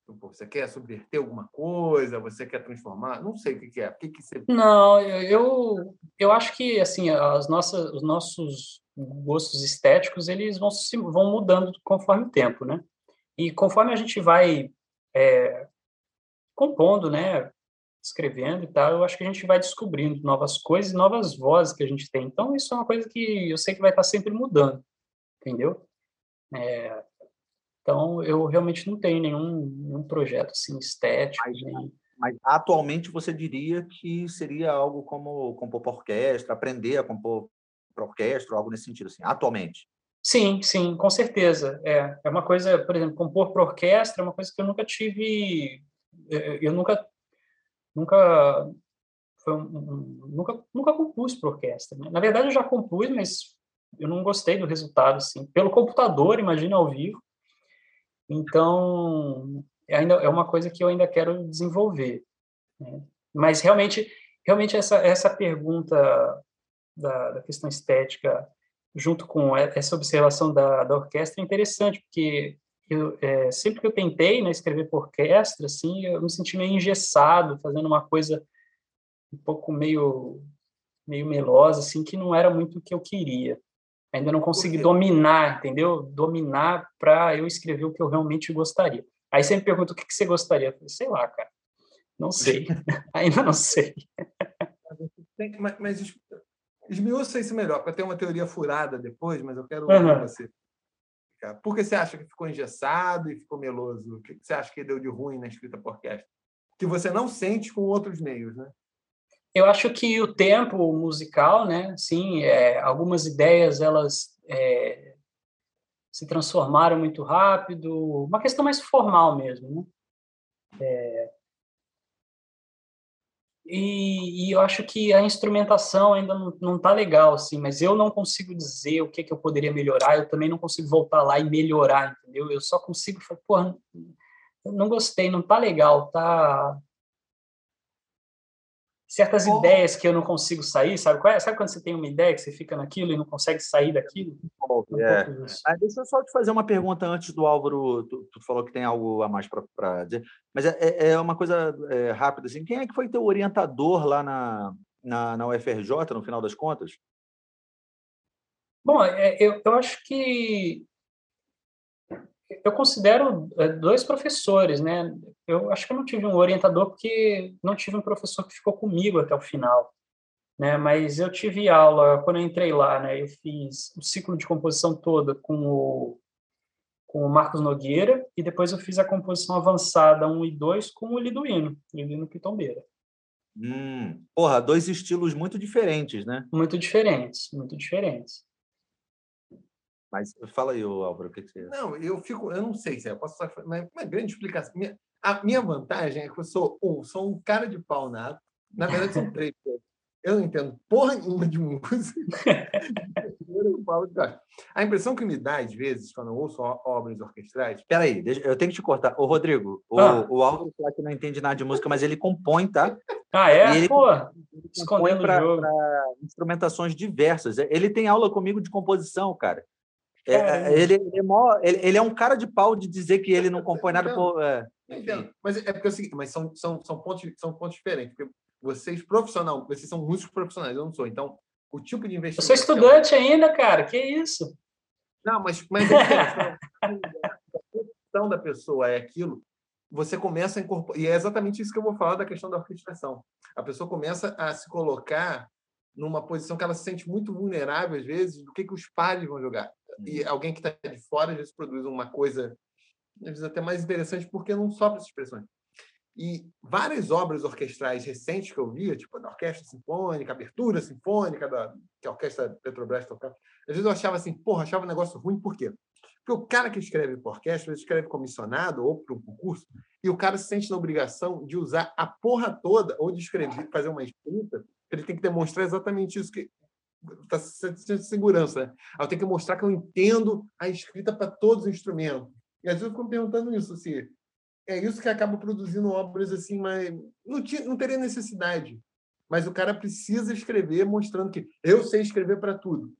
você quer subverter alguma coisa? Você quer transformar? Não sei o que, é. O que, que você... Não, eu, eu acho que assim as nossas, os nossos gostos estéticos eles vão se, vão mudando conforme o tempo, né? E conforme a gente vai é, compondo, né, escrevendo e tal, eu acho que a gente vai descobrindo novas coisas, novas vozes que a gente tem. Então isso é uma coisa que eu sei que vai estar sempre mudando, entendeu? É, então, eu realmente não tenho nenhum, nenhum projeto assim, estético. Mas, nem... mas, atualmente você diria que seria algo como compor para orquestra, aprender a compor para orquestra, algo nesse sentido, assim, atualmente? Sim, sim, com certeza. É, é uma coisa, por exemplo, compor para orquestra é uma coisa que eu nunca tive, eu nunca, nunca, um, nunca, nunca compus para orquestra. Né? Na verdade, eu já compus, mas eu não gostei do resultado, assim. Pelo computador, imagina ao vivo, então, ainda é uma coisa que eu ainda quero desenvolver. Né? Mas realmente, realmente essa essa pergunta da, da, questão estética, junto com essa observação da, da orquestra, é interessante, porque eu, é, sempre que eu tentei né, escrever por orquestra, assim, eu me senti meio engessado, fazendo uma coisa um pouco meio meio melosa, assim, que não era muito o que eu queria. Ainda não consegui dominar, entendeu? Dominar para eu escrever o que eu realmente gostaria. Aí você me pergunta o que, que você gostaria. Falei, sei lá, cara. Não sei. <laughs> Ainda não sei. mas, mas esmiuça isso melhor, para ter uma teoria furada depois, mas eu quero uhum. você. Por que você acha que ficou engessado e ficou meloso? O que você acha que deu de ruim na escrita por orquestra? Que você não sente com outros meios, né? Eu acho que o tempo musical, né? Sim, é, algumas ideias elas é, se transformaram muito rápido, uma questão mais formal mesmo, né? É, e, e, eu acho que a instrumentação ainda não, não tá legal, assim, mas eu não consigo dizer o que, que eu poderia melhorar, eu também não consigo voltar lá e melhorar, entendeu? Eu só consigo falar, porra, não gostei, não tá legal, tá certas oh. ideias que eu não consigo sair, sabe? É? Sabe quando você tem uma ideia que você fica naquilo e não consegue sair daquilo? Oh, é. ah, deixa eu só te fazer uma pergunta antes do Álvaro. Tu, tu falou que tem algo a mais para dizer, mas é, é, uma coisa é, rápida assim. Quem é que foi teu orientador lá na, na, na UFRJ, no final das contas? Bom, eu, eu acho que eu considero é, dois professores, né? Eu acho que eu não tive um orientador porque não tive um professor que ficou comigo até o final, né? Mas eu tive aula quando eu entrei lá, né? Eu fiz o ciclo de composição toda com o com o Marcos Nogueira e depois eu fiz a composição avançada 1 e 2 com o Liduíno, Liduíno Pitombeira. Hum, porra, dois estilos muito diferentes, né? Muito diferentes, muito diferentes. Mas fala aí, Álvaro, o que, que você. Não, eu fico, eu não sei se é, eu posso só uma, uma grande explicação. Minha, a minha vantagem é que eu sou um, sou um cara de pau nato. Na verdade, são três. Eu não entendo porra nenhuma de <laughs> música. a impressão que me dá, às vezes, quando eu ouço obras orquestrais. Peraí, eu tenho que te cortar. Ô, Rodrigo, o, ah. o Álvaro fala que não entende nada de música, mas ele compõe, tá? Ah, é? E ele Pô, escondendo pra, jogo. Pra instrumentações diversas. Ele tem aula comigo de composição, cara. É, é, ele, ele, é mó, ele, ele, é um cara de pau de dizer que ele não compõe nada por. É, mas é porque é o seguinte, mas são, são, são, pontos, são pontos diferentes. Porque vocês profissional, vocês são músicos profissionais, eu não sou. Então, o tipo de investimento. Eu sou estudante ainda, cara. Que isso? Não, mas, mas é a profissão da pessoa é aquilo. Você começa a incorporar. E é exatamente isso que eu vou falar da questão da orquestração. A pessoa começa a se colocar numa posição que ela se sente muito vulnerável, às vezes, do que, que os pares vão jogar. E uhum. alguém que está de fora, às vezes, produz uma coisa, às vezes, até mais interessante, porque não sofre essas expressões. E várias obras orquestrais recentes que eu via, tipo da Orquestra Sinfônica, Abertura Sinfônica, da, que a Orquestra Petrobras tocava, às vezes eu achava assim, porra, achava um negócio ruim, por quê? Porque o cara que escreve para orquestra, ele escreve comissionado ou para um concurso, e o cara se sente na obrigação de usar a porra toda, ou de escrever, fazer uma escrita, ele tem que demonstrar exatamente isso que está sentindo segurança. Né? Eu tenho que mostrar que eu entendo a escrita para todos os instrumentos. E às vezes eu fico me perguntando isso, assim, é isso que acaba produzindo obras assim, mas não, tinha, não teria necessidade. Mas o cara precisa escrever mostrando que eu sei escrever para tudo.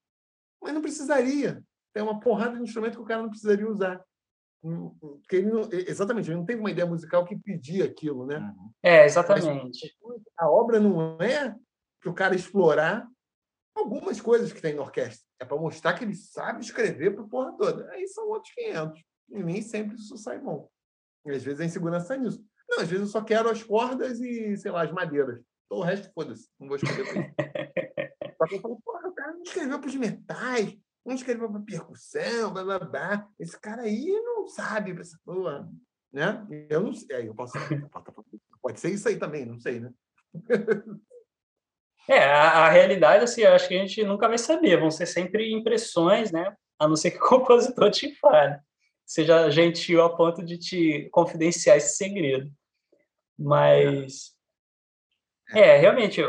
Mas não precisaria. Tem uma porrada de instrumento que o cara não precisaria usar. Porque ele não, exatamente, ele não tem uma ideia musical que pedir aquilo, né? Uhum. É, exatamente. Mas a obra não é para o cara explorar algumas coisas que tem na orquestra. É para mostrar que ele sabe escrever para porra toda. Aí são outros 500. E nem sempre isso sai bom. E às vezes a insegurança é nisso. Não, às vezes eu só quero as cordas e, sei lá, as madeiras. Então, o resto, foda-se. Não vou escrever para isso. <laughs> só que eu falo, porra, o cara não escreveu para os metais, não escreveu para percussão, blá, blá, blá. Esse cara aí não sabe essa porra. Né? Eu não sei. Aí eu posso. Pode ser isso aí também, não sei, né? <laughs> É, a, a, realidade, assim, eu acho que a gente nunca vai saber. Vão ser sempre impressões, né? A não ser que o <laughs> compositor te fale seja gentil a ponto de te confidenciar esse segredo. Mas é, realmente,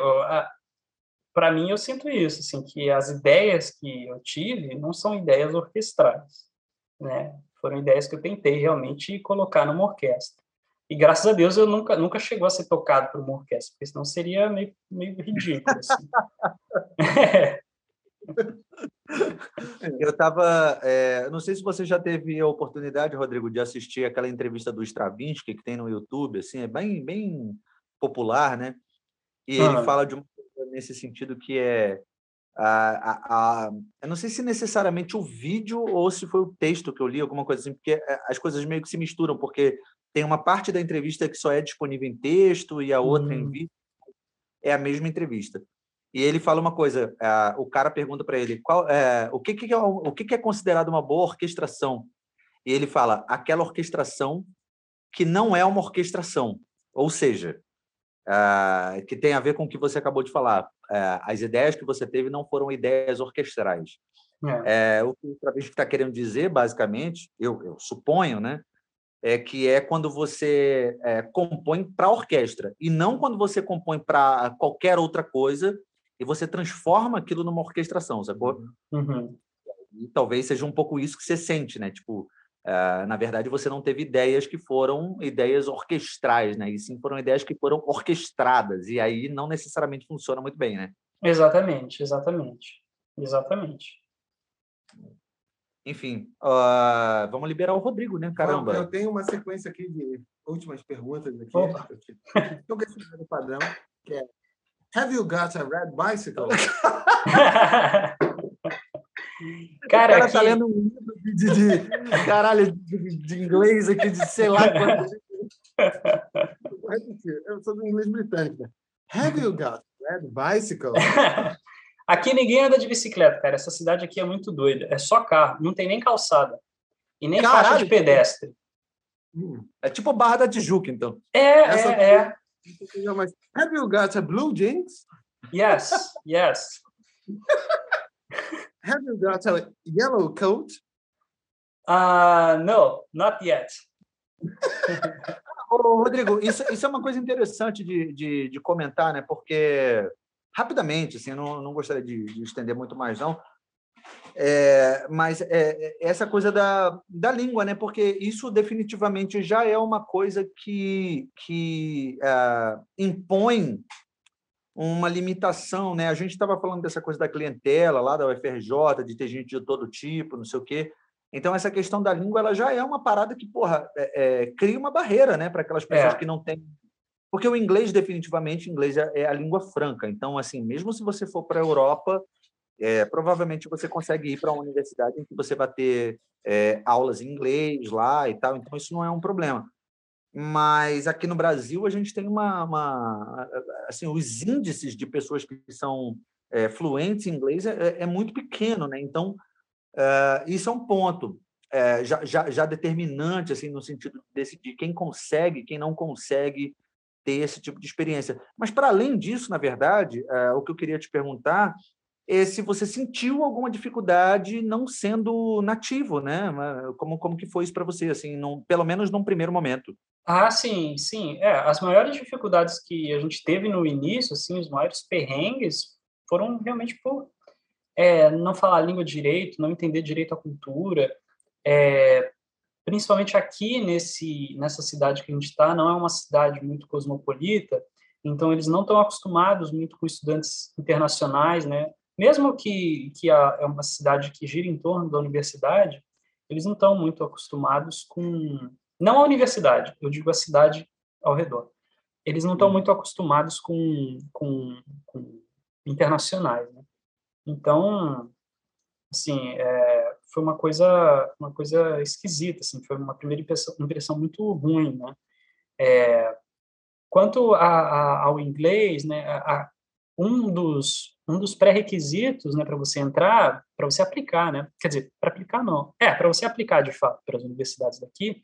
para mim eu sinto isso, assim, que as ideias que eu tive não são ideias orquestrais, né? Foram ideias que eu tentei realmente colocar numa orquestra. E graças a Deus eu nunca nunca chegou a ser tocado por uma orquestra, porque senão seria meio, meio ridículo. Assim. <laughs> Eu estava. É, não sei se você já teve a oportunidade, Rodrigo, de assistir aquela entrevista do Stravinsky que tem no YouTube, assim, é bem, bem popular, né? E ele ah. fala de uma coisa nesse sentido que é. A, a, a, eu não sei se necessariamente o vídeo ou se foi o texto que eu li, alguma coisa assim, porque é, as coisas meio que se misturam, porque tem uma parte da entrevista que só é disponível em texto e a outra hum. em vídeo. É a mesma entrevista. E ele fala uma coisa, é, o cara pergunta para ele qual, é, o, que, que, é, o que, que é considerado uma boa orquestração. E ele fala aquela orquestração que não é uma orquestração, ou seja, é, que tem a ver com o que você acabou de falar. É, as ideias que você teve não foram ideias orquestrais. É. é o que o Stravinsky está querendo dizer, basicamente, eu, eu, suponho, né, é que é quando você é, compõe para orquestra e não quando você compõe para qualquer outra coisa e você transforma aquilo numa orquestração, sacou? Uhum. E talvez seja um pouco isso que você sente, né? Tipo, Uh, na verdade, você não teve ideias que foram ideias orquestrais, né? E sim foram ideias que foram orquestradas, e aí não necessariamente funciona muito bem, né? Exatamente, exatamente. Exatamente. Enfim, uh, vamos liberar o Rodrigo, né? Caramba. Eu tenho uma sequência aqui de últimas perguntas aqui. Estou questionando o padrão, que é Have you got a red bicycle? <laughs> Cara, cara aqui... tá lendo um livro de, de, de caralho, de, de, inglês aqui, de sei lá quanto. Eu sou do inglês britânico. Have you got red bicycle? <laughs> Aqui ninguém anda de bicicleta, cara. Essa cidade aqui é muito doida. É só carro, não tem nem calçada. E nem Caralho. faixa de pedestre. Hum. É tipo Barra da Tijuca, então. É, Essa é, é. Have you got a blue jeans? Yes, yes. <laughs> Have you got a yellow coat? Uh, no, not yet. <laughs> Ô, Rodrigo, isso, isso é uma coisa interessante de, de, de comentar, né? Porque, rapidamente, assim, não, não gostaria de, de estender muito mais, não. É, mas é, é, essa coisa da, da língua, né? Porque isso definitivamente já é uma coisa que, que é, impõe uma limitação, né? A gente estava falando dessa coisa da clientela lá da UFRJ, de ter gente de todo tipo, não sei o quê. Então, essa questão da língua ela já é uma parada que, porra, é, é, cria uma barreira, né, para aquelas pessoas que não têm. Porque o inglês, definitivamente, o inglês é, é a língua franca. Então, assim, mesmo se você for para a Europa, é, provavelmente você consegue ir para uma universidade em que você vai ter é, aulas em inglês lá e tal. Então, isso não é um problema mas aqui no Brasil a gente tem uma, uma assim os índices de pessoas que são é, fluentes em inglês é, é, muito pequeno, né? Então é, isso é um ponto já, já, já, determinante assim no sentido de decidir quem consegue, quem não consegue ter esse tipo de experiência. Mas para além disso, na verdade, é, o que eu queria te perguntar é se você sentiu alguma dificuldade não sendo nativo, né? Como como que foi isso para você, assim, num, pelo menos num primeiro momento? Ah, sim, sim. É, as maiores dificuldades que a gente teve no início, assim, os maiores perrengues, foram realmente por é, não falar a língua direito, não entender direito a cultura. É, principalmente aqui nesse nessa cidade que a gente está, não é uma cidade muito cosmopolita, então eles não estão acostumados muito com estudantes internacionais, né? Mesmo que que a, é uma cidade que gira em torno da universidade, eles não estão muito acostumados com não a universidade, eu digo a cidade ao redor. Eles não estão muito acostumados com, com, com internacionais, né? Então, assim, é, foi uma coisa, uma coisa esquisita, assim, foi uma primeira impressão, impressão muito ruim, né? É, quanto a, a, ao inglês, né, a, um dos um dos pré-requisitos, né, para você entrar, para você aplicar, né? Quer dizer, para aplicar não, é para você aplicar de fato para as universidades daqui,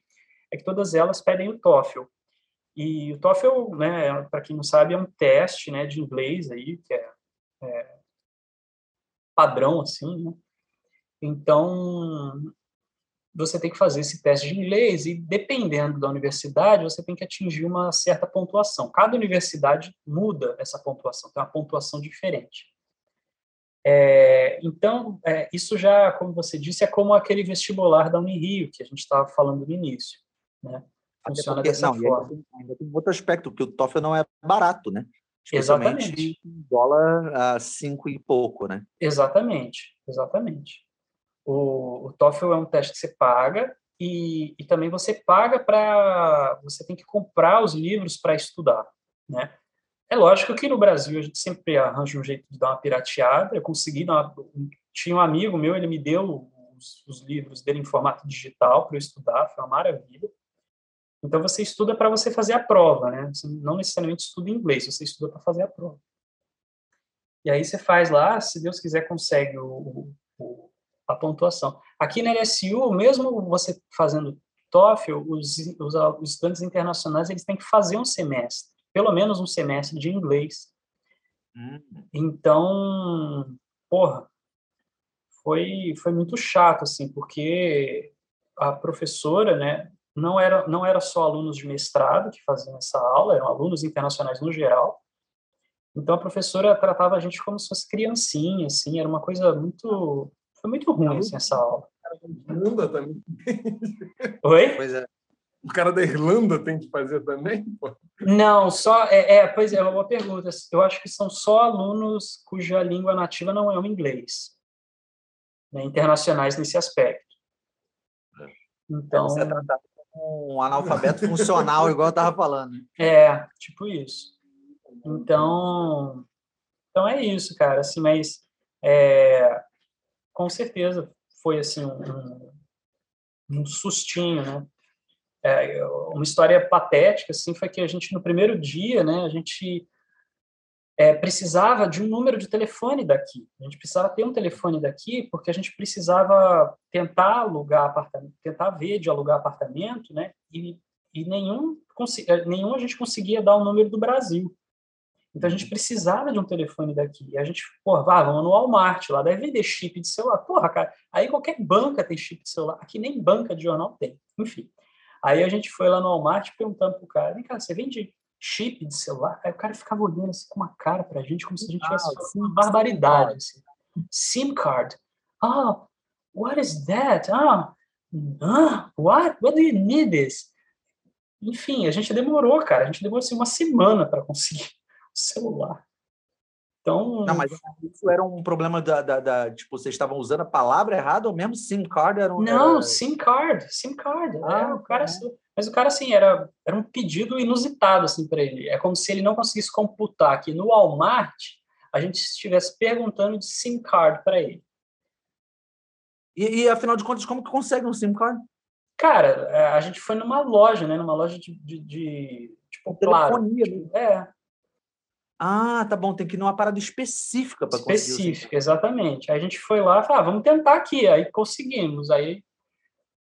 é que todas elas pedem o TOEFL. E o TOEFL, né, para quem não sabe, é um teste, né, de inglês aí que é, é padrão assim, né? Então, você tem que fazer esse teste de inglês e dependendo da universidade, você tem que atingir uma certa pontuação. Cada universidade muda essa pontuação, tem uma pontuação diferente. É, então, é, isso já, como você disse, é como aquele vestibular da Unirio que a gente estava falando no início. Né? Funciona porque, dessa não, forma. Ainda tem, ainda tem outro aspecto, que o TOEFL não é barato, né? Exatamente. dólar a cinco e pouco, né? Exatamente, exatamente. O, o TOEFL é um teste que você paga e, e também você paga para... Você tem que comprar os livros para estudar, né? É lógico que no Brasil a gente sempre arranja um jeito de dar uma pirateada. Eu consegui uma... Tinha um amigo meu, ele me deu os, os livros dele em formato digital para eu estudar, foi uma maravilha. Então você estuda para você fazer a prova, né? Você não necessariamente estuda inglês, você estuda para fazer a prova. E aí você faz lá, se Deus quiser, consegue o, a pontuação. Aqui na LSU, mesmo você fazendo TOEFL, os, os, os estudantes internacionais eles têm que fazer um semestre, pelo menos um semestre de inglês. Hum. Então, porra, foi, foi muito chato, assim, porque a professora, né, não era, não era só alunos de mestrado que faziam essa aula, eram alunos internacionais no geral. Então a professora tratava a gente como se fosse criancinha, assim, era uma coisa muito foi muito ruim assim, essa aula. Irlanda também. <laughs> Oi? Pois é. O cara da Irlanda tem que fazer também? Pô. Não, só. É, é, pois é, uma boa pergunta. Eu acho que são só alunos cuja língua nativa não é o inglês. Né, internacionais nesse aspecto. Então. Você é tratado como um analfabeto funcional, <laughs> igual eu estava falando. É, tipo isso. Então. Então é isso, cara. Assim, mas. É, com certeza foi assim um, um sustinho, né? É, uma história patética assim foi que a gente no primeiro dia, né? A gente é, precisava de um número de telefone daqui. A gente precisava ter um telefone daqui porque a gente precisava tentar alugar apartamento, tentar ver de alugar apartamento, né? E, e nenhum, nenhum a gente conseguia dar o número do Brasil. Então a gente precisava de um telefone daqui. E a gente, porra, vá, vamos no Walmart, lá deve vender chip de celular. Porra, cara, aí qualquer banca tem chip de celular. Aqui nem banca de jornal tem. Enfim. Aí a gente foi lá no Walmart perguntando pro cara, vem cá, você vende chip de celular? Aí o cara ficava olhando assim com uma cara pra gente, como se a gente tivesse ah, uma barbaridade. Assim. SIM card. Ah, oh, what is that? Ah, ah, what? What do you need this? Enfim, a gente demorou, cara. A gente demorou assim, uma semana para conseguir celular. Então. Não, mas isso era um problema da, da, da, Tipo, vocês estavam usando a palavra errada ou mesmo SIM card era um. Não, era... SIM card, SIM card. Ah, é, o cara, é. Mas o cara, assim, era, era um pedido inusitado, assim, para ele. É como se ele não conseguisse computar que no Walmart a gente estivesse perguntando de SIM card para ele. E, e, afinal de contas, como que consegue um SIM card? Cara, é, a gente foi numa loja, né? Numa loja de, de, de tipo, telefonia. Claro, é, ah, tá bom, tem que ir numa parada específica para conseguir. Específica, exatamente. Aí a gente foi lá e falou, ah, vamos tentar aqui. Aí conseguimos. Aí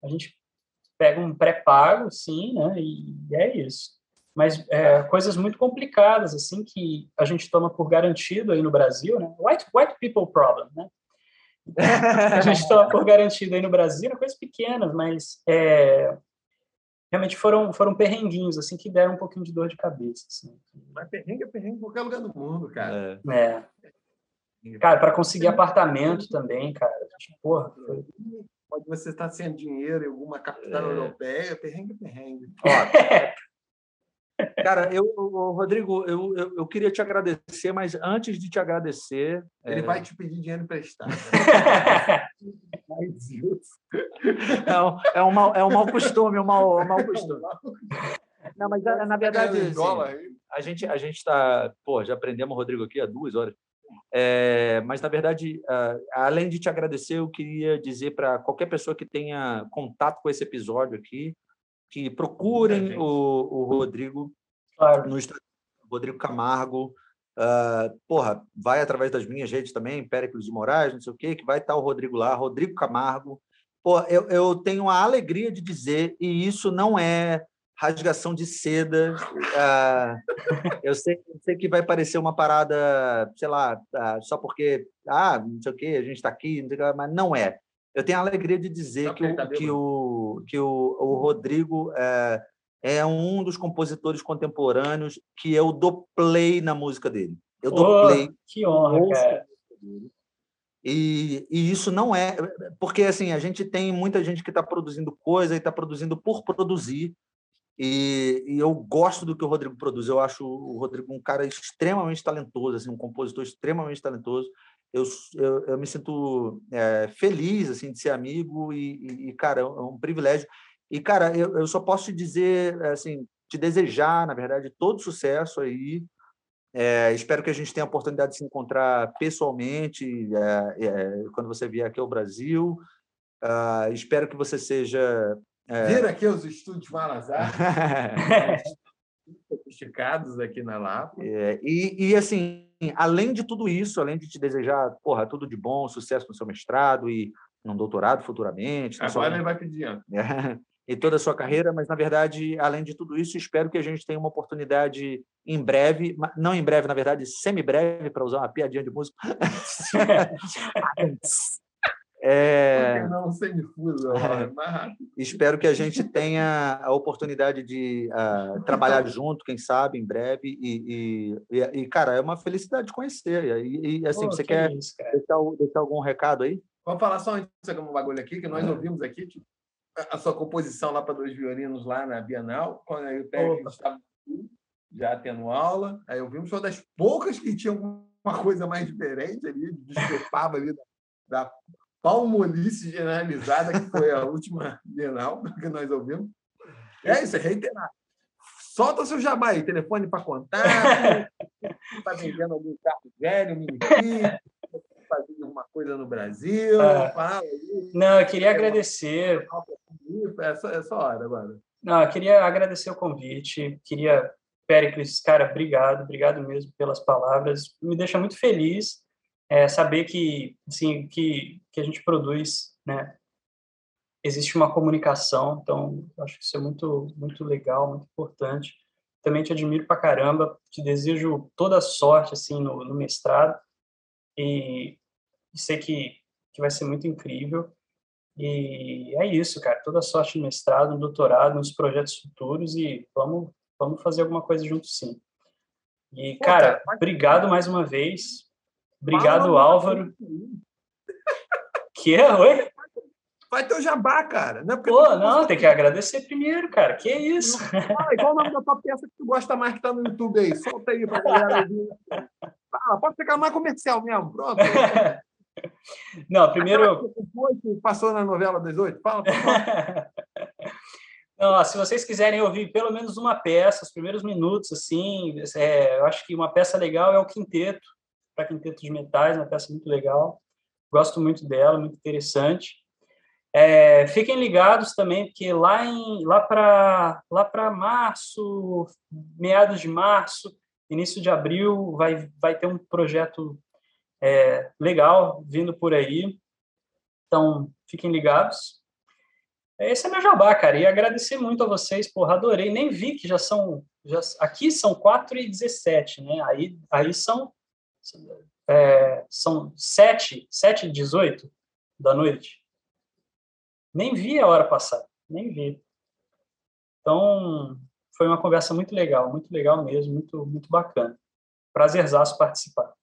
a gente pega um pré-pago, sim, né? E é isso. Mas é, coisas muito complicadas, assim, que a gente toma por garantido aí no Brasil, né? White, white people problem, né? <laughs> a gente toma por garantido aí no Brasil, coisas pequenas, mas é, realmente foram, foram perrenguinhos, assim, que deram um pouquinho de dor de cabeça. Assim. Mas perrengue é perrengue em qualquer lugar do mundo, cara. É. é. Cara, para conseguir apartamento também, cara. Tipo, porra, foi... Pode você estar sem dinheiro em alguma capital é. europeia, perrengue, perrengue. <laughs> Ó, Cara, eu, Rodrigo, eu, eu, eu, queria te agradecer, mas antes de te agradecer. Ele é... vai te pedir dinheiro emprestado. é, <laughs> é, um mau, é um mau costume, um mau, um mau costume. <laughs> Não, mas na verdade, assim, a gente a gente está, pô, já aprendemos o Rodrigo aqui há duas horas. É, mas na verdade, além de te agradecer, eu queria dizer para qualquer pessoa que tenha contato com esse episódio aqui, que procurem o, o Rodrigo claro. no Instagram, Rodrigo Camargo. Uh, porra, vai através das minhas redes também, Péricles de Moraes, não sei o quê, que vai estar o Rodrigo lá, Rodrigo Camargo. Pô, eu, eu tenho a alegria de dizer, e isso não é rasgação de seda. Uh, <laughs> eu, sei, eu sei que vai parecer uma parada, sei lá, uh, só porque, ah, não sei o quê, a gente está aqui, não mas não é. Eu tenho a alegria de dizer que, o, que, o, que o, o Rodrigo é, é, um dos compositores contemporâneos que eu dou play na música dele. Eu dou oh, play. Que honra, cara. E, e, isso não é. Porque assim, a gente tem muita gente que está produzindo coisa e está produzindo por produzir. E, e, eu gosto do que o Rodrigo produz. Eu acho o Rodrigo um cara extremamente talentoso, assim, um compositor extremamente talentoso eu, eu, eu me sinto é, feliz assim de ser amigo e, e, cara, é um privilégio. E, cara, eu, eu só posso te dizer, assim, te desejar, na verdade, todo sucesso aí. É, espero que a gente tenha a oportunidade de se encontrar pessoalmente é, é, quando você vier aqui ao Brasil. Uh, espero que você seja. É... Vir aqui aos estúdios Malazar. <laughs> <laughs> sofisticados aqui na Lapa. É, e, e, assim, além de tudo isso, além de te desejar, porra, tudo de bom, sucesso no seu mestrado e num doutorado futuramente. Agora sua... ele vai pedir. É, <laughs> e toda a sua carreira, mas, na verdade, além de tudo isso, espero que a gente tenha uma oportunidade em breve, não em breve, na verdade, semi-breve, para usar uma piadinha de música. <laughs> <laughs> É... Não, sem difuso, é mais rápido. Espero que a gente tenha a oportunidade de uh, trabalhar junto, quem sabe, em breve. E, e, e, cara, é uma felicidade conhecer. E, e assim, Pô, você que quer isso, deixar, deixar, algum recado aí? Vamos falar só antes de um bagulho aqui, que nós ouvimos aqui tipo, a sua composição lá para dois violinos lá na Bienal, quando o técnico estava já tendo aula. Aí ouvimos uma das poucas que tinham uma coisa mais diferente ali, discrepava ali da, da palmolice generalizada, que foi a <laughs> última Bienal que nós ouvimos. É isso, é reiterar. Solta seu jabá aí, telefone para contar, está <laughs> vendendo algum carro velho, mini fazer alguma coisa no Brasil. É. Fala Não, eu queria agradecer. Essa, essa hora agora. Não, eu queria agradecer o convite. Queria, Péricles, cara, obrigado, obrigado mesmo pelas palavras. Me deixa muito feliz é, saber que, assim, que, que a gente produz, né? Existe uma comunicação, então acho que isso é muito, muito legal, muito importante. Também te admiro pra caramba, te desejo toda sorte, assim, no, no mestrado. E, sei que, que vai ser muito incrível. E é isso, cara. Toda sorte no mestrado, no doutorado, nos projetos futuros e vamos, vamos fazer alguma coisa junto sim. E, cara obrigado mais uma vez. Obrigado, Álvaro. <laughs> Que é? Oi? Vai ter o jabá, cara. Não, é Pô, não, tem que agradecer primeiro, cara. Que isso? Fala, qual o nome da tua peça que tu gosta mais que tá no YouTube aí? Solta aí pra galera Fala, pode ficar mais comercial mesmo. Pronto. <laughs> Não, primeiro. Passou na novela das oito? Fala, <laughs> Não, se vocês quiserem ouvir pelo menos uma peça, os primeiros minutos, assim, é, eu acho que uma peça legal é o Quinteto, para Quinteto de Metais, uma peça muito legal. Gosto muito dela, muito interessante. É, fiquem ligados também, porque lá, em, lá para lá para março, meados de março, início de abril, vai, vai ter um projeto é, legal vindo por aí. Então, fiquem ligados. Esse é meu jabá, cara. E agradecer muito a vocês, porra, adorei. Nem vi que já são. Já, aqui são 4 e 17, né? Aí, aí são. É, são 7, 7 e 18 da noite. Nem vi a hora passar, nem vi. Então, foi uma conversa muito legal, muito legal mesmo, muito, muito bacana. Prazerzaço participar.